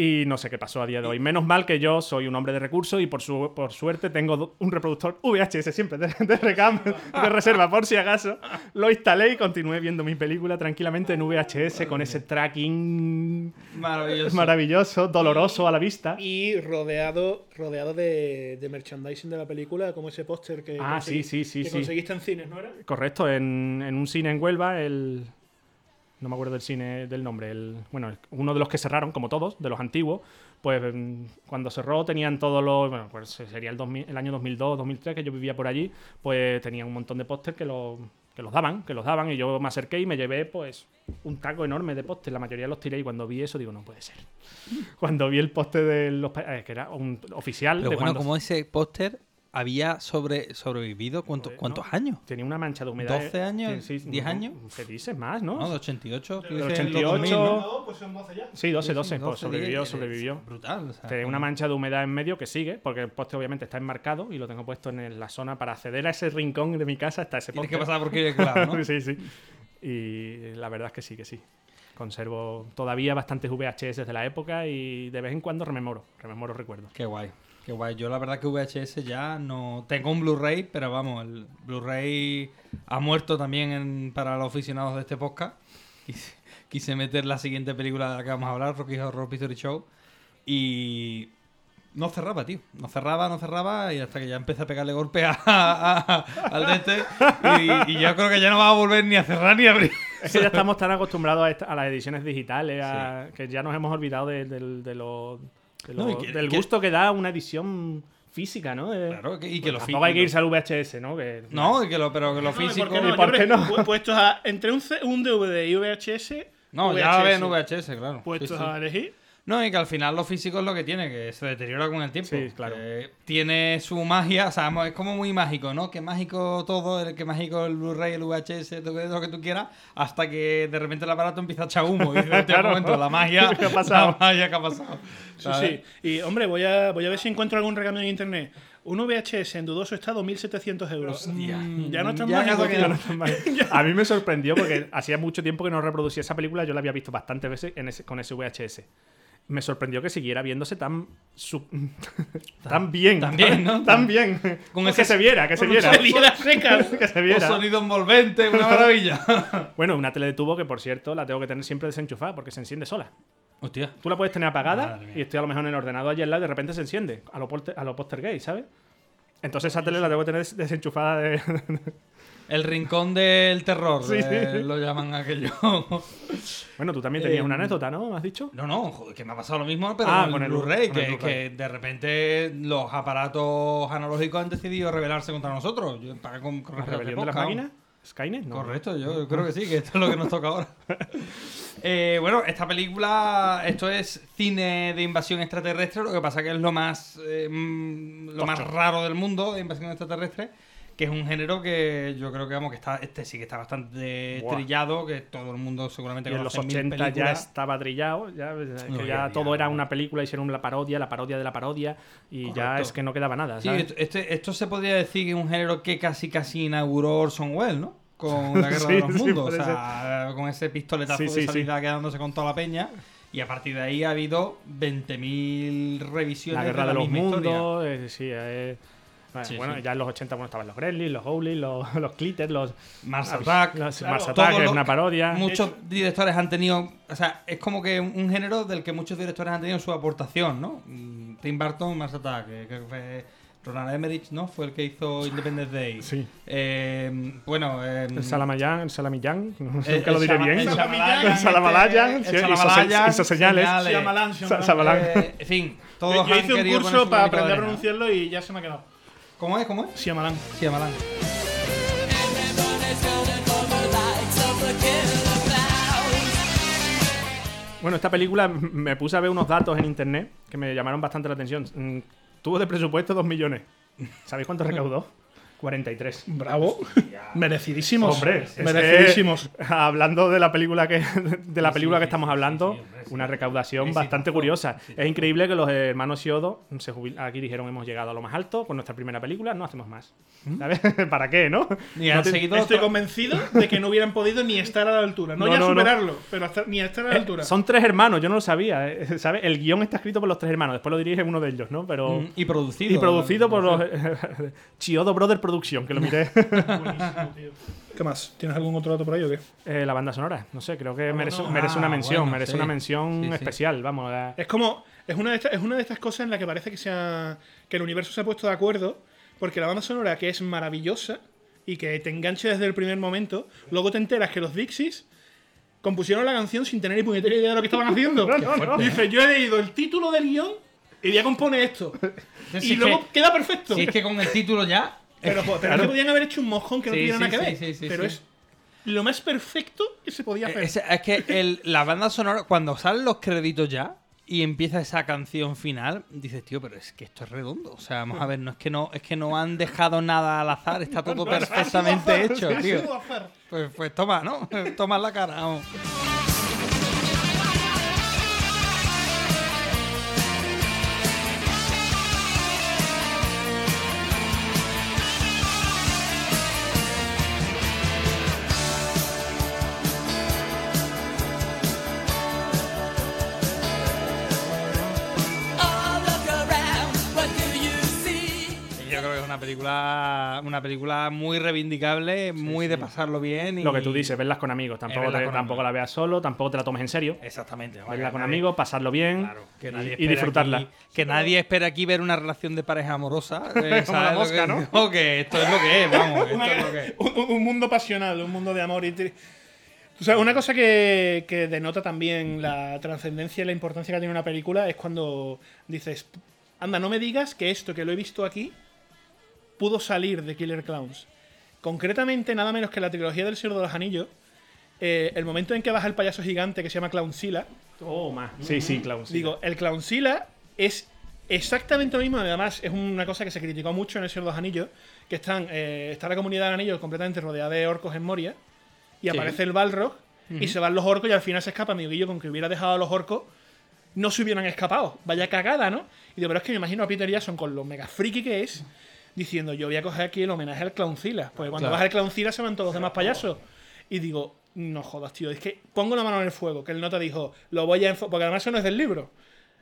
Y no sé qué pasó a día de hoy. Menos mal que yo soy un hombre de recursos y por, su, por suerte tengo un reproductor VHS siempre de, de recam, de reserva, por si acaso. Lo instalé y continué viendo mi película tranquilamente en VHS con ese tracking Maravilloso. maravilloso, doloroso a la vista. Y rodeado, rodeado de, de merchandising de la película, como ese póster que, Ah, consegui- sí, sí, sí, que sí. conseguiste en cines, ¿no era? Correcto, en, en un cine en Huelva, el. No me acuerdo del cine del nombre. El, bueno, uno de los que cerraron, como todos, de los antiguos, pues mm, cuando cerró tenían todos los. Bueno, pues sería el, 2000 el año 2002, 2003, que yo vivía por allí, pues tenían un montón de póster que, lo- que los daban, que los daban, y yo me acerqué y me llevé, pues, un taco enorme de póster. La mayoría los tiré y cuando vi eso digo, no puede ser. Cuando vi el póster de los. eh, que era un oficial. Pero de bueno, cuando- como ese póster había sobre, sobrevivido, ¿cuántos, cuántos años? Tenía una mancha de humedad. 12 años, Sí, sí, 10 no, años. ¿Qué dices más, no? No, de 88. tú Del dices los 88. 2000, ¿no? No, pues son 12 ya. Sí, 12, Sí, 12, sí, pues 12, sobrevivió, 10, sobrevivió. Brutal. o sea, Tiene una mancha de humedad en medio que sigue, porque el poste obviamente está enmarcado y lo tengo puesto en la zona para acceder a ese rincón de mi casa hasta ese Tienes poste. que pasar por Kirill Club, ¿no? sí, sí. Y la verdad es que sí, que sí. Conservo todavía bastantes VHS de la época y de vez en cuando rememoro, rememoro recuerdos. Qué guay. Qué guay. Yo la verdad que VHS ya no... Tengo un Blu-ray, pero vamos, el Blu-ray ha muerto también en- para los aficionados de este podcast. Quise, quise meter la siguiente película de la que vamos a hablar, Rocky Horror Picture Show. Y... No cerraba, tío. No cerraba, no cerraba y hasta que ya empecé a pegarle golpe a, a- a- al de este. Y, y yo creo que ya no va a volver ni a cerrar ni a abrir. Es que ya estamos tan acostumbrados a, esta- las ediciones digitales, que ya nos hemos olvidado de, de lo- de No, lo- y que- del gusto que da una edición física, ¿no? De- Claro, que- y que lo Tampoco hay que irse al VHS, ¿no? Que, No, y que lo, pero que lo No, ¿y físico... ¿Por qué no? ¿Y por qué no? pu- Puestos a, entre un, C- un DVD y VHS. No, ya va a haber en VHS, claro. Puestos Sí, sí. a elegir. No, y que al final lo físico es lo que tiene, que se deteriora con el tiempo. Sí, claro. Que tiene su magia, o sea, es como muy mágico, ¿no? Que mágico todo, el que mágico el Blu-ray, el VHS, todo lo que tú quieras, hasta que de repente el aparato empieza a echar humo. Y dices, "Hostia, Claro. momento, la magia, ¿Qué ha pasado? la magia que ha pasado. Sí, ¿sabes? sí. Y hombre, voy a, voy a ver si encuentro algún recambio en internet. Un VHS en dudoso estado, 1700 euros. Mm, ya no están Ya más. A mí me sorprendió porque hacía mucho tiempo que no reproducía esa película, yo la había visto bastantes veces en ese- con ese VHS. Me sorprendió que siguiera viéndose tan su- tan bien, tan bien, ¿no? Tan bien. Con que ese- se viera, que se viera. un secas. que se Un viera. sonido envolvente, una maravilla. Bueno, una tele de tubo que por cierto la tengo que tener siempre desenchufada porque se enciende sola. Hostia. Tú la puedes tener apagada y estoy a lo mejor en el ordenador allí al lado y de repente se enciende. A lo, a lo Poltergeist, ¿sabes? Entonces esa tele la tengo que tener des- desenchufada de... El rincón del terror, Sí, eh, sí. lo llaman aquello. bueno, tú también tenías Eh, una anécdota, ¿no? ¿Me has dicho? No, no, joder, que me ha pasado lo mismo, pero Ah, con, el el Blu-ray, que, de repente los aparatos analógicos han decidido rebelarse contra nosotros. Yo, para con, con ¿La respecto a rebelión de las máquinas? ¿Skynet? No. Correcto, yo creo que sí, que esto es lo que nos toca ahora. Eh, bueno, esta película, esto es cine de invasión extraterrestre, lo que pasa que es lo más, eh, mm, lo más raro del mundo de invasión extraterrestre, que es un género que yo creo que vamos que está, este sí que está bastante trillado, que todo el mundo seguramente Y en los conoce mil 80 ya estaba trillado, ya, que No, ya ya, todo era una película, hicieron la parodia, la parodia de la parodia, y ya es que no quedaba nada, Sí, ¿sabes? esto, este- esto se podría decir que es un género que casi casi inauguró Orson Welles, ¿no? Con la guerra Sí, de los sí, mundos. o sea, con ese pistoletazo de salida quedándose con toda la peña. Y a partir de ahí ha habido 20.000 revisiones La guerra de de, la los misma historia. mundos, eh, sí, eh, Bueno, Sí, bueno, sí. ya en los 80 bueno, estaban los Gremlins, los Goblins, los, los Clitters, los Mars Attack. los Claro, Mars Attack, que es una parodia. Muchos directores han tenido. O sea, es como que un, un género del que muchos directores han tenido su aportación, ¿no? Mm, Tim Burton, Mars Attack, que creo que fue. Roland Emmerich, ¿no? Fue el que hizo Independence Day. Sí. Eh, bueno, eh, El Salamayán, el Salamillán, no sé El- nunca lo diré bien. el Salamalayan, el Shyamalan, se- hizo señales. Shyamalan. eh, en fin, todos Yo, yo han hice un curso para aprender a pronunciarlo y ya se me ha quedado. ¿Cómo es? ¿Cómo es? Shyamalan. Shyamalan. Bueno, esta película me puse a ver unos datos en internet que me llamaron bastante la atención. Mm, Tuvo de presupuesto 2 millones. ¿Sabéis cuánto recaudó? 43. Bravo. Merecidísimos. Hombre, que, Merecidísimos. hablando de la película que de la película que estamos hablando, una recaudación bastante curiosa. Es increíble que los hermanos Siodo se jubil- aquí dijeron hemos llegado a lo más alto con nuestra primera película, no hacemos más. ¿Sabes? ¿Para qué, no? Ni No te- seguido Estoy otro- convencido de que no hubieran podido ni estar a la altura. No, No, ya no, no. superarlo, pero hasta- ni estar a la Eh, altura. Son tres hermanos, yo no lo sabía, eh, ¿sabes? El guion está escrito por los tres hermanos, después lo dirige uno de ellos, ¿no? Pero Mm, y producido. y producido por los Chiodo Brother Production, que lo miré. ¿Qué más? ¿Tienes algún otro dato por ahí o qué? Eh, la banda sonora, no sé, creo que merece, no. merece una Ah, mención, bueno, merece sí. una mención Sí, sí. especial, vamos. la- Es como. Es una, de estas, es una de estas cosas en la que parece que, sea, que el universo se ha puesto de acuerdo. Porque la banda sonora, que es maravillosa y que te enganche desde el primer momento, luego te enteras que los Dixies compusieron la canción sin tener ni puñetera idea de lo que estaban haciendo. No, no, no. Dice: Yo he leído el título del guion y ya compone esto. Sí, y luego que- queda perfecto. Si es que con el título ya. Pero, pero es que podían haber hecho un mojón que no Sí, tuviera sí, nada que ver. sí, pero es lo más perfecto que se podía hacer. Es, es que el- la banda sonora, cuando salen los créditos ya y empieza esa canción final, dices, tío, pero es que esto es redondo. O sea, vamos a ver, no es que no, es que no han dejado nada al azar, está todo perfectamente hecho, tío. Pues, pues toma, ¿no? Toma la cara, vamos. Una película, una película muy reivindicable, muy de pasarlo bien. Y... Lo que tú dices, verlas con amigos, tampoco, verlas te- con tampoco la veas solo, tampoco te la tomes en serio. Exactamente. Verla con amigos, pasarlo bien que y- nadie y, espera disfrutarla. aquí- que nadie espera aquí ver una relación de pareja amorosa. eh, Como la ¿sabes lo mosca, que- ¿no? no, que esto es lo que es, vamos. Esto es lo que es. un, un mundo pasional, un mundo de amor y tri- O sea, una cosa que, que denota también la trascendencia y la importancia que tiene una película es cuando dices, anda, no me digas que esto que lo he visto aquí pudo salir de Killer Clowns. Concretamente, nada menos que la trilogía del Señor de los Anillos, eh, el momento en que baja el payaso gigante que se llama Clownsilla, Toma. Sí, sí, Clownsilla. Digo, el Clownsilla es exactamente lo mismo. Además, es una cosa que se criticó mucho en el Señor de los Anillos. Que están, eh, está la comunidad de anillos completamente rodeada de orcos en Moria. Y Sí. aparece el Balrog. Y se van los orcos y al final se escapa. Mi guillo con que hubiera dejado a los orcos. No se hubieran escapado. Vaya cagada, ¿no? Y digo, pero es que me imagino a Peter Jackson con lo mega friki que es. Diciendo, yo voy a coger aquí el homenaje al Clowncilla. Porque cuando Claro. baja el Clowncilla se van todos los demás payasos. Y digo, no jodas, tío. Es que pongo la mano en el fuego. Que el nota dijo, lo voy a enfo-", Porque además eso no es del libro.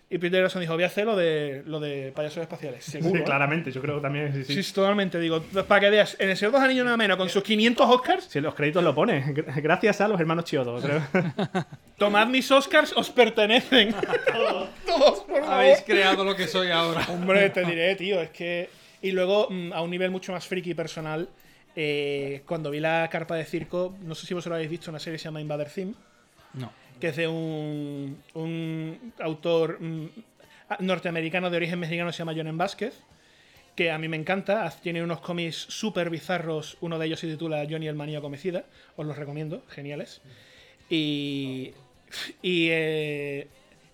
Y Peter Jackson dijo, voy a hacer lo de, lo de payasos espaciales. Seguro. Sí, ¿eh? claramente, yo creo que también. Sí, sí. Sí, totalmente. Digo, para que veas, en el Señor de los Anillos nada menos, con sus 500 Oscars, Si en los créditos lo pone. Gra- Gracias a los hermanos Chiodo, creo. tomad mis Oscars, os pertenecen. todos, todos, por favor. Habéis creado lo que soy ahora. Hombre, te diré, tío, es que... Y luego, mm, a un nivel mucho más friki y personal, eh, cuando vi la carpa de circo, no sé si vosotros habéis visto una serie que se llama Invader Theme, No. que es de un, un autor mm, norteamericano de origen mexicano, se llama Jonen Vázquez, que a mí me encanta, tiene unos cómics súper bizarros, uno de ellos se titula Johnny el maníaco homicida, os los recomiendo, geniales. Y, y eh,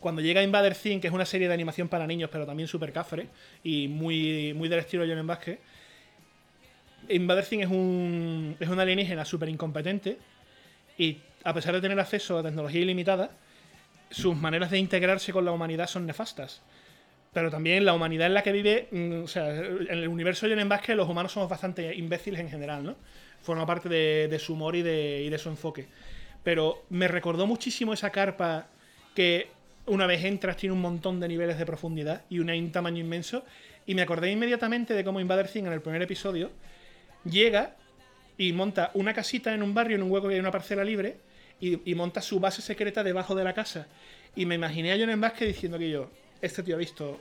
cuando llega Invader Theme, que es una serie de animación para niños, pero también súper cafre, y muy, muy del estilo Jonen Vázquez, Invader Theme es un, es un alienígena súper incompetente, y a pesar de tener acceso a tecnología ilimitada, sus maneras de integrarse con la humanidad son nefastas. Pero también la humanidad en la que vive, mm, o sea, en el universo de Jonen Vázquez los humanos somos bastante imbéciles en general, ¿no? Forma parte de, de su humor y de, y de su enfoque. Pero me recordó muchísimo esa carpa que una vez entras tiene un montón de niveles de profundidad y un tamaño inmenso. Y me acordé inmediatamente de cómo Invader Sim en el primer episodio llega y monta una casita en un barrio, en un hueco que hay una parcela libre, y, y monta su base secreta debajo de la casa. Y me imaginé a John Vázquez diciendo que yo, este tío ha visto.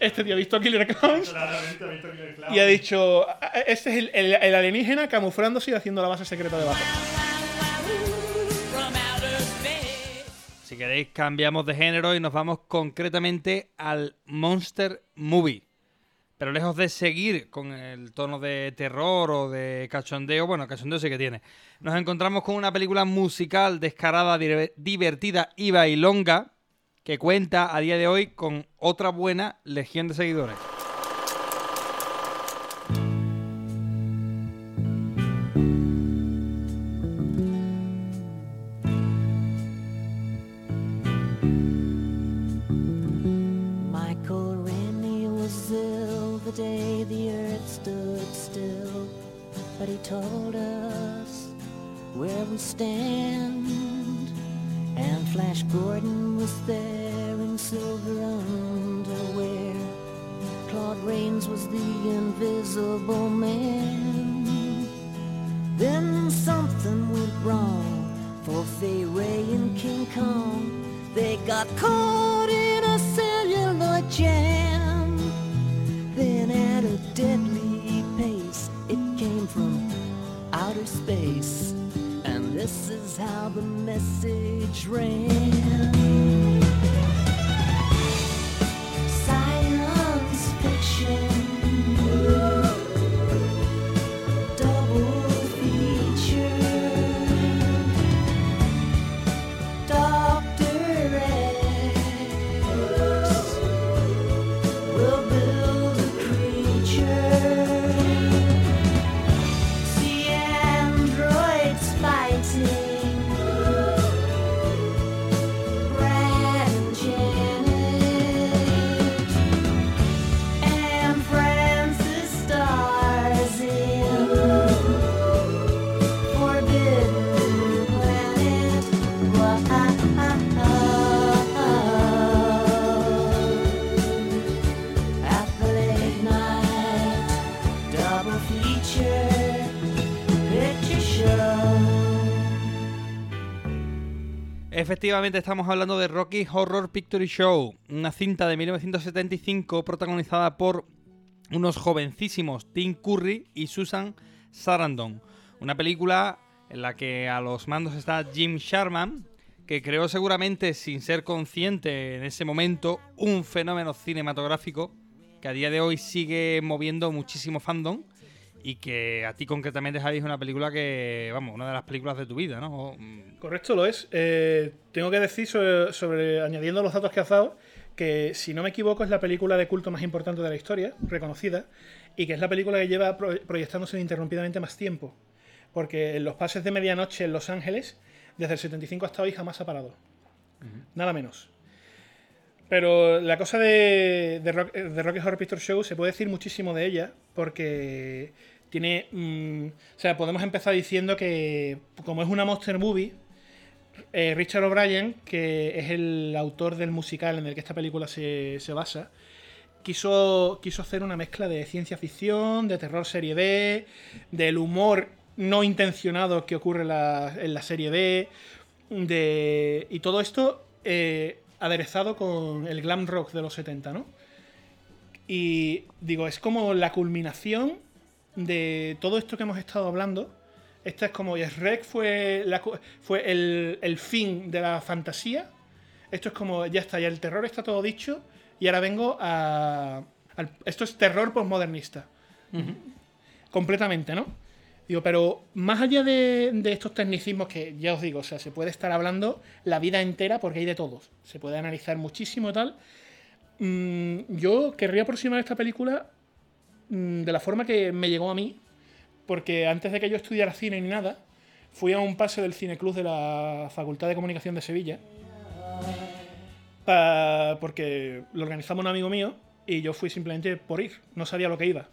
Este tío ha visto Killer Clowns y ha dicho, este es el, el- el alienígena camuflándose y haciendo la base secreta debajo. Si queréis, cambiamos de género y nos vamos concretamente al Monster Movie. Pero lejos de seguir con el tono de terror o de cachondeo, bueno, cachondeo sí que tiene. Nos encontramos con una película musical descarada, diver- divertida y bailonga que cuenta a día de hoy con otra buena legión de seguidores. Stand. And Flash Gordon was there in silver underwear. Claude Rains was the invisible man. Then something went wrong for Fay Ray and King Kong. They got caught message rang. Efectivamente, estamos hablando de Rocky Horror Picture Show, una cinta de 1975 protagonizada por unos jovencísimos Tim Curry y Susan Sarandon. Una película en la que a los mandos está Jim Sharman, que creó seguramente sin ser consciente en ese momento un fenómeno cinematográfico que a día de hoy sigue moviendo muchísimo fandom y que a ti concretamente Javi es una película que, vamos, una de las películas de tu vida, ¿no? O, mm, Correcto, lo es. Eh, tengo que decir sobre, sobre- añadiendo los datos que has dado, que si no me equivoco es la película de culto más importante de la historia, reconocida, y que es la película que lleva pro- proyectándose ininterrumpidamente más tiempo. Porque en los pases de medianoche en Los Ángeles, desde el 75 hasta hoy jamás ha parado. Nada menos. Pero la cosa de, de, Rock- de Rocky Horror Picture Show se puede decir muchísimo de ella porque tiene... mm, o sea, podemos empezar diciendo que como es una monster movie, eh, Richard O'Brien, que es el autor del musical en el que esta película se, se basa, quiso, quiso hacer una mezcla de ciencia ficción, de terror serie B, del humor no intencionado que ocurre en la, serie B, de, y todo esto eh, aderezado con el glam rock de los 70, ¿no? Y digo, es como la culminación de todo esto que hemos estado hablando. Esta es como, y Shrek fue, la fue el, el fin de la fantasía. Esto es como, ya está, ya el terror está todo dicho. Y ahora vengo a. al- esto es terror postmodernista. Completamente, ¿no? Digo, pero más allá de, de estos tecnicismos que ya os digo, o sea, se puede estar hablando la vida entera porque hay de todos. Se puede analizar muchísimo y tal. Mm, yo querría aproximar esta película de la forma que me llegó a mí, porque antes de que yo estudiara cine ni nada, fui a un pase del Cineclub de la Facultad de Comunicación de Sevilla, porque lo organizaba un amigo mío y yo fui simplemente por ir, no sabía lo que iba.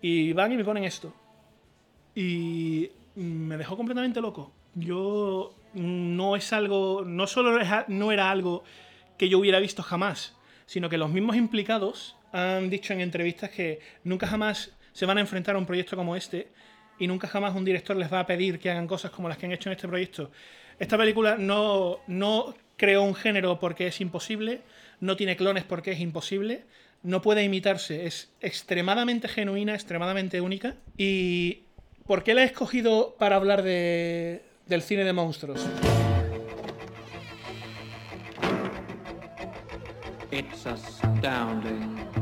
Y van y me ponen esto. Y me dejó completamente loco. Yo mm, no es algo, no solo no era algo que yo hubiera visto jamás, sino que los mismos implicados han dicho en entrevistas que nunca jamás se van a enfrentar a un proyecto como este y nunca jamás un director les va a pedir que hagan cosas como las que han hecho en este proyecto. Esta película no, no creó un género porque es imposible, no tiene clones porque es imposible, no puede imitarse, es extremadamente genuina, extremadamente única. ¿Y por qué la he escogido para hablar de, del cine de monstruos? It's astounding.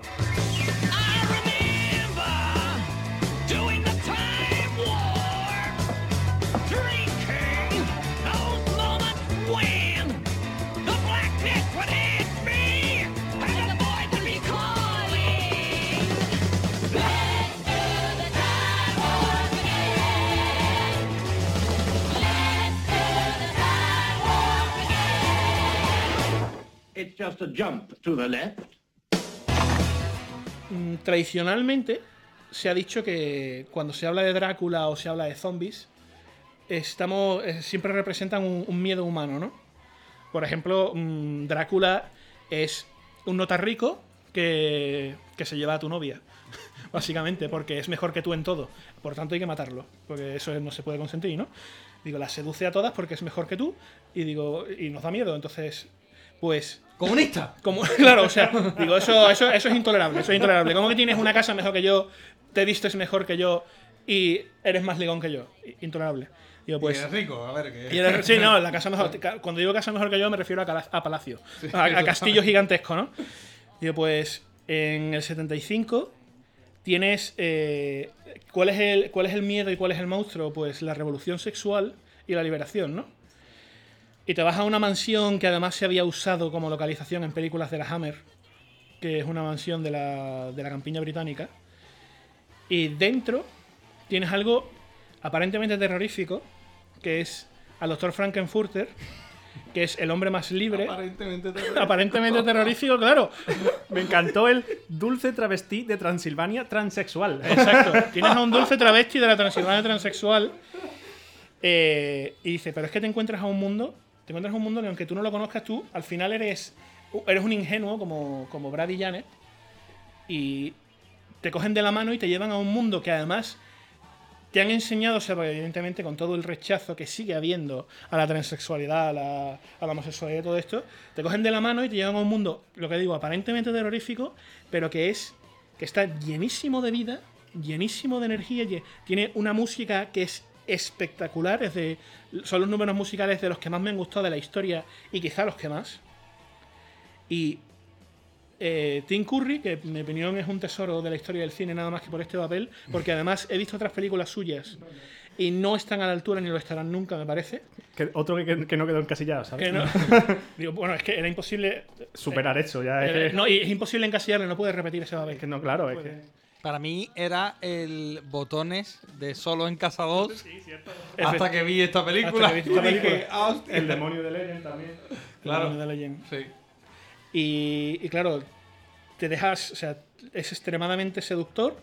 Mm, Tradicionalmente se ha dicho que cuando se habla de Drácula o se habla de zombies, estamos, eh, siempre representan un, miedo humano, ¿no? Por ejemplo, mm, Drácula es un nota rico que, que se lleva a tu novia, básicamente, porque es mejor que tú en todo. Por tanto, hay que matarlo, porque eso no se puede consentir, ¿no? Digo, la seduce a todas porque es mejor que tú y digo, y nos da miedo, entonces, pues... ¡Comunista! Como, claro, o sea, digo, eso, eso, eso es intolerable, eso es intolerable. ¿Cómo que tienes una casa mejor que yo, te vistes mejor que yo y eres más ligón que yo? Intolerable. Digo, pues, Y eres rico, a ver, que- y eres- sí, no, la casa mejor. Cuando digo casa mejor que yo me refiero a, a palacio, Sí, a, a castillo gigantesco, ¿no? Digo, pues en el 75 tienes... eh, ¿cuál, es el, ¿Cuál es el miedo y cuál es el monstruo? Pues la revolución sexual y la liberación, ¿no? Y te vas a una mansión que además se había usado como localización en películas de la Hammer, que es una mansión de la, de la campiña británica. Y dentro tienes algo aparentemente terrorífico, que es al doctor Frankenfurter, que es el hombre más libre. Aparentemente Aparentemente terrorífico, claro. Me encantó el dulce travestí de Transilvania transexual. Exacto. Tienes a un dulce travesti de la Transilvania transexual. eh, y dice, pero es que te encuentras a un mundo, te encuentras a un mundo que aunque tú no lo conozcas tú, al final eres, eres un ingenuo como, como Brad y Janet. Y te cogen de la mano y te llevan a un mundo que además te han enseñado, o sea, evidentemente con todo el rechazo que sigue habiendo a la transexualidad, a la, a la homosexualidad todo esto, te cogen de la mano y te llevan a un mundo, lo que digo, aparentemente terrorífico, pero que es que está llenísimo de vida, llenísimo de energía, tiene una música que es espectacular, es de, son los números musicales de los que más me han gustado de la historia y quizá los que más. Y eh, Tim Curry, que en mi opinión es un tesoro de la historia del cine nada más que por este papel, porque además he visto otras películas suyas y no están a la altura ni lo estarán nunca, me parece. Que- otro que, que- que no quedó encasillado, ¿sabes? Que no- Digo, bueno, es que era imposible Superar eso, ya eh, no, y es imposible encasillarle, no puedes repetir ese papel. que no, claro, es que. Para mí era el botones de Solo en Casa 2 Efe- hasta que vi esta película. Hasta que vi esta dije, película. "Ah, hostia". El demonio de Legend también. Claro. El demonio de Legend. Sí. Y, y claro, te dejas, o sea, es extremadamente seductor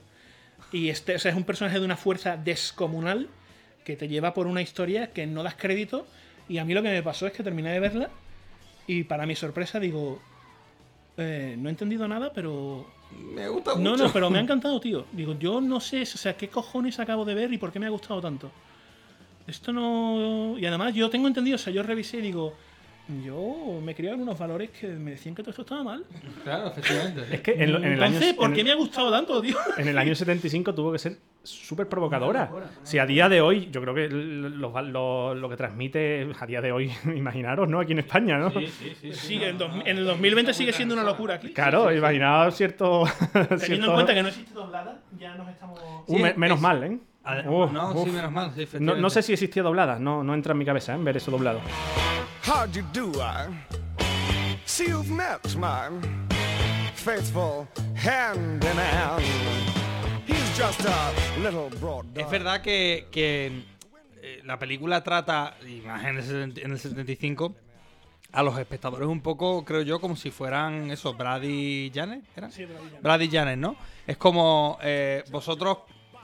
y este, o sea, es un personaje de una fuerza descomunal que te lleva por una historia que no das crédito y a mí lo que me pasó es que terminé de verla y para mi sorpresa digo, eh, no he entendido nada, pero... Me gusta No, mucho. no, pero me ha encantado, tío. Digo, yo no sé, o sea, qué cojones acabo de ver y por qué me ha gustado tanto. Esto no... Y además yo tengo entendido, o sea, yo revisé y digo, yo me criaba en unos valores que me decían que todo esto estaba mal. Claro, efectivamente. Es que en, lo- en el año. Entonces, ¿por en qué el- me ha gustado tanto, tío? En el año 75 tuvo que ser súper provocadora. Si a día de hoy, yo creo que lo, lo- lo que transmite a día de hoy, imaginaros, ¿no? Aquí en España, ¿no? Sí, en, dos- en el 2020 sigue siendo una locura aquí. Claro, imaginaos cierto. Teniendo en cuenta que no existe doblada, ya nos estamos... Uh, me- menos mal, ¿eh? Uf, no, uf. sí, menos mal. sí, No, no sé si existía doblada, no, no entra en mi cabeza, ¿eh? Ver eso doblado. How'd you do, I see you've met my faithful hand in hand. He's just a little broad Es verdad que, que, eh, la película trata, y más en el, seten- en el 75, a los espectadores un poco, creo yo, como si fueran esos, Brad y Janet, ¿eran? Sí, Brad y Janet. Brad y Janet, ¿no? Es como eh, vosotros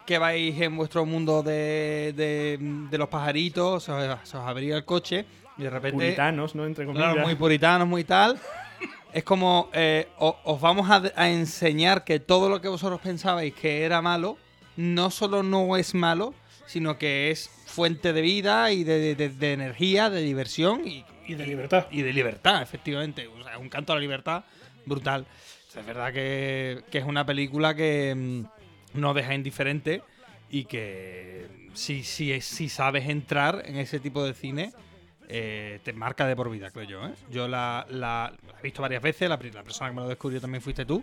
que vais en vuestro mundo de, de, de los pajaritos, se os, se os abría el coche y de repente... Puritanos, ¿no? Entre comillas. Claro, muy puritanos, muy tal. Es como eh, os vamos a, a enseñar que todo lo que vosotros pensabais que era malo, no solo no es malo, sino que es fuente de vida y de, de- de energía, de diversión y, Y de libertad. y de libertad, efectivamente. O sea, es un canto a la libertad brutal. O sea, es verdad que, que es una película que mm, no deja indiferente y que si, si, si sabes entrar en ese tipo de cine, eh, te marca de por vida, creo yo. ¿eh? Yo la, he visto varias veces, la, la persona que me lo descubrió también fuiste tú.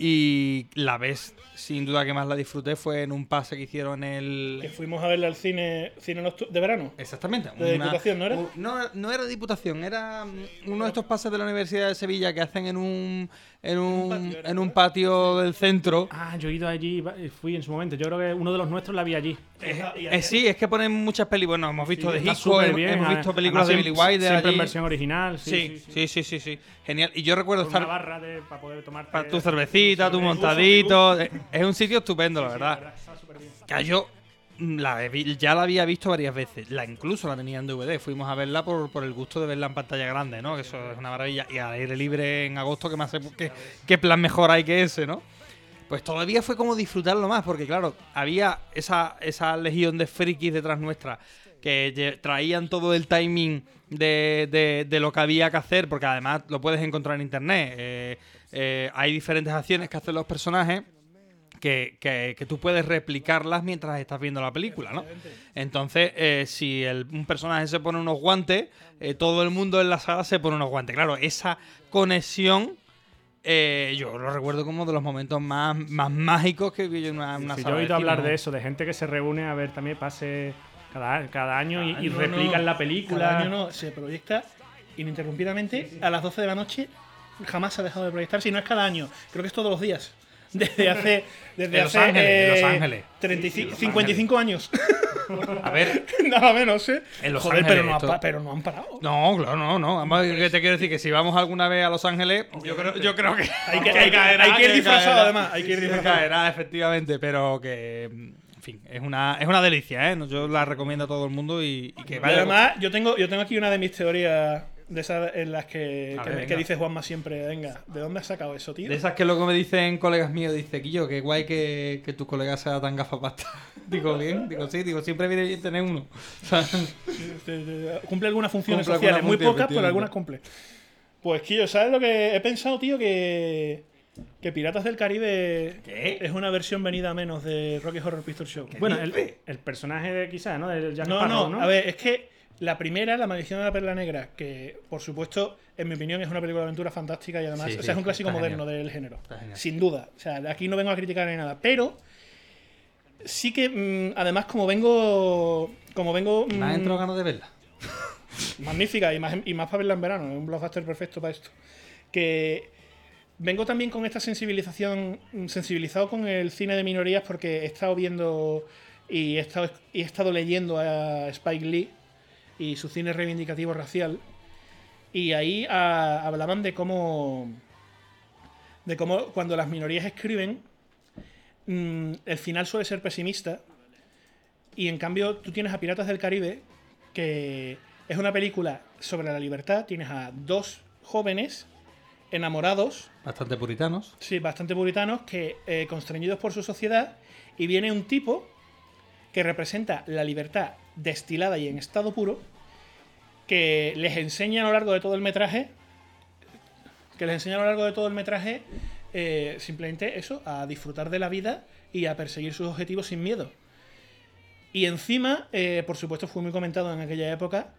Y la vez, sin duda que más la disfruté, fue en un pase que hicieron el... Que fuimos a verla al cine, cine de verano. Exactamente. De una- Diputación, ¿no era? No, no era Diputación, era mm, uno de estos pases de la Universidad de Sevilla que hacen en un, en un, en un patio del centro. Ah, yo he ido allí, va- fui en su momento. Yo creo que uno de los nuestros la vi allí. Eh, sí, es que ponen muchas películas. Bueno, hemos visto Sí, de Hitchcock, hemos, bien, hemos además- visto películas de Billy siempre- Wilder siempre en versión original, sí, Sí, sí, sí, sí, sí, sí. Genial. Y yo recuerdo estar una barra de, para poder tomar para tu cervecita, tu montadito. Eh, Es un sitio estupendo, la verdad. Que yo mm, la ya la había visto varias veces. La incluso la tenía en DVD. Fuimos a verla por, por el gusto de verla en pantalla grande, ¿no? Que eso es una maravilla. Y al aire libre en agosto, que más qué, qué plan mejor hay que ese, ¿no? Pues todavía fue como disfrutarlo más, porque claro, había esa, esa legión de frikis detrás nuestra que traían todo el timing de, de- de lo que había que hacer, porque además lo puedes encontrar en internet. Eh, eh, hay diferentes acciones que hacen los personajes que, que- que tú puedes replicarlas mientras estás viendo la película, ¿no? Entonces, eh, si el- un personaje se pone unos guantes, todo el mundo en la sala se pone unos guantes. Claro, esa conexión eh, yo lo recuerdo como de los momentos más, más mágicos que vi yo en una, una Sí, yo sala he oído hablar de eso, de gente que se reúne a ver también pase cada, cada año y, y No, replican no, la película. Cada año no, se proyecta ininterrumpidamente a las 12 de la noche. Jamás se ha dejado de proyectar, si no es cada año. Creo que es todos los días. Desde hace. Desde Los hace, Ángeles, Los eh, Ángeles. 35 En Los 55 años. A ver. Nada menos, ¿eh? En Los Joder, Ángeles, pero, no ha esto- pa- pero no han parado. No, claro, no, no. Además, que te quiero decir que si vamos alguna vez a Los Ángeles, yo creo, yo creo que. Hay que- hay que- hay que ir disfrazado, además, hay que ir disfrazado. caerá, efectivamente, pero que. Fin, es una, es una delicia, ¿eh? Yo la recomiendo a todo el mundo y, y que Y vaya. además, yo tengo, yo tengo aquí una de mis teorías de esas en las que, que, ver, que dice Juanma siempre. Venga, ¿de dónde has sacado eso, tío? De esas que luego me dicen colegas míos, dice, Quillo, qué guay que, que tu colega sea tan gafapasta. digo, bien, digo, sí, digo, siempre viene bien tener uno. O sea, Cumple algunas funciones Cumple sociales, alguna muy función, pocas, pero algunas cumple. Pues, Quillo, ¿sabes lo que he pensado, tío? Que, que Piratas del Caribe es una versión venida a menos de Rocky Horror Picture Show. Bueno, el, el personaje de quizás, ¿no? Del Jack No, Sparrow, no, a ver, es que la primera, La Maldición de la Perla Negra, que por supuesto, en mi opinión, es una película de aventura fantástica y además, Sí, o sí, sea, es un clásico moderno genial. del género. Sin duda. O sea, aquí no vengo a criticar ni nada. Pero sí que, mm, además, como vengo. Como vengo. me mm, entrado ganas de verla. magnífica y más, y más para verla en verano, es un blockbuster perfecto para esto. Que vengo también con esta sensibilización, sensibilizado con el cine de minorías porque he estado viendo y he estado, y he estado leyendo a Spike Lee y su cine reivindicativo racial. Y ahí ah, hablaban de cómo. de cómo cuando las minorías escriben, mm, el final suele ser pesimista. Y en cambio, tú tienes a Piratas del Caribe, que es una película sobre la libertad. Tienes a dos jóvenes enamorados, Bastante puritanos. sí, bastante puritanos, que eh, constreñidos por su sociedad, y viene un tipo que representa la libertad destilada y en estado puro, que les enseña a lo largo de todo el metraje, que les enseña a lo largo de todo el metraje eh, simplemente eso, a disfrutar de la vida y a perseguir sus objetivos sin miedo. Y encima, eh, por supuesto, fue muy comentado en aquella época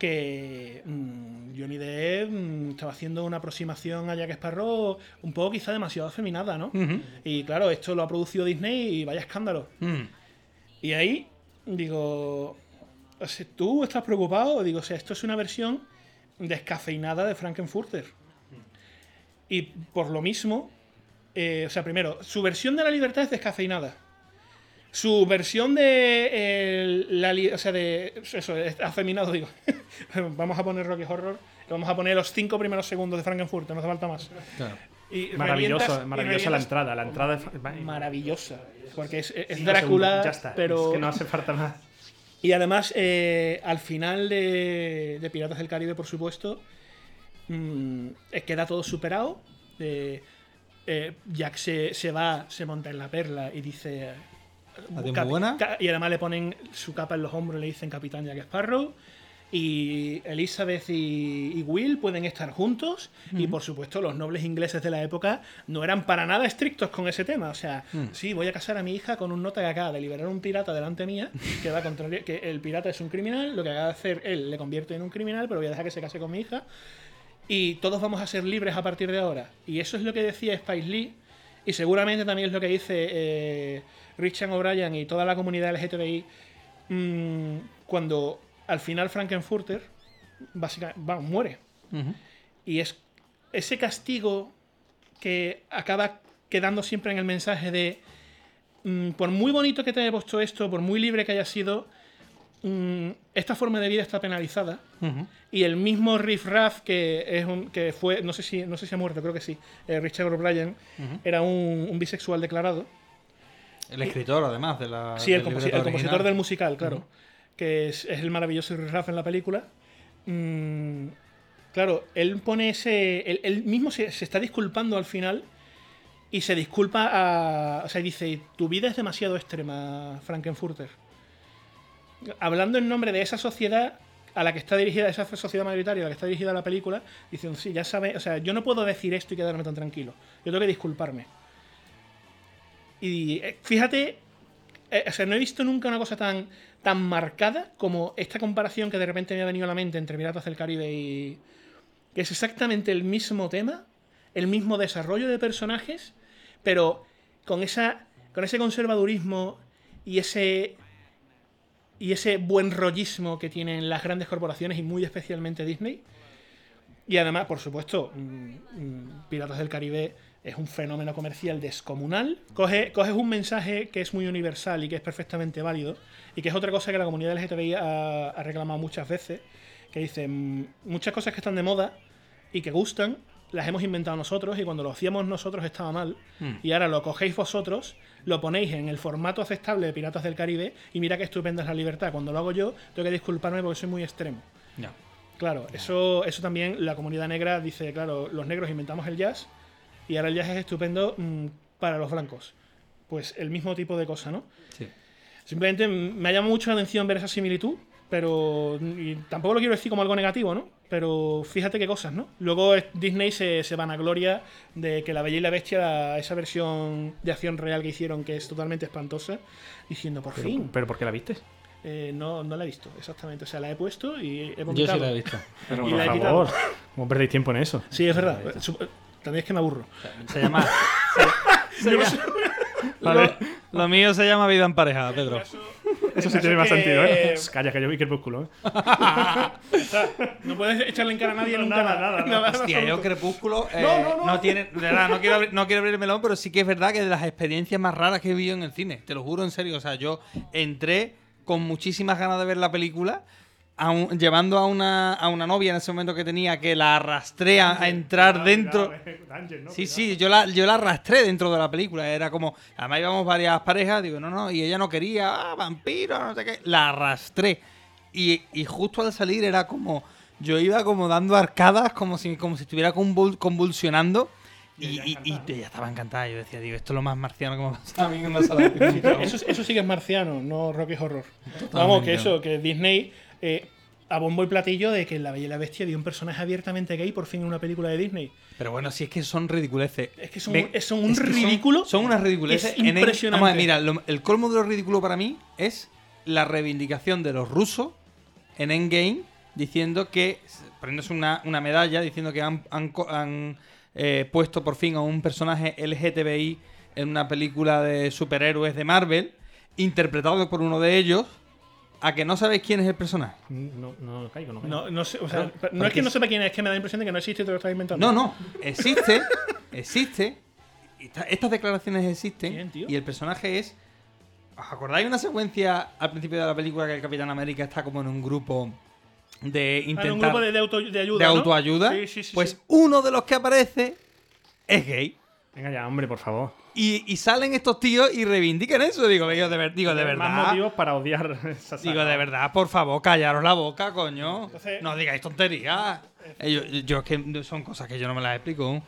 que mm, Johnny Depp mm, estaba haciendo una aproximación a Jack Sparrow un poco quizá demasiado afeminada, ¿no? Y claro, esto lo ha producido Disney y vaya escándalo. Mm. Y ahí digo, sea, ¿tú estás preocupado? Digo, o sea, esto es una versión descafeinada de Frankenfurter. Y por lo mismo, eh, o sea, primero, su versión de la libertad es descafeinada. Su versión de. la, o sea, de. Eso, es afeminado, digo. vamos a poner Rocky Horror. Vamos a poner los cinco primeros segundos de Frankenfurter, no hace falta más. Y Maravilloso, y maravillosa la entrada. La entrada es Maravillosa. Porque es, es Drácula, ya está, pero. es que no hace falta más. Y además, eh, al final de, de Piratas del Caribe, por supuesto, mm, eh, queda todo superado. Eh, eh, Jack se, se va, se monta en la perla y dice. Capi- buena. Y además le ponen su capa en los hombros y le dicen Capitán Jack Sparrow. Y Elizabeth y, y Will pueden estar juntos. Y por supuesto, los nobles ingleses de la época no eran para nada estrictos con ese tema. O sea, Mm. sí, voy a casar a mi hija con un nota que acaba de liberar un pirata delante mía, que va a contrariar que el pirata es un criminal, lo que acaba de hacer él le convierte en un criminal, pero voy a dejar que se case con mi hija. Y todos vamos a ser libres a partir de ahora. Y eso es lo que decía Spice Lee. Y seguramente también es lo que dice eh, Richard O'Brien y toda la comunidad LGTBI mm, cuando al final Frankenfurter básicamente va, muere. Y es ese castigo que acaba quedando siempre en el mensaje de mm, por muy bonito que te haya puesto esto, por muy libre que haya sido, mm, esta forma de vida está penalizada. Y el mismo Riff Raff, que es un, que fue, no sé si, no sé si ha muerto, creo que sí, eh, Richard O'Brien, era un, un bisexual declarado. El escritor, además, de la. Sí, el, composi- compositor del musical, claro. Que es, es el maravilloso Raff en la película. Mm, claro, él pone ese. Él, él mismo se, se está disculpando al final. Y se disculpa a. O sea, dice: Tu vida es demasiado extrema, Frankenfurter. Hablando en nombre de esa sociedad a la que está dirigida, esa sociedad mayoritaria a la que está dirigida la película, diciendo: Sí, ya sabes. O sea, yo no puedo decir esto y quedarme tan tranquilo. Yo tengo que disculparme. Y eh, fíjate, eh, o sea, no he visto nunca una cosa tan, tan marcada como esta comparación que de repente me ha venido a la mente entre Piratas del Caribe y. que es exactamente el mismo tema, el mismo desarrollo de personajes, pero con, esa, con ese conservadurismo y ese. y ese buen rollismo que tienen las grandes corporaciones y muy especialmente Disney. Y además, por supuesto, mm, mm, Piratas del Caribe es un fenómeno comercial descomunal. Coge- coges un mensaje que es muy universal y que es perfectamente válido, y que es otra cosa que la comunidad LGTBI ha, ha reclamado muchas veces, que dice, mm, muchas cosas que están de moda y que gustan, las hemos inventado nosotros, y cuando lo hacíamos nosotros estaba mal, Mm. y ahora lo cogéis vosotros, lo ponéis en el formato aceptable de Piratas del Caribe, y mira qué estupenda es la libertad. Cuando lo hago yo, tengo que disculparme porque soy muy extremo. Ya. Claro, eso, eso también la comunidad negra dice, claro, los negros inventamos el jazz y ahora el jazz es estupendo mm, para los blancos. Pues el mismo tipo de cosa, ¿no? Sí. Simplemente me llama mucho la atención ver esa similitud, pero y tampoco lo quiero decir como algo negativo, ¿no? Pero fíjate qué cosas, ¿no? Luego Disney se, se vanagloria de que La Bella y la Bestia, la- esa versión de acción real que hicieron, que es totalmente espantosa, diciendo, por Pero, fin. pero ¿por qué la viste? Eh, no, no la he visto, exactamente. O sea, la he puesto y he Yo sí vomitado. la he visto. Pero Y por la he favor. ¿cómo perdéis tiempo en eso? Sí, es verdad. También es que me aburro. Se llama. No sé- Vale. Lo mío se llama vida emparejada, Pedro. Eso sí tiene más que- sentido, ¿eh? Calla, que yo vi Crepúsculo, ¿eh? No puedes echarle en cara a nadie nunca nada, nada. nada, en Hostia, yo. Crepúsculo eh, No, no, no. tiene, de verdad, no quiero, abrir, no quiero abrir el melón, pero sí que es verdad que de las experiencias más raras que he vivido en el cine, te lo juro en serio, o sea, yo entré con muchísimas ganas de ver la película, a un- llevando a una, a una novia en ese momento que tenía que la arrastré a, entrar dentro. Sí, sí, yo la, yo la arrastré dentro de la película. Era como, además íbamos varias parejas, digo, no, no, y ella no quería, ah, vampiro, no sé qué. La arrastré. Y, y justo al salir era como, yo iba como dando arcadas, como si, como si estuviera convul- convulsionando. Y, y- y ella estaba encantada. Yo decía, digo, esto es lo más marciano que me ha pasado a mí en una sala de cine, cabrón". Eso, eso sí que es marciano, no Rocky Horror. Totalmente. Vamos, que eso, que Disney eh, a bombo y platillo de que en La Bella y la Bestia dio un personaje abiertamente gay por fin en una película de Disney. Pero bueno, si es que son ridiculeces. Es que son, Ven, es- son un es que son- ridículo. Son, unas ridiculeces. Es En- impresionante. vamos a ver, mira, lo- el colmo de lo ridículo para mí es la reivindicación de los rusos en Endgame diciendo que, poniéndose una, una medalla, diciendo que han, han han, eh, puesto por fin a un personaje LGTBI en una película de superhéroes de Marvel, interpretado por uno de ellos, a que no sabéis quién es el personaje. No, no caigo, no caigo. No, no sé, o sea, Claro, no es que no sepa quién es, es que me da la impresión de que no existe y te lo estás inventando. No, no, existe, existe. Esta- estas declaraciones existen y el personaje es ¿Os acordáis una secuencia al principio de la película que el Capitán América está como en un grupo de Ah, intentar... un grupo de, de auto- de ayuda. de ¿no? autoayuda? Sí, sí, sí. pues sí. uno de los que aparece es gay. Venga ya, hombre, por favor. Y, y salen estos tíos y reivindican eso. Digo, digo, de, ver- digo, de verdad. Más motivos para odiar esa saga. Digo, de verdad, por favor, callaros la boca, coño. Entonces- no digáis tonterías. Eh, Yo, yo es que son cosas que yo no me las explico.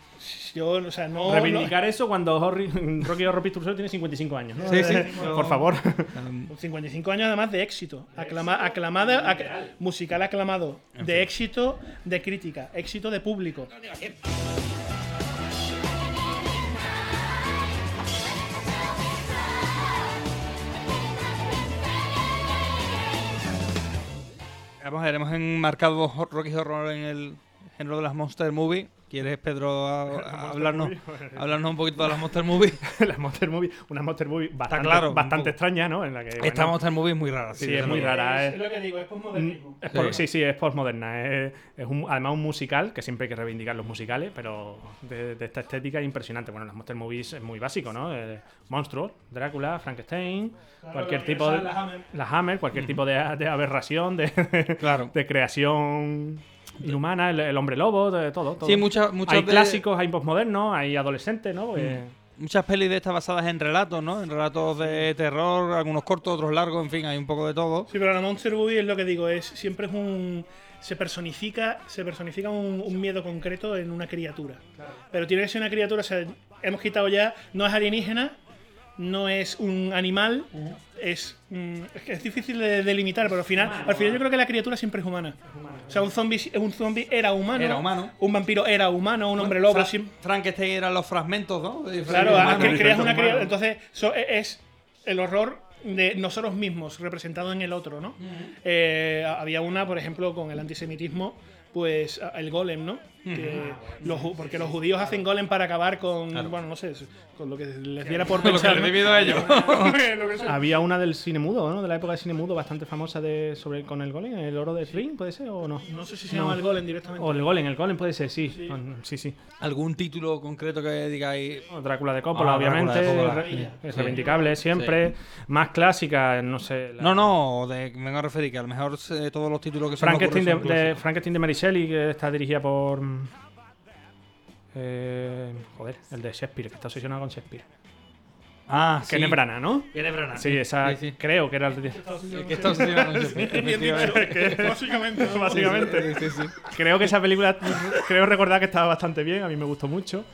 Yo, o sea, no. Reivindicar eso cuando Horry- Rocky Horror Picture Show tiene 55 años. ¿no? Sí, sí. Eh, Por favor. Con 55 años además de éxito. Aclama- aclamada, ac- musical aclamado. De éxito de crítica. Éxito de público. Vamos a ver, hemos enmarcado Rocky Horror en el género de las Monster Movie. ¿Quieres, Pedro, a- a- hablarnos, Movie. hablarnos un poquito de las Monster Movie? Las Monster Movie, una Monster Movie bastante, claro, bastante extraña, ¿no? En la que, Esta bueno, Monster Movie es muy rara. Sí, desde es muy rara. Es Es, lo que digo, es postmodernismo. es por- Sí. sí, sí, es postmoderna. Es, es un- además un musical, que siempre hay que reivindicar los musicales, pero de, de esta estética es impresionante. Bueno, las Monster Movies es muy básico, ¿no? Eh, monstruos, Drácula, Frankenstein, cualquier la tipo de... La Hammer. La Hammer, cualquier tipo de, de aberración, de, Claro. de creación inhumana, el, el hombre lobo, de todo. todo. Sí, muchas- muchos Hay de- clásicos, hay postmodernos, hay adolescentes, ¿no? Porque- Muchas pelis de estas basadas en relatos, ¿no? En relatos de terror, algunos cortos, otros largos, en fin, hay un poco de todo. Sí, pero la Monster Movie es lo que digo, es siempre es un se personifica, se personifica un, un miedo concreto en una criatura. Pero tiene que ser una criatura, o sea, hemos quitado ya, no es alienígena, no es un animal, es, mm, es que es difícil de delimitar, pero al final, al final yo creo que la criatura siempre es humana. O sea, un zombie, un zombie era humano, Era humano. un vampiro era humano, un hombre lobo Fra- siempre Frankenstein eran los fragmentos, ¿no? Claro, ah, que creas una criatura. Entonces, so- e- es el horror de nosotros mismos representado en el otro, ¿no? Eh, había una, por ejemplo, con el antisemitismo, pues el golem, ¿no? Que los porque los judíos hacen golem para acabar con, bueno, no sé, con lo que les diera por Lo que pensar. ellos. Había una del cine mudo, ¿no? De la época del cine mudo bastante famosa de sobre con el golem, el oro de Ring, ¿puede ser o no? No sé si se llama el golem directamente. O el golem, el golem puede ser, sí. Con- Sí, sí. ¿Algún título concreto que digáis? Drácula de Coppola, Ah, obviamente. Drácula de Coppola. re- Es Sí. reivindicable siempre. Más clásica, no sé. la- No, no, de, me vengo a referir que a lo mejor eh, todos los títulos que me Frankenstein de, son de-. Frankenstein de Mary Shelley, que está dirigida por. Eh, joder, el de Shakespeare, que está obsesionado con Shakespeare. Ah, Kenneth Branagh, ¿no? Kenneth Branagh, Sí, sí. esa Sí, sí. creo que era el. El que está obsesionado con Shakespeare, Bien dicho, efectivamente. que básicamente. ¿no? Básicamente. Sí, sí, sí. Creo que esa película, creo recordar que estaba bastante bien, a mí me gustó mucho.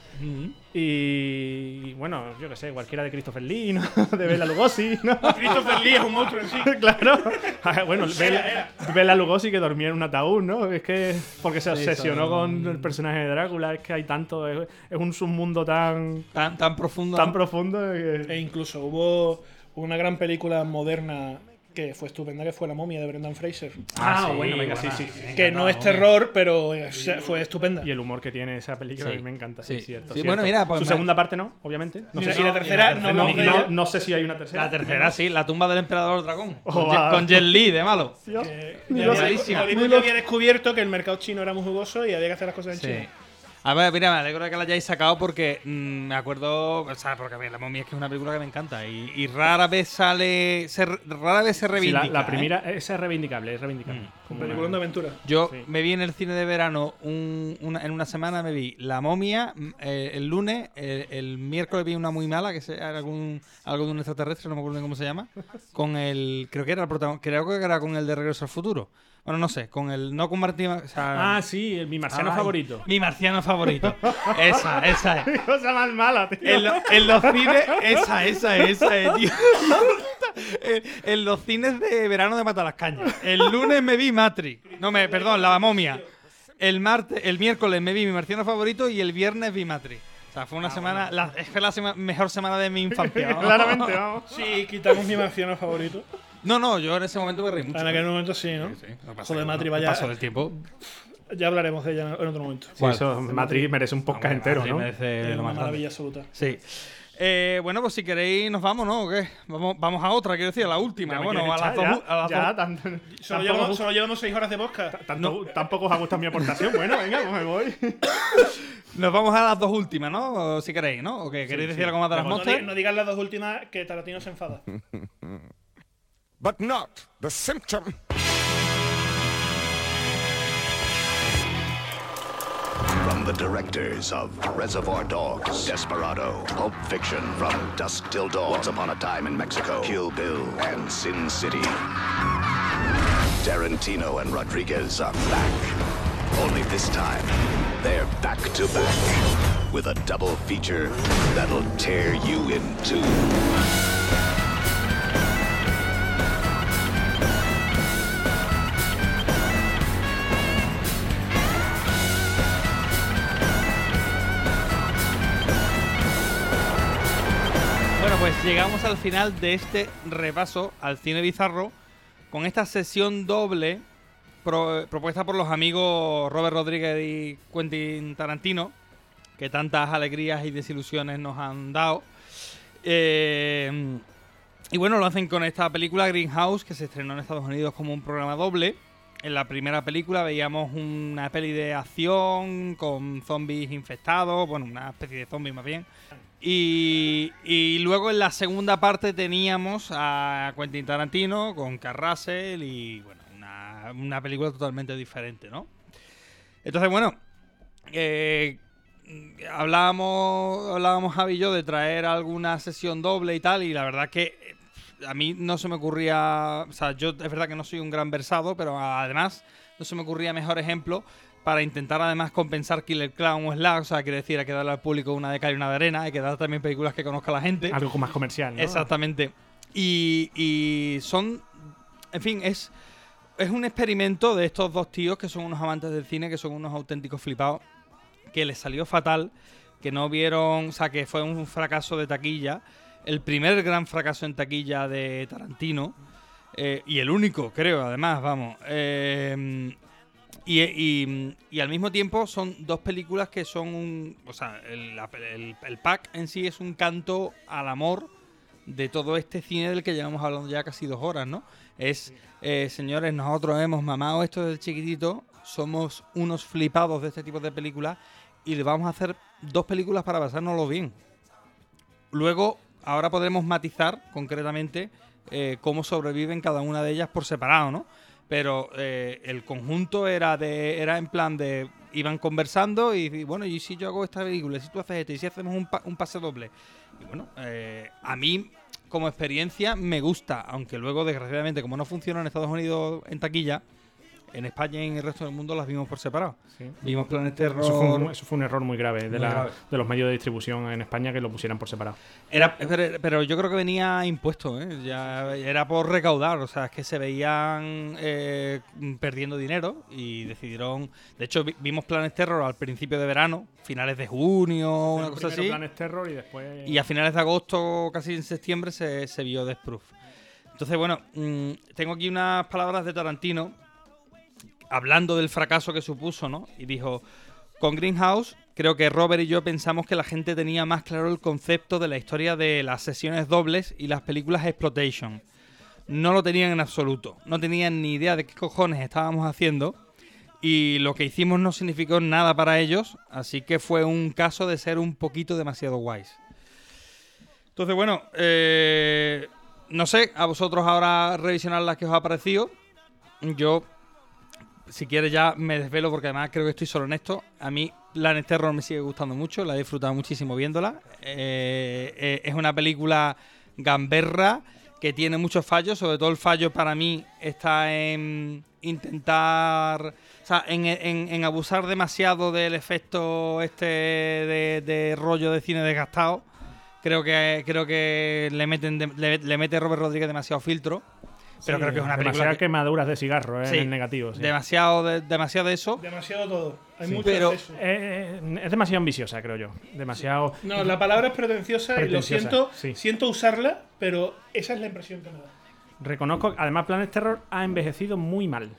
Y bueno, yo qué sé, cualquiera de Christopher Lee, ¿no? De Bela Lugosi, ¿no? Christopher Lee es un monstruo en sí. claro. Ah, Bueno, Bela, Bela Lugosi que dormía en un ataúd, ¿no? Es que porque se Sí, obsesionó son- con el personaje de Drácula, es que hay tanto, es, es un submundo tan, Tan, tan profundo. tan profundo que... E incluso hubo una gran película moderna que fue estupenda, que fue La momia de Brendan Fraser. Ah, sí, bueno, venga, sí, sí. Que no es terror, pero eh, fue estupenda. Y el humor que tiene esa película Sí. a mí me encanta, sí, Sí. cierto. Sí, cierto. bueno, mira, pues Su segunda parte no, obviamente. No sé si la tercera, no sé si hay una tercera. La tercera, sí, la tumba del emperador dragón. Oh, con. Jet- con Jet Li de malo. Que Ni ya había- había descubierto que el mercado chino era muy jugoso y había que hacer las cosas en Sí. China. A ver, mira, me alegro de que la hayáis sacado porque mm, me acuerdo, o sea, porque a mí la momia es que es una película que me encanta y, y rara vez sale, se, rara vez se Sí, reivindica. la, la ¿eh? primera, esa es reivindicable, es reivindicable. Mm. Un peliculón de aventura. Yo Sí. me vi en el cine de verano un- una- en una semana me vi La momia mm, eh, el lunes, eh, el miércoles vi una muy mala que era algún algo de un extraterrestre, no me acuerdo ni cómo se llama, con el creo que era el protagonista, creo que era con el de Regreso al futuro. Bueno, no sé, con el no con Martín, o sea, Ah, sí, el- mi marciano Ay, favorito. Mi marciano favorito. esa, esa es. Cosa más mala, tío. En, lo- en los cines, esa, esa, esa, es, tío. En, en los cines de verano de Matalascaña. El lunes me vi Matrix. No, me, perdón, la momia. El martes, el miércoles me vi mi marciano favorito y el viernes vi Matrix. O sea, fue una semana, la, es fue la sema- mejor semana de mi infancia. ¿no? Claramente, vamos. Sí, quitamos mi marciano favorito. No, no, yo en ese momento me reí mucho. En aquel momento sí, ¿no? Sí, pasa Joder, es que Matri, no- vaya. Paso del tiempo. Ya hablaremos de ella en otro momento. Sí, eso, Matrix merece un podcast Hombre, entero, ¿no? merece Es lo una maravilla absoluta. Sí. Eh, bueno, pues si queréis nos vamos, ¿no? ¿O qué? Vamos, vamos a otra, quiero decir, a la última. Ya Bueno, a las dos. ya, a las ya, tan- Solo llevamos, os- solo llevamos seis horas de podcast. tanto- Tampoco os ha gustado mi aportación. Bueno, venga, pues me voy. Nos vamos a las dos últimas, ¿no? O si queréis, ¿no? ¿O qué? ¿Queréis Sí, decir sí. algo más de las No, monsters? no digas las dos últimas que Tarantino se enfada. But not the symptom. From the directors of Reservoir Dogs, Desperado, Pulp Fiction, From Dusk Till Dawn, Once Upon a Time in Mexico, Kill Bill, and Sin City. Tarantino and Rodriguez are back. Only this time, they're back to back with a double feature that'll tear you in two. Llegamos al final de este repaso al cine bizarro con esta sesión doble pro- propuesta por los amigos Robert Rodríguez y Quentin Tarantino, que tantas alegrías y desilusiones nos han dado. Eh, y bueno, lo hacen con esta película Greenhouse, que se estrenó en Estados Unidos como un programa doble. En la primera película veíamos una peli de acción con zombies infectados, bueno, una especie de zombies más bien. Y, y luego en la segunda parte teníamos a Quentin Tarantino con Carl Russell y bueno, una, una película totalmente diferente, ¿no? Entonces, bueno, eh, hablábamos, hablábamos Javi y yo de traer alguna sesión doble y tal, y la verdad que eh, a mí no se me ocurría, o sea, yo es verdad que no soy un gran versado, pero además no se me ocurría mejor ejemplo para intentar además compensar Killer Clown o Slack, o sea, quiere decir, hay que darle al público una de cal y una de arena, hay que dar también películas que conozca la gente. Algo más comercial, ¿no? Exactamente. Y, y son, en fin, es, es un experimento de estos dos tíos que son unos amantes del cine, que son unos auténticos flipados, que les salió fatal, que no vieron, o sea, que fue un fracaso de taquilla, el primer gran fracaso en taquilla de Tarantino, eh, y el único, creo, además, vamos. Eh, y, y- y al mismo tiempo son dos películas que son un. O sea, el, pack en sí es un canto al amor de todo este cine del que llevamos hablando ya casi dos horas, ¿no? Es, eh, señores, nosotros hemos mamado esto desde chiquitito, somos unos flipados de este tipo de películas y le vamos a hacer dos películas para pasárnoslo bien. Luego, ahora podremos matizar concretamente eh, cómo sobreviven cada una de ellas por separado, ¿no? Pero eh, el conjunto era de era en plan de iban conversando y, bueno, y si yo hago esta película, si tú haces esto, y si hacemos un, pa- un pase doble. Y bueno, eh, a mí como experiencia me gusta, aunque luego desgraciadamente como no funciona en Estados Unidos en taquilla, en España y en el resto del mundo las vimos por separado. Sí. Vimos Planet Terror. Eso fue, un, eso fue un error muy grave de, Muy la- grave. de los medios de distribución en España que lo pusieran por separado. Era, pero, pero yo creo que venía impuesto, ¿eh? Ya era por recaudar, o sea, es que se veían eh, perdiendo dinero y decidieron. De hecho, vi- vimos Planet Terror al principio de verano, finales de junio, una cosa así. Planet Terror y después... Y a finales de agosto, casi en septiembre, se, se vio Death Proof. Entonces, bueno, mm, tengo aquí unas palabras de Tarantino hablando del fracaso que supuso, ¿no? Y dijo, con Greenhouse, creo que Robert y yo pensamos que la gente tenía más claro el concepto de la historia de las sesiones dobles y las películas exploitation. No lo tenían en absoluto. No tenían ni idea de qué cojones estábamos haciendo. Y lo que hicimos no significó nada para ellos. Así que fue un caso de ser un poquito demasiado guays. Entonces, bueno, eh, no sé, a vosotros ahora revisionar las que os ha parecido. Yo, si quieres, ya me desvelo porque además creo que estoy solo en esto. A mí, Planet Terror me sigue gustando mucho, la he disfrutado muchísimo viéndola. Eh, eh, es una película gamberra que tiene muchos fallos, sobre todo el fallo para mí está en intentar, o sea, en, en- en abusar demasiado del efecto este de, rollo de cine desgastado. Creo que creo que le meten le, le mete Robert Rodríguez demasiado filtro. Pero Sí, creo que es una película demasiadas que- quemaduras de cigarro, ¿eh? Sí, en el negativo. sí. demasiado de, demasiado de eso. Demasiado todo. Hay Sí. mucho Pero exceso. eh, eh, es demasiado ambiciosa, creo yo. Demasiado. No, la palabra es pretenciosa, y lo siento, sí. siento usarla, pero esa es la impresión que me da. Reconozco, además, Planet Terror ha envejecido muy mal.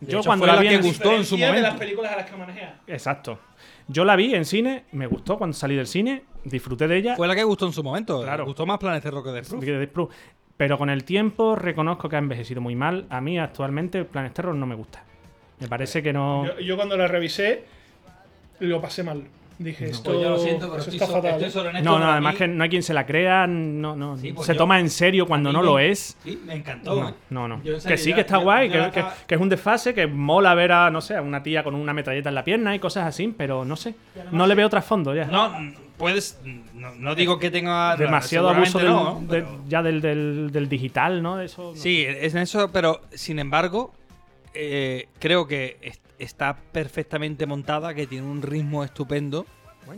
De hecho, fue la que gustó en su Diferencia de las momento. películas a las que manejea. Exacto. Yo la vi en cine, me gustó cuando salí del cine disfruté de ella. Fue la que gustó en su momento. Claro. Gustó más Planet Terror que Death Proof. Pero con el tiempo reconozco que ha envejecido muy mal. A mí actualmente Planet Terror no me gusta. Me parece que no... Yo, yo cuando la revisé, lo pasé mal. Dije, esto, Pues yo lo siento, pero eso estoy está so- fatal. estoy sobre en esto No, no, además mí- que no hay quien se la crea, no, no, Sí, pues se yo- toma en serio cuando no me- lo es. Sí, me encantó. No, no, no. Que sí, que está yo- guay, yo que, que- que es un desfase, que mola ver a, no sé, a una tía con una metralleta en la pierna y cosas así, pero no sé. No le veo trasfondo ya. No, puedes. No, no digo que tenga. Demasiado abuso del- no, de- ya del, del- del digital, ¿no? Eso, Sí, es en eso, pero sin embargo, eh, creo que es- está perfectamente montada, que tiene un ritmo estupendo.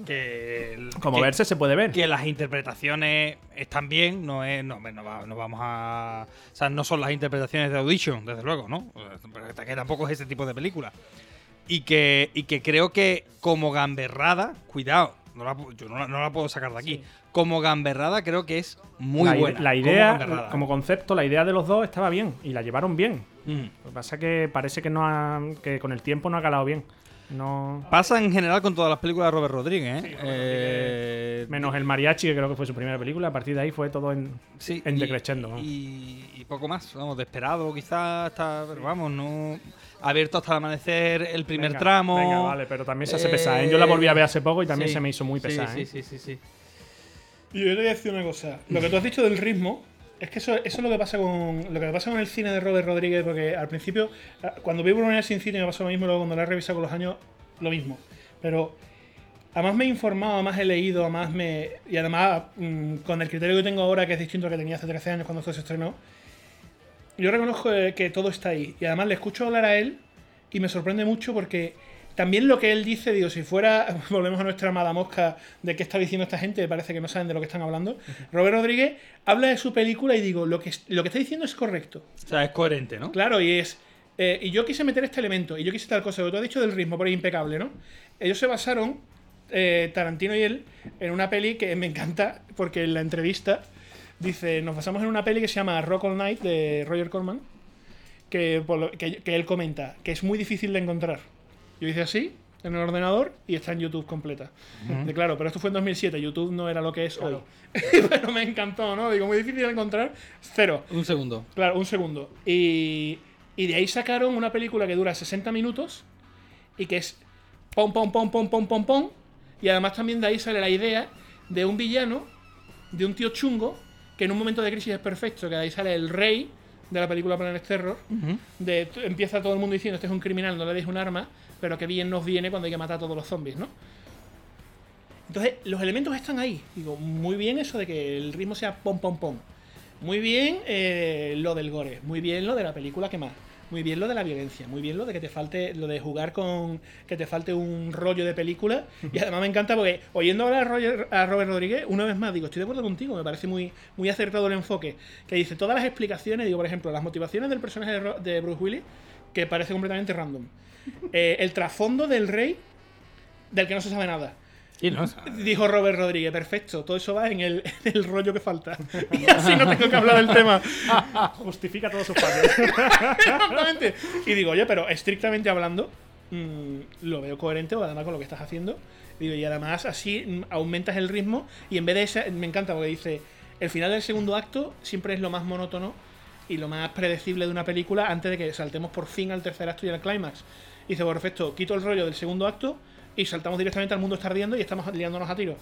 Que, Como que- verse se puede ver. Que las interpretaciones están bien, no es, no, no, va- no vamos a, o sea, no son las interpretaciones de Audition, desde luego, ¿no? Pero que tampoco es ese tipo de película. Y que, y que creo que como gamberrada, cuidado, no la yo no la, no la puedo sacar de aquí. Como gamberrada creo que es muy la, buena. La idea, como concepto, la idea de los dos estaba bien y la llevaron bien. Mm. Lo que pasa es que parece que, no ha- que con el tiempo no ha calado bien. No... Pasa en general con todas las películas de Robert Rodríguez, ¿eh? Eh, Menos el mariachi, que creo que fue su primera película. A partir de ahí fue todo en, Sí, en y- decreciendo. ¿no? y, y poco más, vamos, desesperado quizás, hasta, pero vamos, no abierto hasta el amanecer el primer Venga, tramo. venga, vale, pero también se hace pesada, ¿eh? Yo la volví a ver hace poco y también sí, se me hizo muy sí, pesada. Sí, ¿eh? sí, sí, sí. Y yo te voy a decir una cosa. Lo que tú has dicho del ritmo, es que eso, eso es lo que pasa con lo que pasa con el cine de Robert Rodríguez, porque al principio, ah, cuando vi Bruno sin cine me pasó lo mismo, luego cuando la he revisado con los años, lo mismo. Pero además me he informado, además he leído, además me. Y además, mm, con el criterio que tengo ahora, que es distinto al que tenía hace 13 años cuando esto se estrenó, yo reconozco eh, que todo está ahí. Y además le escucho hablar a él y me sorprende mucho porque también lo que él dice, digo, si fuera, volvemos a nuestra amada mosca de qué está diciendo esta gente, parece que no saben de lo que están hablando. Robert Rodríguez habla de su película y digo, lo que, es- lo que está diciendo es correcto. O sea, es coherente, ¿no? Claro, y es. eh, y yo quise meter este elemento, y yo quise tal cosa, lo que tú has dicho del ritmo, por ahí impecable, ¿no? Ellos se basaron, eh, Tarantino y él, en una peli que me encanta, porque en la entrevista dice: Nos basamos en una peli que se llama Rock All Night de Roger Corman, que, por lo- que, que él comenta que es muy difícil de encontrar. Yo hice así, en el ordenador, y está en YouTube completa. Ujú. De, claro, pero esto fue en 2007, YouTube no era lo que es hoy. pero me encantó, ¿no? Digo, muy difícil de encontrar, cero. Un segundo. Claro, un segundo. Y, y de ahí sacaron una película que dura 60 minutos y que es pom, pom, pom, pom, pom, pom, pom. Y además también de ahí sale la idea de un villano, de un tío chungo, que en un momento de crisis es perfecto, que de ahí sale el rey de la película Planet Terror. De, empieza todo el mundo diciendo, este es un criminal, no le deis un arma, pero que bien nos viene cuando hay que matar a todos los zombies, ¿no? Entonces, los elementos están ahí. Digo, muy bien eso de que el ritmo sea pom, pom, pom. Muy bien eh, lo del gore. Muy bien lo de la película que más. Muy bien lo de la violencia. Muy bien lo de que te falte, lo de jugar con. que te falte un rollo de película. Y además me encanta porque oyendo hablar a, a Robert Rodríguez, una vez más digo, estoy de acuerdo contigo, me parece muy, muy acertado el enfoque. Que dice todas las explicaciones, digo, por ejemplo, las motivaciones del personaje de, de Bruce Willis, que parece completamente random. Eh, el trasfondo del rey, del que no se sabe nada. Sí, ¿no? Dijo Robert Rodríguez, perfecto, todo eso va en el, en el rollo que falta. Y así no tengo que hablar del tema. Justifica todos sus fallos. Exactamente. Y digo, oye, pero estrictamente hablando, mm, lo veo coherente, además con lo que estás haciendo. Digo, y además así mm, aumentas el ritmo y en vez de esa, me encanta porque dice, el final del segundo acto siempre es lo más monótono y lo más predecible de una película antes de que saltemos por fin al tercer acto y al clímax. Dice, perfecto, quito el rollo del segundo acto y saltamos directamente al mundo está ardiendo y estamos liándonos a tiro.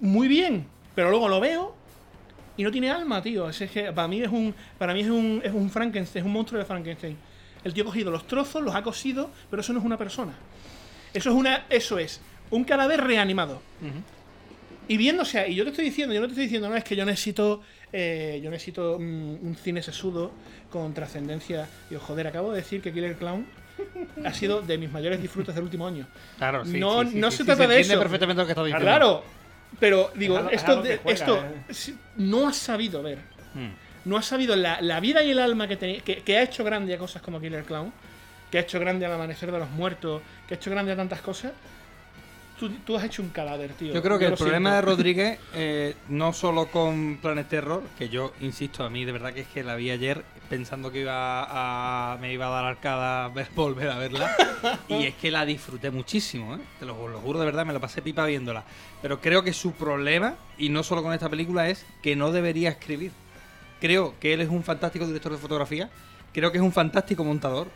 Muy bien, pero luego lo veo y no tiene alma, tío. Es que para mí es un para mí es un es un Frankenstein, es un monstruo de Frankenstein. El tío ha cogido los trozos, los ha cosido, pero eso no es una persona. Eso es una eso es un cadáver reanimado. Y viéndose ahí, yo te estoy diciendo, yo no te estoy diciendo, no, es que yo necesito eh, yo necesito mm, un cine sesudo con trascendencia. Digo, joder, acabo de decir que Killer Clown ha sido de mis mayores disfrutes del último año. Claro, sí, no sí, sí, no sí, se sí, trata se de eso. perfectamente lo que estás diciendo. Claro, pero digo, Es es esto, que juega, esto eh. no has sabido ver. Hmm. No has sabido la, la vida y el alma que, te- que, que ha hecho grande a cosas como Killer Clown, que ha hecho grande al amanecer de los muertos, que ha hecho grande a tantas cosas. tú, tú has hecho un cadáver, tío. Yo creo que el problema de. Rodríguez, eh, no solo con Planet Terror, que yo insisto, a mí de verdad que es que la vi ayer pensando que iba a, me iba a dar arcada ver, volver a verla. y es que la disfruté muchísimo, ¿eh? te lo, lo juro de verdad, me lo pasé pipa viéndola. Pero creo que su problema, y no solo con esta película, es que no debería escribir. Creo que él es un fantástico director de fotografía, creo que es un fantástico montador,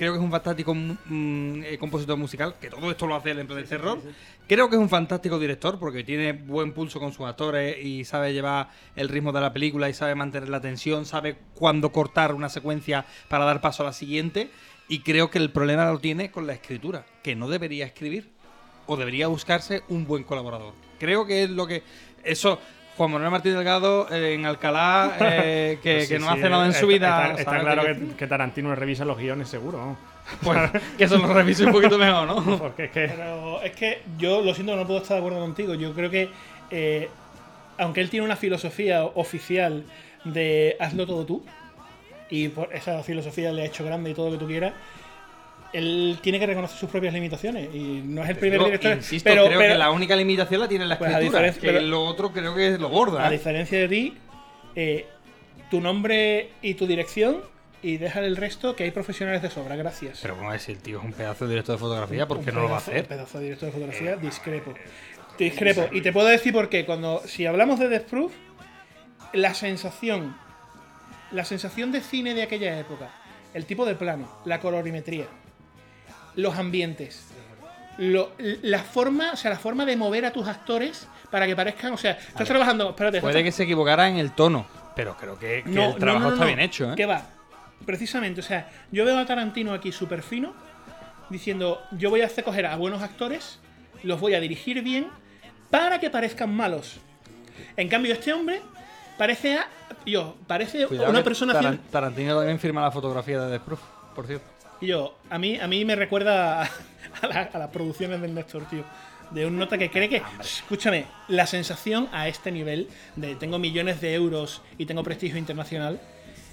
creo que es un fantástico mm, eh, compositor musical, que todo esto lo hace él en Planet Terror. Creo que es un fantástico director porque tiene buen pulso con sus actores y sabe llevar el ritmo de la película y sabe mantener la tensión, sabe cuándo cortar una secuencia para dar paso a la siguiente. Y creo que el problema lo tiene con la escritura, que no debería escribir o debería buscarse un buen colaborador. Creo que es lo que... Eso... Juan Manuel Martín Delgado eh, en Alcalá, eh, que, Pues sí, que no sí, hace nada en está- su vida. Está, claro Que- que, que Tarantino revisa los guiones, seguro. ¿no? Pues, que eso lo revise un poquito mejor, ¿no? Porque es que. Pero es que yo lo siento, no puedo estar de acuerdo contigo. Yo creo que, eh, aunque él tiene una filosofía oficial de hazlo todo tú, y por esa filosofía le ha hecho grande y todo lo que tú quieras, él tiene que reconocer sus propias limitaciones. Y no es el primer Digo, director. Insisto, pero, creo pero- que la única limitación la tiene la Pues a escritura. que pero- lo otro creo que lo borda. A ¿eh? diferencia de ti, eh, tu nombre y tu dirección, y dejar el resto, que hay profesionales de sobra. Gracias. Pero como es el tío es un pedazo de director de fotografía, ¿por qué Un no lo va a hacer? un pedazo de director de fotografía, discrepo. Discrepo. Y te puedo decir por qué. Cuando, si hablamos de Death Proof, la sensación, la sensación de cine de aquella época, el tipo de plano, la colorimetría, los ambientes, lo- la forma, o sea, la forma de mover a tus actores para que parezcan, o sea, estás trabajando, espérate, Puede que se equivocara en el tono, pero creo que, que el trabajo está bien hecho, ¿eh? ¿Qué va? Precisamente, o sea, yo veo a Tarantino aquí súper fino, diciendo, yo voy a hacer coger a buenos actores, los voy a dirigir bien, para que parezcan malos. En cambio, este hombre parece a... Yo, parece Cuidado una que persona... Taran- Tarantino también firma la fotografía de Proof, por cierto. Y yo, a mí, a mí me recuerda a, a la- a las producciones del Néstor, tío. De un nota que cree que, escúchame, la sensación a este nivel de tengo millones de euros y tengo prestigio internacional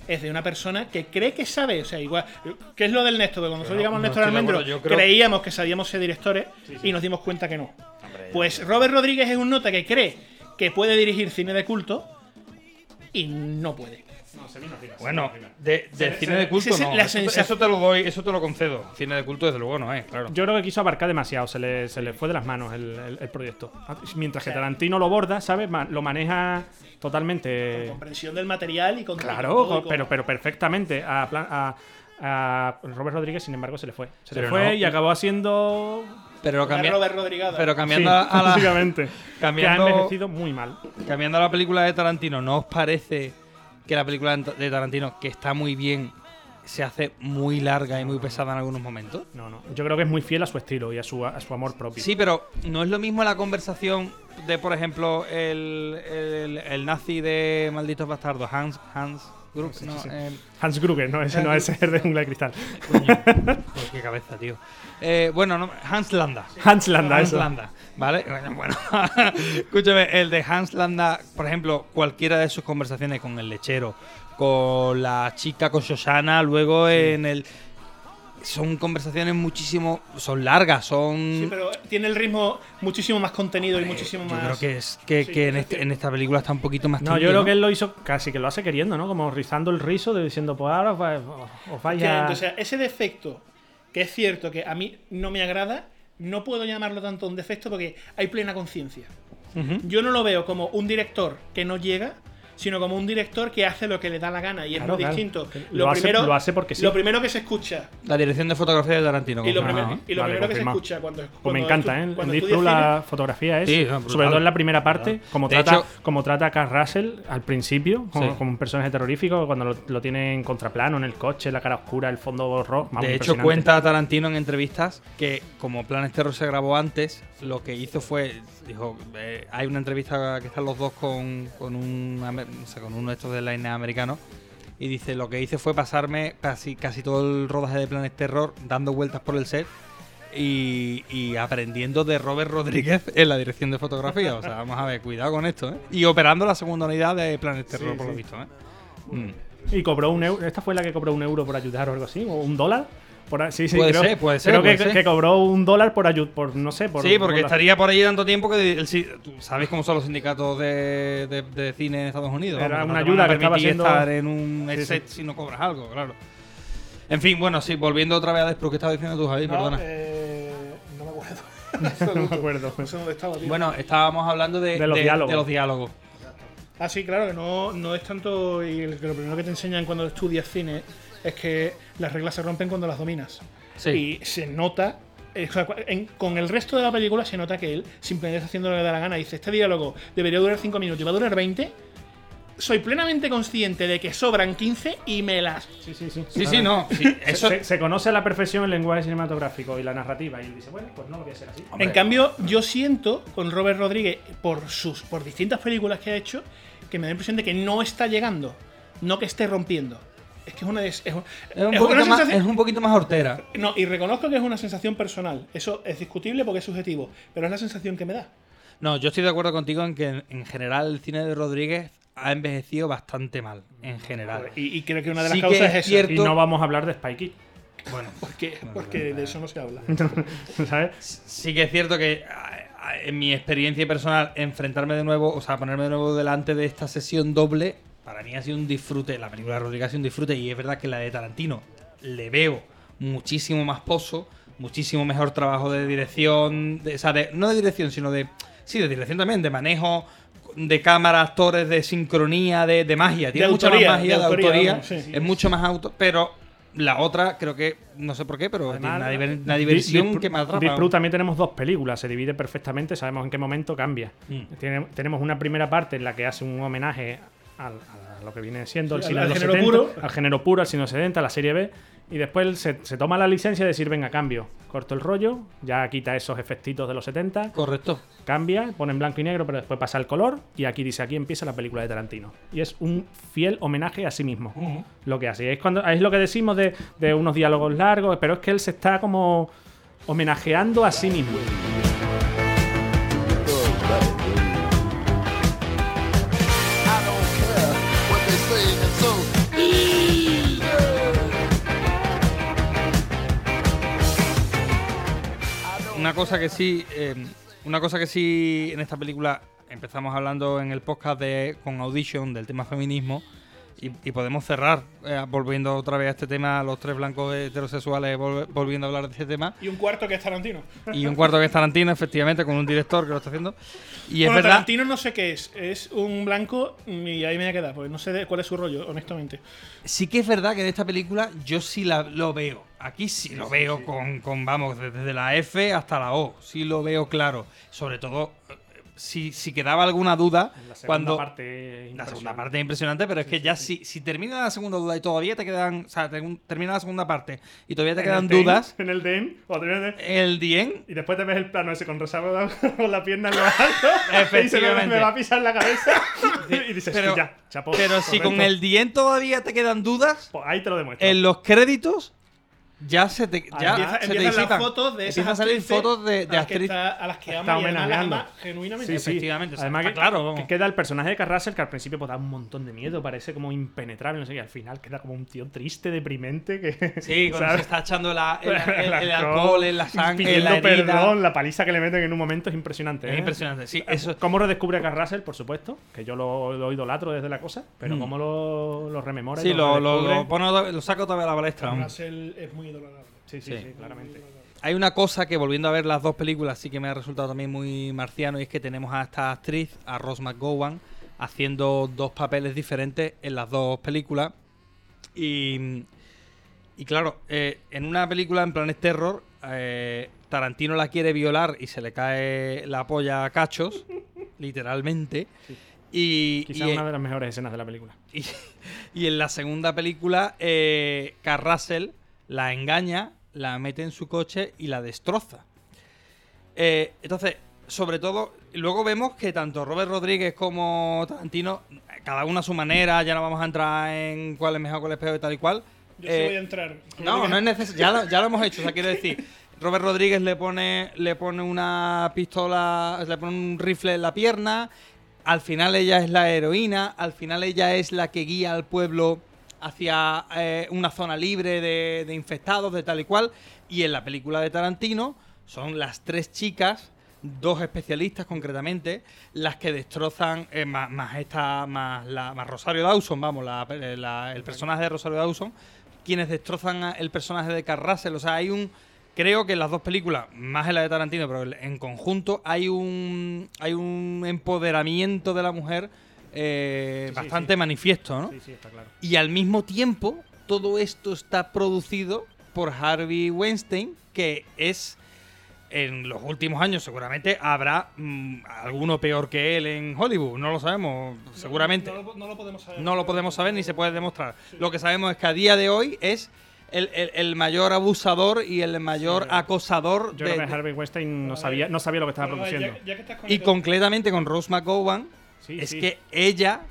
es de una persona que cree que sabe, o sea, igual, ¿qué es lo del Néstor? Que cuando nosotros no- llegamos al no Néstor de Almendro creo- creíamos que sabíamos ser directores y nos dimos cuenta que no. Pues Robert Rodríguez es un nota que cree que puede dirigir cine de culto y no puede. Bueno, de, del Se- cine de culto no. la eso, sensación- eso te lo doy, eso te lo concedo. Cine de culto desde luego no es, claro. Yo creo que quiso abarcar demasiado, se le, se le fue de las manos el, el- el proyecto. Mientras que Tarantino lo borda, ¿sabes? Ma- Lo maneja totalmente. Comprensión del material y con Claro, con todo y con- pero, pero perfectamente. A, plan- a- a Robert Rodríguez, sin embargo, se le fue. Se le Pero fue no. y acabó haciendo. Pero Una cambia- Robert Rodrigada. Pero cambiando Sí, a la. básicamente. cambiando, Que ha envejecido muy mal. Cambiando a la película de Tarantino, ¿no os parece que la película de Tarantino, que está muy bien, se hace muy larga y muy pesada en algunos momentos? No, no. Yo creo que es muy fiel a su estilo y a su, a su amor propio. Sí, pero no es lo mismo la conversación de, por ejemplo, el, el, el nazi de Malditos Bastardos, Hans, Hans No, el- Hans Gruger, no, ese no es el de Jungla de Cristal. Joder, qué cabeza, tío. Eh, bueno, no, Hans Landa. Hans Landa, Hans eso. Landa, ¿vale? Bueno, bueno. escúchame, el de Hans Landa, por ejemplo, cualquiera de sus conversaciones con el lechero, con la chica, con Shoshana, luego en el... Son conversaciones muchísimo... Son largas, son... Sí, pero tiene el ritmo muchísimo más contenido y muchísimo Yo más. creo que es que, Sí, que en, este- en esta película está un poquito más No, yo creo que él lo hizo casi que lo hace queriendo, ¿no? Como rizando el rizo, de diciendo, pues ahora os, va- os vais a. o sea, ese defecto, que es cierto que a mí no me agrada, no puedo llamarlo tanto un defecto porque hay plena conciencia. Yo no lo veo como un director que no llega, sino como un director que hace lo que le da la gana y es muy claro. distinto. Lo hace- lo hace porque sí. Lo primero que se escucha La dirección de fotografía de Tarantino. y lo, confirmado, primer- y lo Vale, primero que se escucha cuando, Pues me cuando encanta, estu- ¿eh? En cuando Deep Blue la fotografía es, Sí, sobre todo en la primera parte, como De trata, hecho- como trata a Carl Russell al principio, como, Sí. como un personaje terrorífico, cuando lo, lo tiene en contraplano, en el coche, la cara oscura, el fondo rojo. vamos, De hecho, cuenta Tarantino en entrevistas que como Planes Terror se grabó antes, lo que hizo fue, dijo, eh, hay una entrevista que están los dos con, con un o sea, con uno de estos de line americano y dice, lo que hice fue pasarme casi, casi todo el rodaje de Planes Terror dando vueltas por el set y, y aprendiendo de Robert Rodríguez en la dirección de fotografía. O sea, vamos a ver, cuidado con esto, ¿eh? Y operando la segunda unidad de Planes Terror, Sí, por lo visto, ¿eh? Mm. Y cobró un euro. Esta fue la que cobró un euro por ayudar o algo así, o un dólar. Por a- sí, sí, Puede creo, ser, puede ser, creo puede que, ser. que cobró un dólar por ayuda, por no sé, por sí, porque por la- estaría por allí tanto tiempo que el, si- tú sabes cómo son los sindicatos de, de- de cine en Estados Unidos. Era vamos, una no ayuda que estaba haciendo- estar en un Sí, sí. set si no cobras algo, claro. En fin, bueno, sí, volviendo otra vez a Despru, ¿qué estabas diciendo tú, Javi? No, Perdona. eh, no me acuerdo. no me acuerdo. No sé dónde estaba, tío. Bueno, estábamos hablando de, De los diálogos. de los diálogos. Ah, sí, claro, que no, no es tanto. Y lo primero que te enseñan cuando estudias cine es que las reglas se rompen cuando las dominas. Sí. Y se nota. eh, o sea, en- con el resto de la película se nota que él simplemente está haciendo lo que le da la gana. Dice: Este diálogo debería durar 5 minutos y va a durar 20. Soy plenamente consciente de que sobran 15 y me las. Sí, sí, sí. Sí, sí, no. sí, eso, se, se conoce a la perfección el lenguaje cinematográfico y la narrativa. Y él dice, bueno, pues no lo voy a hacer así. En cambio, yo siento con Robert Rodríguez, por sus por distintas películas que ha hecho, que me da la impresión de que no está llegando, no que esté rompiendo. Es que es una. es, un- es, un es poquito una más, sensación- es un poquito más hortera. No, y reconozco que es una sensación personal. Eso es discutible porque es subjetivo, pero es la sensación que me da. No, yo estoy de acuerdo contigo en que en, en general el cine de Rodríguez ha envejecido bastante mal, en general. Y, y creo que una de las Sí causas es es, esa. cierto- Y no vamos a hablar de Spy Kid. Bueno, Porque, porque de eso no se habla. ¿Sabes? sí que es cierto que en mi experiencia personal, enfrentarme de nuevo, o sea, ponerme de nuevo delante de esta sesión doble, para mí ha sido un disfrute. La película de Rodríguez ha sido un disfrute y es verdad que la de Tarantino le veo muchísimo más pozo, muchísimo mejor trabajo de dirección, de- o sea, de- no de dirección, sino de, sí, de dirección también, de manejo de cámara, actores, de sincronía, de, de magia. Tiene De mucha autoría, más magia, de autoría, autoría. vamos, sí. Es mucho más auto, pero la otra creo que, no sé por qué, pero tiene una, diver- una Di- diversión que me atrapa. También tenemos dos películas, se divide perfectamente, sabemos en qué momento cambia. Mm. Tiene- tenemos una primera parte en la que hace un homenaje al- a lo que viene siendo el cine al- de los género 70, puro. al género puro, al cine de los 70, la serie B, y después se toma la licencia de decir, venga, cambio, corto el rollo, ya quita esos efectitos de los 70, Correcto. cambia, pone en blanco y negro, pero después pasa el color, y aquí dice, aquí empieza la película de Tarantino. Y es un fiel homenaje a sí mismo lo que hace. Es, cuando, es lo que decimos de, de unos diálogos largos, pero es que él se está como homenajeando a sí mismo. Una cosa que sí, eh, una cosa que sí en esta película empezamos hablando en el podcast de con Audition del tema feminismo y, y podemos cerrar eh, volviendo otra vez a este tema, los tres blancos heterosexuales volve- volviendo a hablar de este tema Y un cuarto que es Tarantino. y un cuarto que es Tarantino, efectivamente, con un director que lo está haciendo. Y es verdad, Tarantino no sé qué es. Es un blanco y ahí me voy a quedar, porque no sé de- cuál es su rollo, honestamente. sí que es verdad que en esta película yo sí la, lo veo. Aquí sí lo veo con, con, vamos, desde la F hasta la O. Sí lo veo claro. Sobre todo, eh, si, si quedaba alguna duda, La cuando... parte La segunda parte es impresionante, pero es que ya si, si termina la segunda duda y todavía te quedan... O sea, te- termina la segunda parte y todavía te quedan DEM, dudas, En el DEM, cuando terminas de- el Dien... y después te ves el plano ese con Rosario con la pierna en lo alto. y se me, Efectivamente. me va a pisar la cabeza. y dices, Pero, "Sí, ya, chapó. pero si con correcto". el Dien todavía te quedan dudas, Pues ahí te lo demuestro. en los créditos ya se te, ya Empieza- se te las fotos de esas a salir actrices fotos de, de a las que actrices. está- a las que Está ama y además ama genuinamente. Sí, sí. Efectivamente, o sea, Además que, claro, vamos. que queda el personaje de Carrasel que al principio pues, da un montón de miedo, parece como impenetrable, no sé, y al final queda como un tío triste, deprimente, que... Sí, cuando ¿sabes? se está echando la- el, el- el El alcohol en la sangre, en pidiendo la herida. perdón, la paliza que le meten en un momento es impresionante. Es ¿eh? impresionante, sí, eso- ¿Cómo redescubre a Carrasel, por supuesto? Que yo lo, lo idolatro desde la cosa, pero Mm. cómo lo, lo rememora. y Sí, lo, lo, redescubre. lo, pone lo saco otra vez a la palestra. aún. Russell es muy Sí, sí, Sí. sí, claramente. Hay una cosa que volviendo a ver las dos películas sí que me ha resultado también muy marciano y es que tenemos a esta actriz, a Rose McGowan, haciendo dos papeles diferentes en las dos películas. Y, y claro, eh, en una película en Planet Terror, eh, Tarantino la quiere violar y se le cae la polla a cachos, literalmente. Y, Quizá y- una de las mejores escenas de la película. y, y en la segunda película, eh, Carrasel la engaña, la mete en su coche y la destroza. Eh, entonces, sobre todo, luego vemos que tanto Robert Rodríguez como Tarantino, cada uno a su manera, ya no vamos a entrar en cuál es mejor, cuál es peor y tal y cual. Yo sí Eh, voy a entrar. no, no es necesario. Ya, lo- ya lo hemos hecho. O sea, quiero decir, Robert Rodríguez le pone, le pone una pistola, le pone un rifle en la pierna. Al final ella es la heroína. Al final ella es la que guía al pueblo hacia eh, una zona libre de, de infectados, de tal y cual. Y en la película de Tarantino son las tres chicas, dos especialistas concretamente, las que destrozan, eh, más, esta, más, la, más Rosario Dawson, vamos, la- la- el personaje de Rosario Dawson, quienes destrozan el personaje de Carl Russell. O sea, hay un. Creo que en las dos películas, más en la de Tarantino, pero en conjunto, hay un. hay un empoderamiento de la mujer eh, Sí, bastante sí. manifiesto, ¿no? Sí, sí, está claro. Y al mismo tiempo, todo esto está producido por Harvey Weinstein, que es. En los últimos años seguramente habrá mm, alguno peor que él en Hollywood, no lo sabemos, seguramente. No, lo- no lo podemos saber. No lo podemos saber ni se puede demostrar. Lo que sabemos es que a día de hoy es el, el- el mayor abusador y el mayor acosador Yo de- creo que Harvey Weinstein no sabía, no sabía lo que estaba produciendo. ya- ya que estás con y concretamente con Rose McGowan Sí, es sí. que ella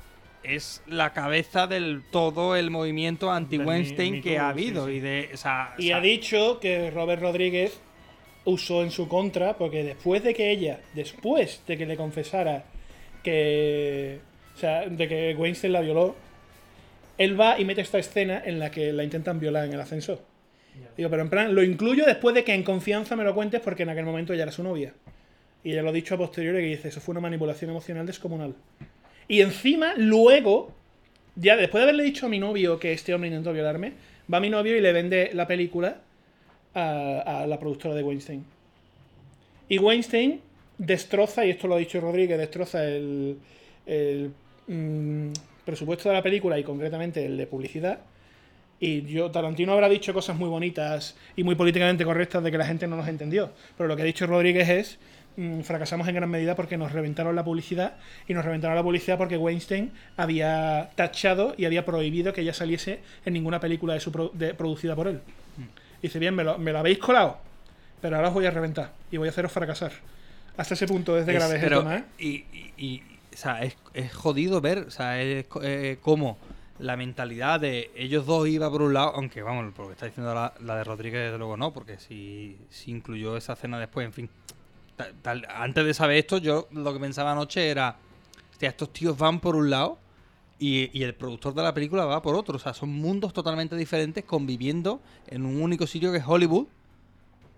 es la cabeza del todo el movimiento anti-Weinstein que ha habido sí. y de o sea, o Y sea, ha dicho que Robert Rodríguez usó en su contra, porque después de que ella, después de que le confesara que. O sea, de que Weinstein la violó, él va y mete esta escena en la que la intentan violar en el ascensor. Digo, pero en plan, lo incluyo después de que en confianza me lo cuentes porque en aquel momento ella era su novia. Y ella lo ha dicho a posteriori que dice, eso fue una manipulación emocional descomunal. Y encima, luego, ya después de haberle dicho a mi novio que este hombre intentó violarme, va mi novio y le vende la película a, la productora de Weinstein. Y Weinstein destroza, y esto lo ha dicho Rodríguez, destroza el, mm, presupuesto de la película y concretamente el de publicidad. Y yo, Tarantino habrá dicho cosas muy bonitas y muy políticamente correctas de que la gente no nos entendió. Pero lo que ha dicho Rodríguez es, fracasamos en gran medida porque nos reventaron la publicidad y nos reventaron la publicidad porque Weinstein había tachado y había prohibido que ella saliese en ninguna película de su pro- de- producida por él. Dice, bien, me lo, me lo habéis colado, pero ahora os voy a reventar y voy a haceros fracasar. Hasta ese punto es de Es- grave el pero- tema, ¿eh? Y, y- y, o sea, es, es jodido ver, o sea, es eh, como la mentalidad de ellos dos iba por un lado, aunque vamos, por lo que está diciendo la, la de Rodríguez, desde luego no, porque si, si incluyó esa cena después, en fin. Tal- antes de saber esto, yo lo que pensaba anoche era, hostia, estos tíos van por un lado y, y el productor de la película va por otro. O sea, son mundos totalmente diferentes conviviendo en un único sitio que es Hollywood,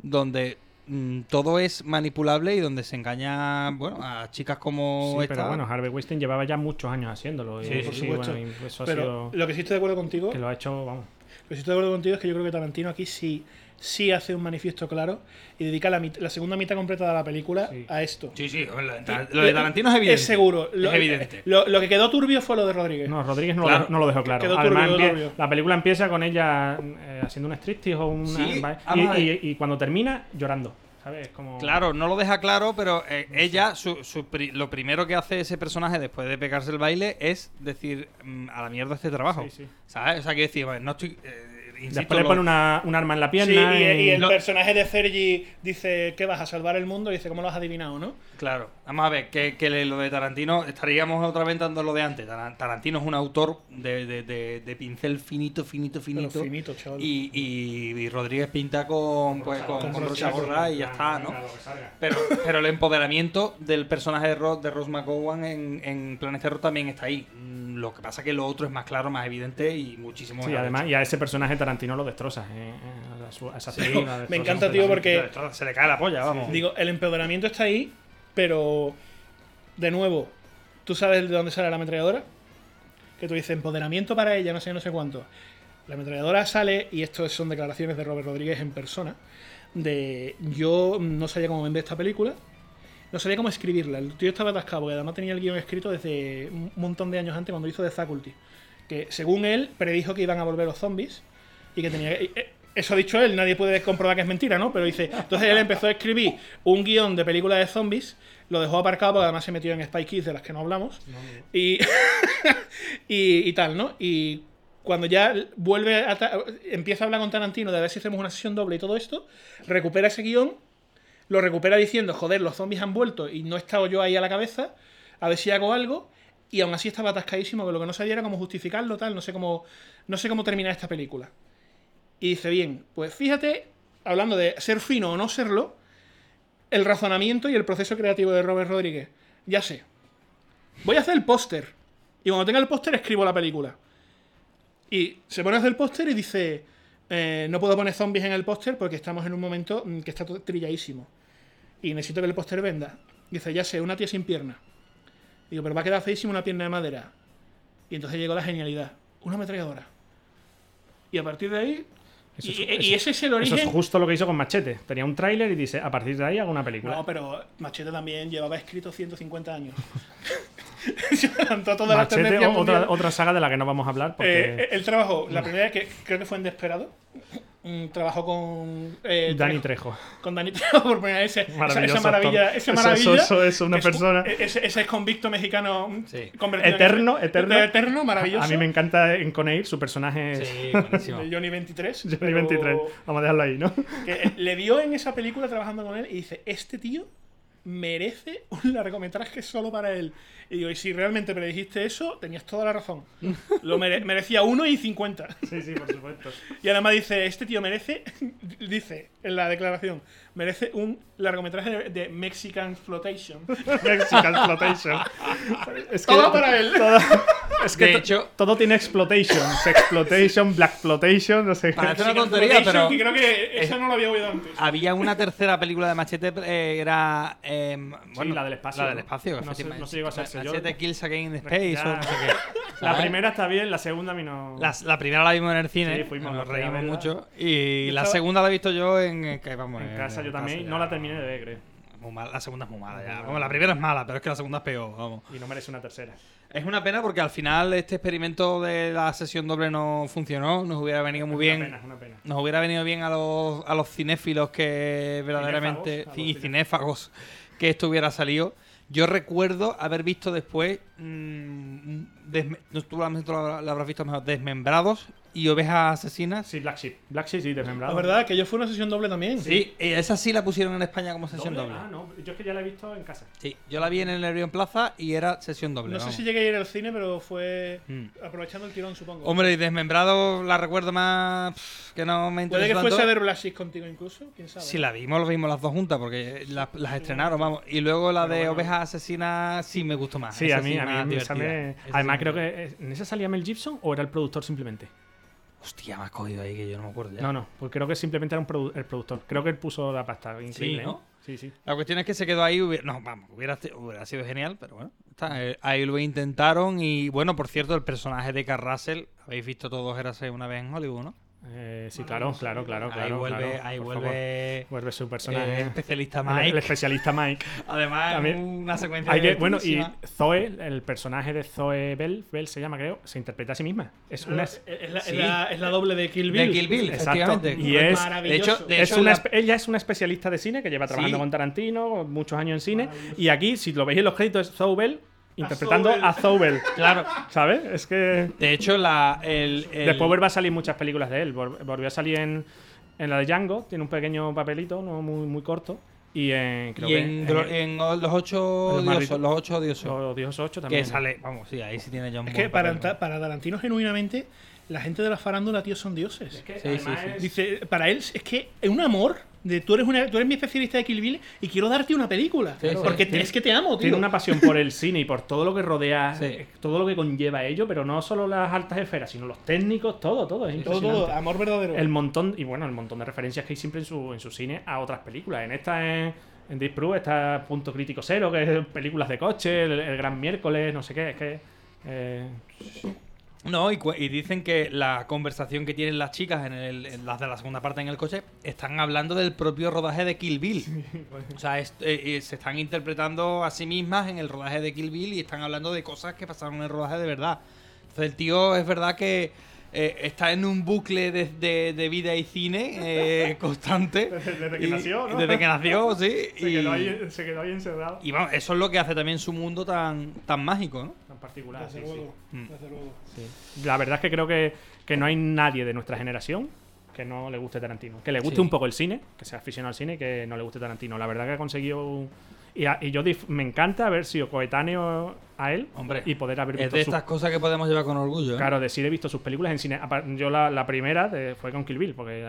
donde mm, todo es manipulable y donde se engaña, bueno, a chicas como Sí, esta. pero bueno, Harvey Weinstein llevaba ya muchos años haciéndolo. y- Sí, por supuesto. bueno, y eso ha Pero sido- lo que sí estoy de acuerdo contigo. Que lo ha hecho, vamos. Lo que sí estoy de acuerdo contigo es que yo creo que Tarantino aquí sí, sí hace un manifiesto claro y dedica la, mit- la segunda mitad completa de la película a esto. Sí, sí, lo de Tarantino es evidente. Es seguro. Es Lo, evidente. Lo, lo que quedó turbio fue lo de Rodríguez. No, Rodríguez no, Claro. lo, no lo dejó claro. Quedó Además, turbio, empie- turbio. la película empieza con ella eh, haciendo un striptease o una. Sí, y, ver. y- y cuando termina, llorando. ¿Sabes? Como... Claro, no lo deja claro, pero eh, ella, su, su pri- lo primero que hace ese personaje después de pegarse el baile es decir, mm, a la mierda este trabajo. Sí, sí. ¿Sabes? O sea, que decir, no estoy. eh, insisto, Después le pone una, un arma en la Sí, pierna. y, y el Lo- personaje de Sergi dice que vas a salvar el mundo y dice, ¿cómo lo has adivinado, no? Claro, vamos a ver, que, lo de Tarantino, estaríamos otra vez dando lo de antes. Taran- Tarantino es un autor de, de- de- de pincel finito, finito, finito. finito, chaval. Y, y- y Rodríguez pinta con, pues, con, Con brocha gorda y ya está, ¿no? Pero, pero el empoderamiento del personaje de, Ro- de Rose McGowan en, en Planet Terror también está ahí. Lo que pasa que lo otro es más claro, más evidente y muchísimo Sí, además, hecho. y a ese personaje Tarantino lo destroza. eh, a, su- a esa Sí, actriz la me encanta, tío, porque- Se le cae la polla, vamos. Digo, el empoderamiento está ahí, pero de nuevo, ¿tú sabes de dónde sale la ametralladora? Que tú dices empoderamiento para ella, no sé, no sé cuánto. La ametralladora sale, y esto son declaraciones de Robert Rodríguez en persona, de yo no sabía cómo vender esta película, no sabía cómo escribirla. El tío estaba atascado, porque además tenía el guion escrito desde un montón de años antes cuando hizo The Faculty. Que según él, predijo que iban a volver los zombies y que tenía que- eh, Eso ha dicho él, nadie puede comprobar que es mentira, ¿no? Pero dice. Entonces él empezó a escribir un guion de película de zombies, lo dejó aparcado porque además se metió en Spy Kids de las que no hablamos. Y, y, y tal, ¿no? Y cuando ya vuelve a empieza a hablar con Tarantino de a ver si hacemos una sesión doble y todo esto, recupera ese guion, lo recupera diciendo, joder, los zombies han vuelto y no he estado yo ahí a la cabeza, a ver si hago algo, y aún así estaba atascadísimo, que lo que no sabía era cómo justificarlo, tal, no sé cómo, no sé cómo terminar esta película. Y dice, bien, pues fíjate, hablando de ser fino o no serlo, el razonamiento y el proceso creativo de Robert Rodríguez. Ya sé. Voy a hacer el póster. Y cuando tenga el póster escribo la película. Y se pone a hacer el póster y dice, eh, no puedo poner zombies en el póster porque estamos en un momento mm, que está trilladísimo. Y necesito que el póster venda. Dice, ya sé, una tía sin pierna. Digo, pero va a quedar feísimo una pierna de madera. Y entonces llegó la genialidad. Una ametralladora. Y a partir de ahí... Eso y, es- y eso- ese es el origen... Eso es justo lo que hizo con Machete. Tenía un tráiler y dice, a partir de ahí hago una película. No, pero Machete también llevaba escrito 150 años. Se toda la Machete, mundial. otra, otra saga de la que no vamos a hablar porque... Eh, él trabajó, la primera que creo que fue en Desperado, trabajó con eh, Dani Trejo. Con Dani Trejo por primera vez. Esa, Maravilloso esa maravilla. Eso- maravilla eso- eso es una que persona- Ese, ese convicto mexicano mm, convertido en- Eterno, eterno. Eterno, maravilloso. A, a mí me encanta en Coneil su personaje. Sí, buenísimo. De Johnny 23. Johnny pero 23. Vamos a dejarlo ahí, ¿no? que le vio en esa película trabajando con él y dice: Este tío merece un largometraje solo para él. Y digo, y si realmente predijiste eso, tenías toda la razón. Lo mere- merecía uno y 50. Sí, sí, por supuesto. Y además dice, este tío merece, dice en la declaración, merece un largometraje de, Mexican Flotation. Mexican Exploitation. Es que- Todo para él. todo- es que De hecho- todo tiene exploitation. Exploitation, black exploitation, no sé. Parece una tontería, Flotation, pero- que creo que esa no lo había oído antes. Había una tercera película de Machete, eh, era. eh, bueno, la del espacio, La del ¿no? espacio, No no sé si llegó a hacerse. Yo- Machete Kills Again in Space Ya. o no sé qué. La ¿sabes? primera está bien, la segunda a mí no. La, la primera la vimos en el cine, Sí, fuimos nos reímos verla. mucho. Y Yo la estaba- segunda la he visto yo en, en vamos, En casa yo también. ya. No la terminé de ver, creo. Muy mal, la segunda es muy mala ya. Vamos, la primera es mala, pero es que la segunda es peor, vamos. Y no merece una tercera. Es una pena porque al final este experimento de la sesión doble no funcionó. Nos hubiera venido muy bien. una pena, una pena. Nos hubiera venido bien a los, a los cinéfilos que verdaderamente. Cinéfagos, y cinéfagos que esto hubiera salido. Yo recuerdo haber visto después. mm, no, tú la habrás visto mejor. Desmembrados y ovejas asesinas. Sí, Black Sheep. Black Sheep, sí, desmembrado. La verdad, que yo fue una sesión doble también. Sí, y esa sí la pusieron en España como sesión doble. Ah, no. Yo es que ya la he visto en casa. Sí, yo la vi en el Nervio en Plaza y era sesión doble. No sé si llegué a ir al cine, pero fue Mm. aprovechando el tirón, supongo. Hombre, y Desmembrado la recuerdo más pff, que no me Puede interesa que tanto. fuese a ver Black Sheep contigo incluso, quién sabe. Si la vimos, lo vimos las dos juntas porque las, las estrenaron, vamos. Y luego la de Ovejas Asesinas sí me gustó más. Sí, Esa a mí, a mí esa me- Además, sí creo me- que. eh, ¿En esa salía Mel Gibson o era el productor simplemente? Hostia, me has cogido ahí que yo no me acuerdo ya. No, no, pues creo que simplemente era un produ- el productor. Creo que él puso la pasta. Increíble. ¿no? ¿eh? Sí, sí. La cuestión es que se quedó ahí. hubiera- no, vamos, hubiera, hubiera sido genial, pero bueno. está, eh, ahí lo intentaron. Y bueno, por cierto, el personaje de Carl Russell, habéis visto todos Érase una vez en Hollywood, ¿no? Eh, sí, claro, claro, claro, Ahí claro. vuelve, claro, ahí vuelve. Vuelve su personaje. eh, especialista El- Mike. El, especialista Mike. Además, También una secuencia hay que- Bueno, y. Zoe, el personaje de Zoe Bell, Bell se llama, creo, se interpreta a sí misma. Es una. Es, es la, es la- es la doble de Kill De Bill. Kill Bill, Exacto. Y es, maravilloso. de hecho, de es hecho, una, la- espe- ella es una especialista de cine que lleva trabajando Sí. con Tarantino muchos años en cine. Y aquí, si lo veis en los créditos, es Zoe Bell interpretando a Zoe Bell. Claro. ¿Sabes? Es que. De hecho, la, el, el- Después va a salir muchas películas de él. Vol- Volvió a salir en, en la de Django, tiene un pequeño papelito, no muy, muy corto. Y en. Creo y que en, Glo- en los ocho Los odiosos, los ocho odiosos. Los Odiosos 8 también. Que sale, vamos, sí, ahí sí tiene John Es Boy que para, papel. Para Tarantino, genuinamente, la gente de la farándula, tío, son dioses. que Sí, sí, sí. es- Dice, para él es que es un amor de tú eres, una, tú eres mi especialista de Kill Bill y quiero darte una película. Sí, sí. porque Tiene- es que te amo, tío. Tiene una pasión por el cine y por todo lo que rodea, Sí. eh, todo lo que conlleva ello, pero no solo las altas esferas, sino los técnicos, todo, todo. Es todo, impresionante. todo, amor verdadero. El montón, y bueno, el montón de referencias que hay siempre en su, en su cine a otras películas. En esta, en, en Deep Proof, está Punto Crítico Cero, que es películas de coche, el, el Gran Miércoles, no sé qué, es que. eh, No, y, y dicen que la conversación que tienen las chicas en, el, en las de la segunda parte en el coche están hablando del propio rodaje de Kill Bill. O sea, es- eh, eh, se están interpretando a sí mismas en el rodaje de Kill Bill y están hablando de cosas que pasaron en el rodaje de verdad. Entonces el tío es verdad que eh, está en un bucle de, de- de vida y cine eh, constante. Desde que Y- nació, ¿no? Desde que nació, sí. se, y, quedó ahí, se quedó ahí encerrado. y vamos, eso es lo que hace también su mundo tan, tan mágico, ¿no? Tan particular, Desde sí, sí. luego, Mm. desde luego. Sí. La verdad es que creo que, que no hay nadie de nuestra generación que no le guste Tarantino. Que le guste Sí. un poco el cine, que sea aficionado al cine, y que no le guste Tarantino. La verdad que ha conseguido... un- Y, a- y yo me encanta haber sido coetáneo a él Hombre, y poder haber Es visto de sus- estas cosas que podemos llevar con orgullo. ¿eh? Claro, decir he visto sus películas en cine. Yo la, la primera de- fue con Kill Bill, porque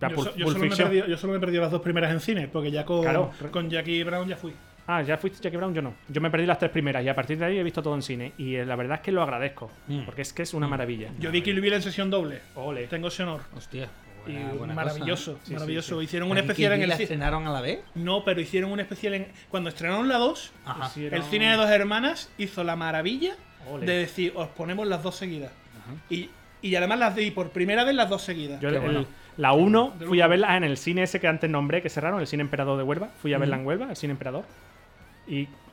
Yo, so- solo me perdido, yo solo me he perdido las dos primeras en cine, porque ya con, Claro. con Jackie Brown ya fui. Ah, ya fuiste Jackie Brown, yo no. Yo me perdí las tres primeras y a partir de ahí he visto todo en cine. Y eh, la verdad es que lo agradezco, Mm. porque es que es una maravilla. Yo vi Kill Bill en sesión doble. Ole. Tengo ese honor. Hostia. Y buena- buena maravilloso, cosa, ¿eh? Sí, maravilloso. sí, sí. Hicieron un ¿Pero especial en el la cine. estrenaron a la vez? No, pero hicieron un especial en. Cuando estrenaron la 2, Ajá. el cine de dos hermanas hizo la maravilla Ole. de decir, os ponemos las dos seguidas. Y, y además las di por primera vez las dos seguidas. Yo el- bueno. la 1 Del fui a verla en el cine ese que antes nombré, que cerraron, el cine Emperador de Huelva. Fui a verla en Huelva, el cine Emperador. Y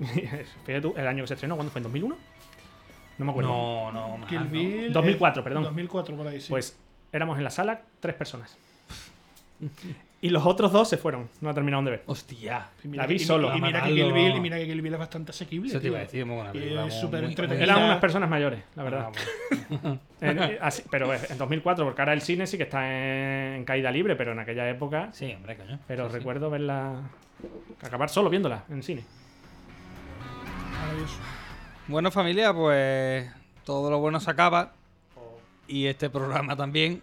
fíjate tú, el año que se estrenó, ¿cuándo fue? ¿En 2001? No me acuerdo. No, no, más, ¿no? Bill, 2004, eh, perdón. 2004 por ahí, sí. Pues éramos en la sala tres personas. Y los otros dos se fueron, no la terminaron de ver. Hostia. La vi solo. Y, mira que. Kill Bill, y mira que Kill Bill es bastante asequible. Eso te iba a decir, muy buena Y película, es súper entretenida. Eran unas personas mayores, la verdad. Ah, En- eh, así- pero en 2004, porque ahora el cine sí que está en, en caída libre, pero en aquella época. Sí, hombre, coño. Pero Sí, sí. recuerdo verla. Acabar solo viéndola en cine. Maravilloso. Bueno, familia, pues todo lo bueno se acaba. Y este programa también.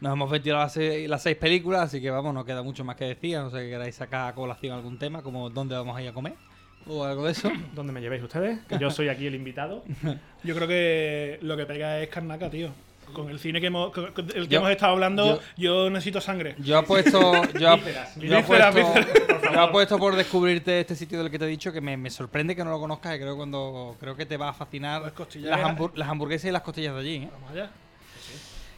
Nos hemos ventilado las seis, las seis películas, así que vamos, no queda mucho más que decir. a No sé que queráis sacar a colación algún tema, como dónde vamos a ir a comer o algo de eso. ¿Dónde me llevéis ustedes? Que yo soy aquí el invitado. Yo creo que lo que pega es carnaca, tío. Con el cine que hemos, con- el que Yo- hemos estado hablando, yo- yo, necesito sangre. Yo apuesto, yo, yo vísceras, apuesto, por descubrirte este sitio del que te he dicho que me, me sorprende que no lo conozcas y creo que cuando creo que te va a fascinar Las costillas las, las hamburguesas y las costillas de allí. ¿eh? Vamos allá.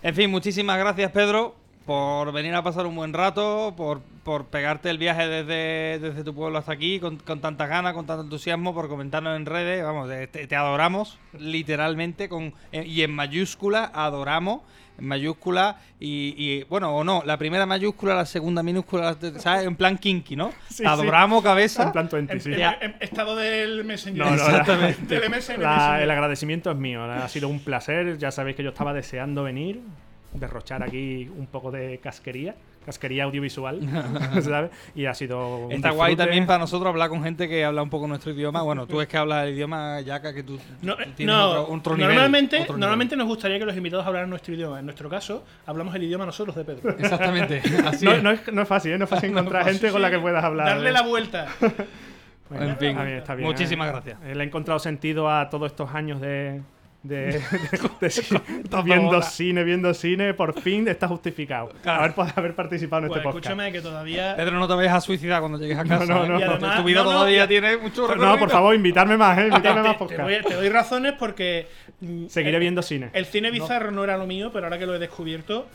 En fin, muchísimas gracias Pedro por venir a pasar un buen rato, por, por pegarte el viaje desde, desde tu pueblo hasta aquí con, con tantas ganas, con tanto entusiasmo, por comentarnos en redes. Vamos, te, te adoramos literalmente con eh, y en mayúscula adoramos. En mayúscula y, y, bueno, o no, la primera mayúscula, la segunda minúscula, ¿sabes? En plan kinky, ¿no? Sí, Te adoramos, cabeza. En plan 20, En, sí. en- estado del Messenger. No, no, Exactamente. Del MSN. La- el agradecimiento es mío. Ha sido un placer. Ya sabéis que yo estaba deseando venir, derrochar aquí un poco de casquería, casquería audiovisual, ¿sabes? Y ha sido un Está guay también para nosotros hablar con gente que habla un poco nuestro idioma. Bueno, tú es que hablas el idioma yaca que tú, No, tú eh, tienes no, otro, otro nivel, normalmente, otro nivel. normalmente nos gustaría que los invitados hablaran nuestro idioma. En nuestro caso, hablamos el idioma nosotros de Pedro. Exactamente. Así No, es. no es, no es fácil, ¿eh? no es fácil encontrar fácil. gente con la que puedas hablar. Darle ¿eh? la vuelta. Bueno, En fin, está bien, está bien, muchísimas ¿eh? gracias. Le he encontrado sentido a todos estos años de. De, de- de- viendo cine, viendo cine, por fin está justificado. Haber, haber participado en Pues este podcast. escúchame que todavía. Pedro, no te vayas a suicidar cuando llegues a casa. no, ¿eh? no. Y además- tu vida no, no, todavía tiene mucho No, por favor, invitarme más, ¿eh? Invitarme más te, te podcast. doy, te doy razones porque. Seguiré el- viendo cine. El cine bizarro no. era lo mío, pero ahora que lo he descubierto,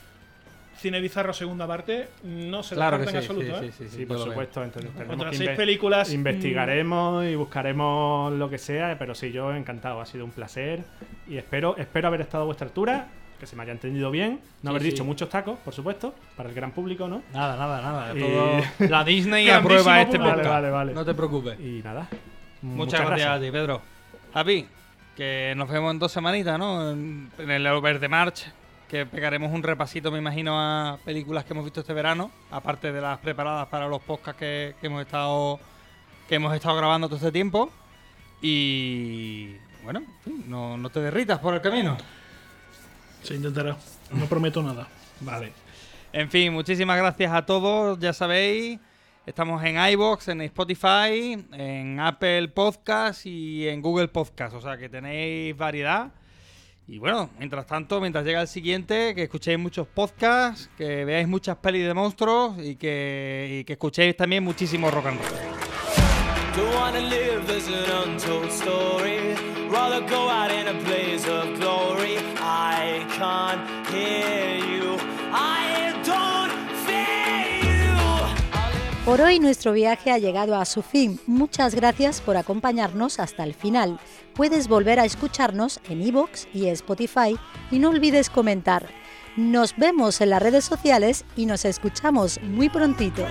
cine bizarro segunda parte no se Claro en sí, absoluto. sí, ¿eh? sí, sí, Sí, yo por supuesto. entonces Otras seis inve- películas, mm, Investigaremos y buscaremos lo que sea, pero sí, yo encantado. Ha sido un placer y espero, espero haber estado a vuestra altura, que se me haya entendido bien, no Sí, haber sí. dicho muchos tacos, por supuesto, para el gran público, ¿no? Nada, nada, nada. Todo- La Disney aprueba este podcast. Vale, vale, vale. No te preocupes. Y nada. Muchas, gracias, a ti, Pedro. Happy, que nos vemos en dos semanitas, ¿no? En, en el Over the March, que pegaremos un repasito, me imagino, a películas que hemos visto este verano, aparte de las preparadas para los podcasts que, que hemos estado que hemos estado grabando todo este tiempo. Y bueno, no, no te derritas por el camino. Se intentará. No prometo nada. Vale. En fin, muchísimas gracias a todos. Ya sabéis, estamos en iBox, en Spotify, en Apple Podcast y en Google Podcast. O sea que tenéis variedad. Y bueno, mientras tanto, mientras llega el siguiente, que escuchéis muchos podcasts, que veáis muchas pelis de monstruos y que, que escuchéis también muchísimo rock and roll. Por hoy nuestro viaje ha llegado a su fin. Muchas gracias por acompañarnos hasta el final. Puedes volver a escucharnos en iVoox y Spotify y no olvides comentar. Nos vemos en las redes sociales y nos escuchamos muy prontito.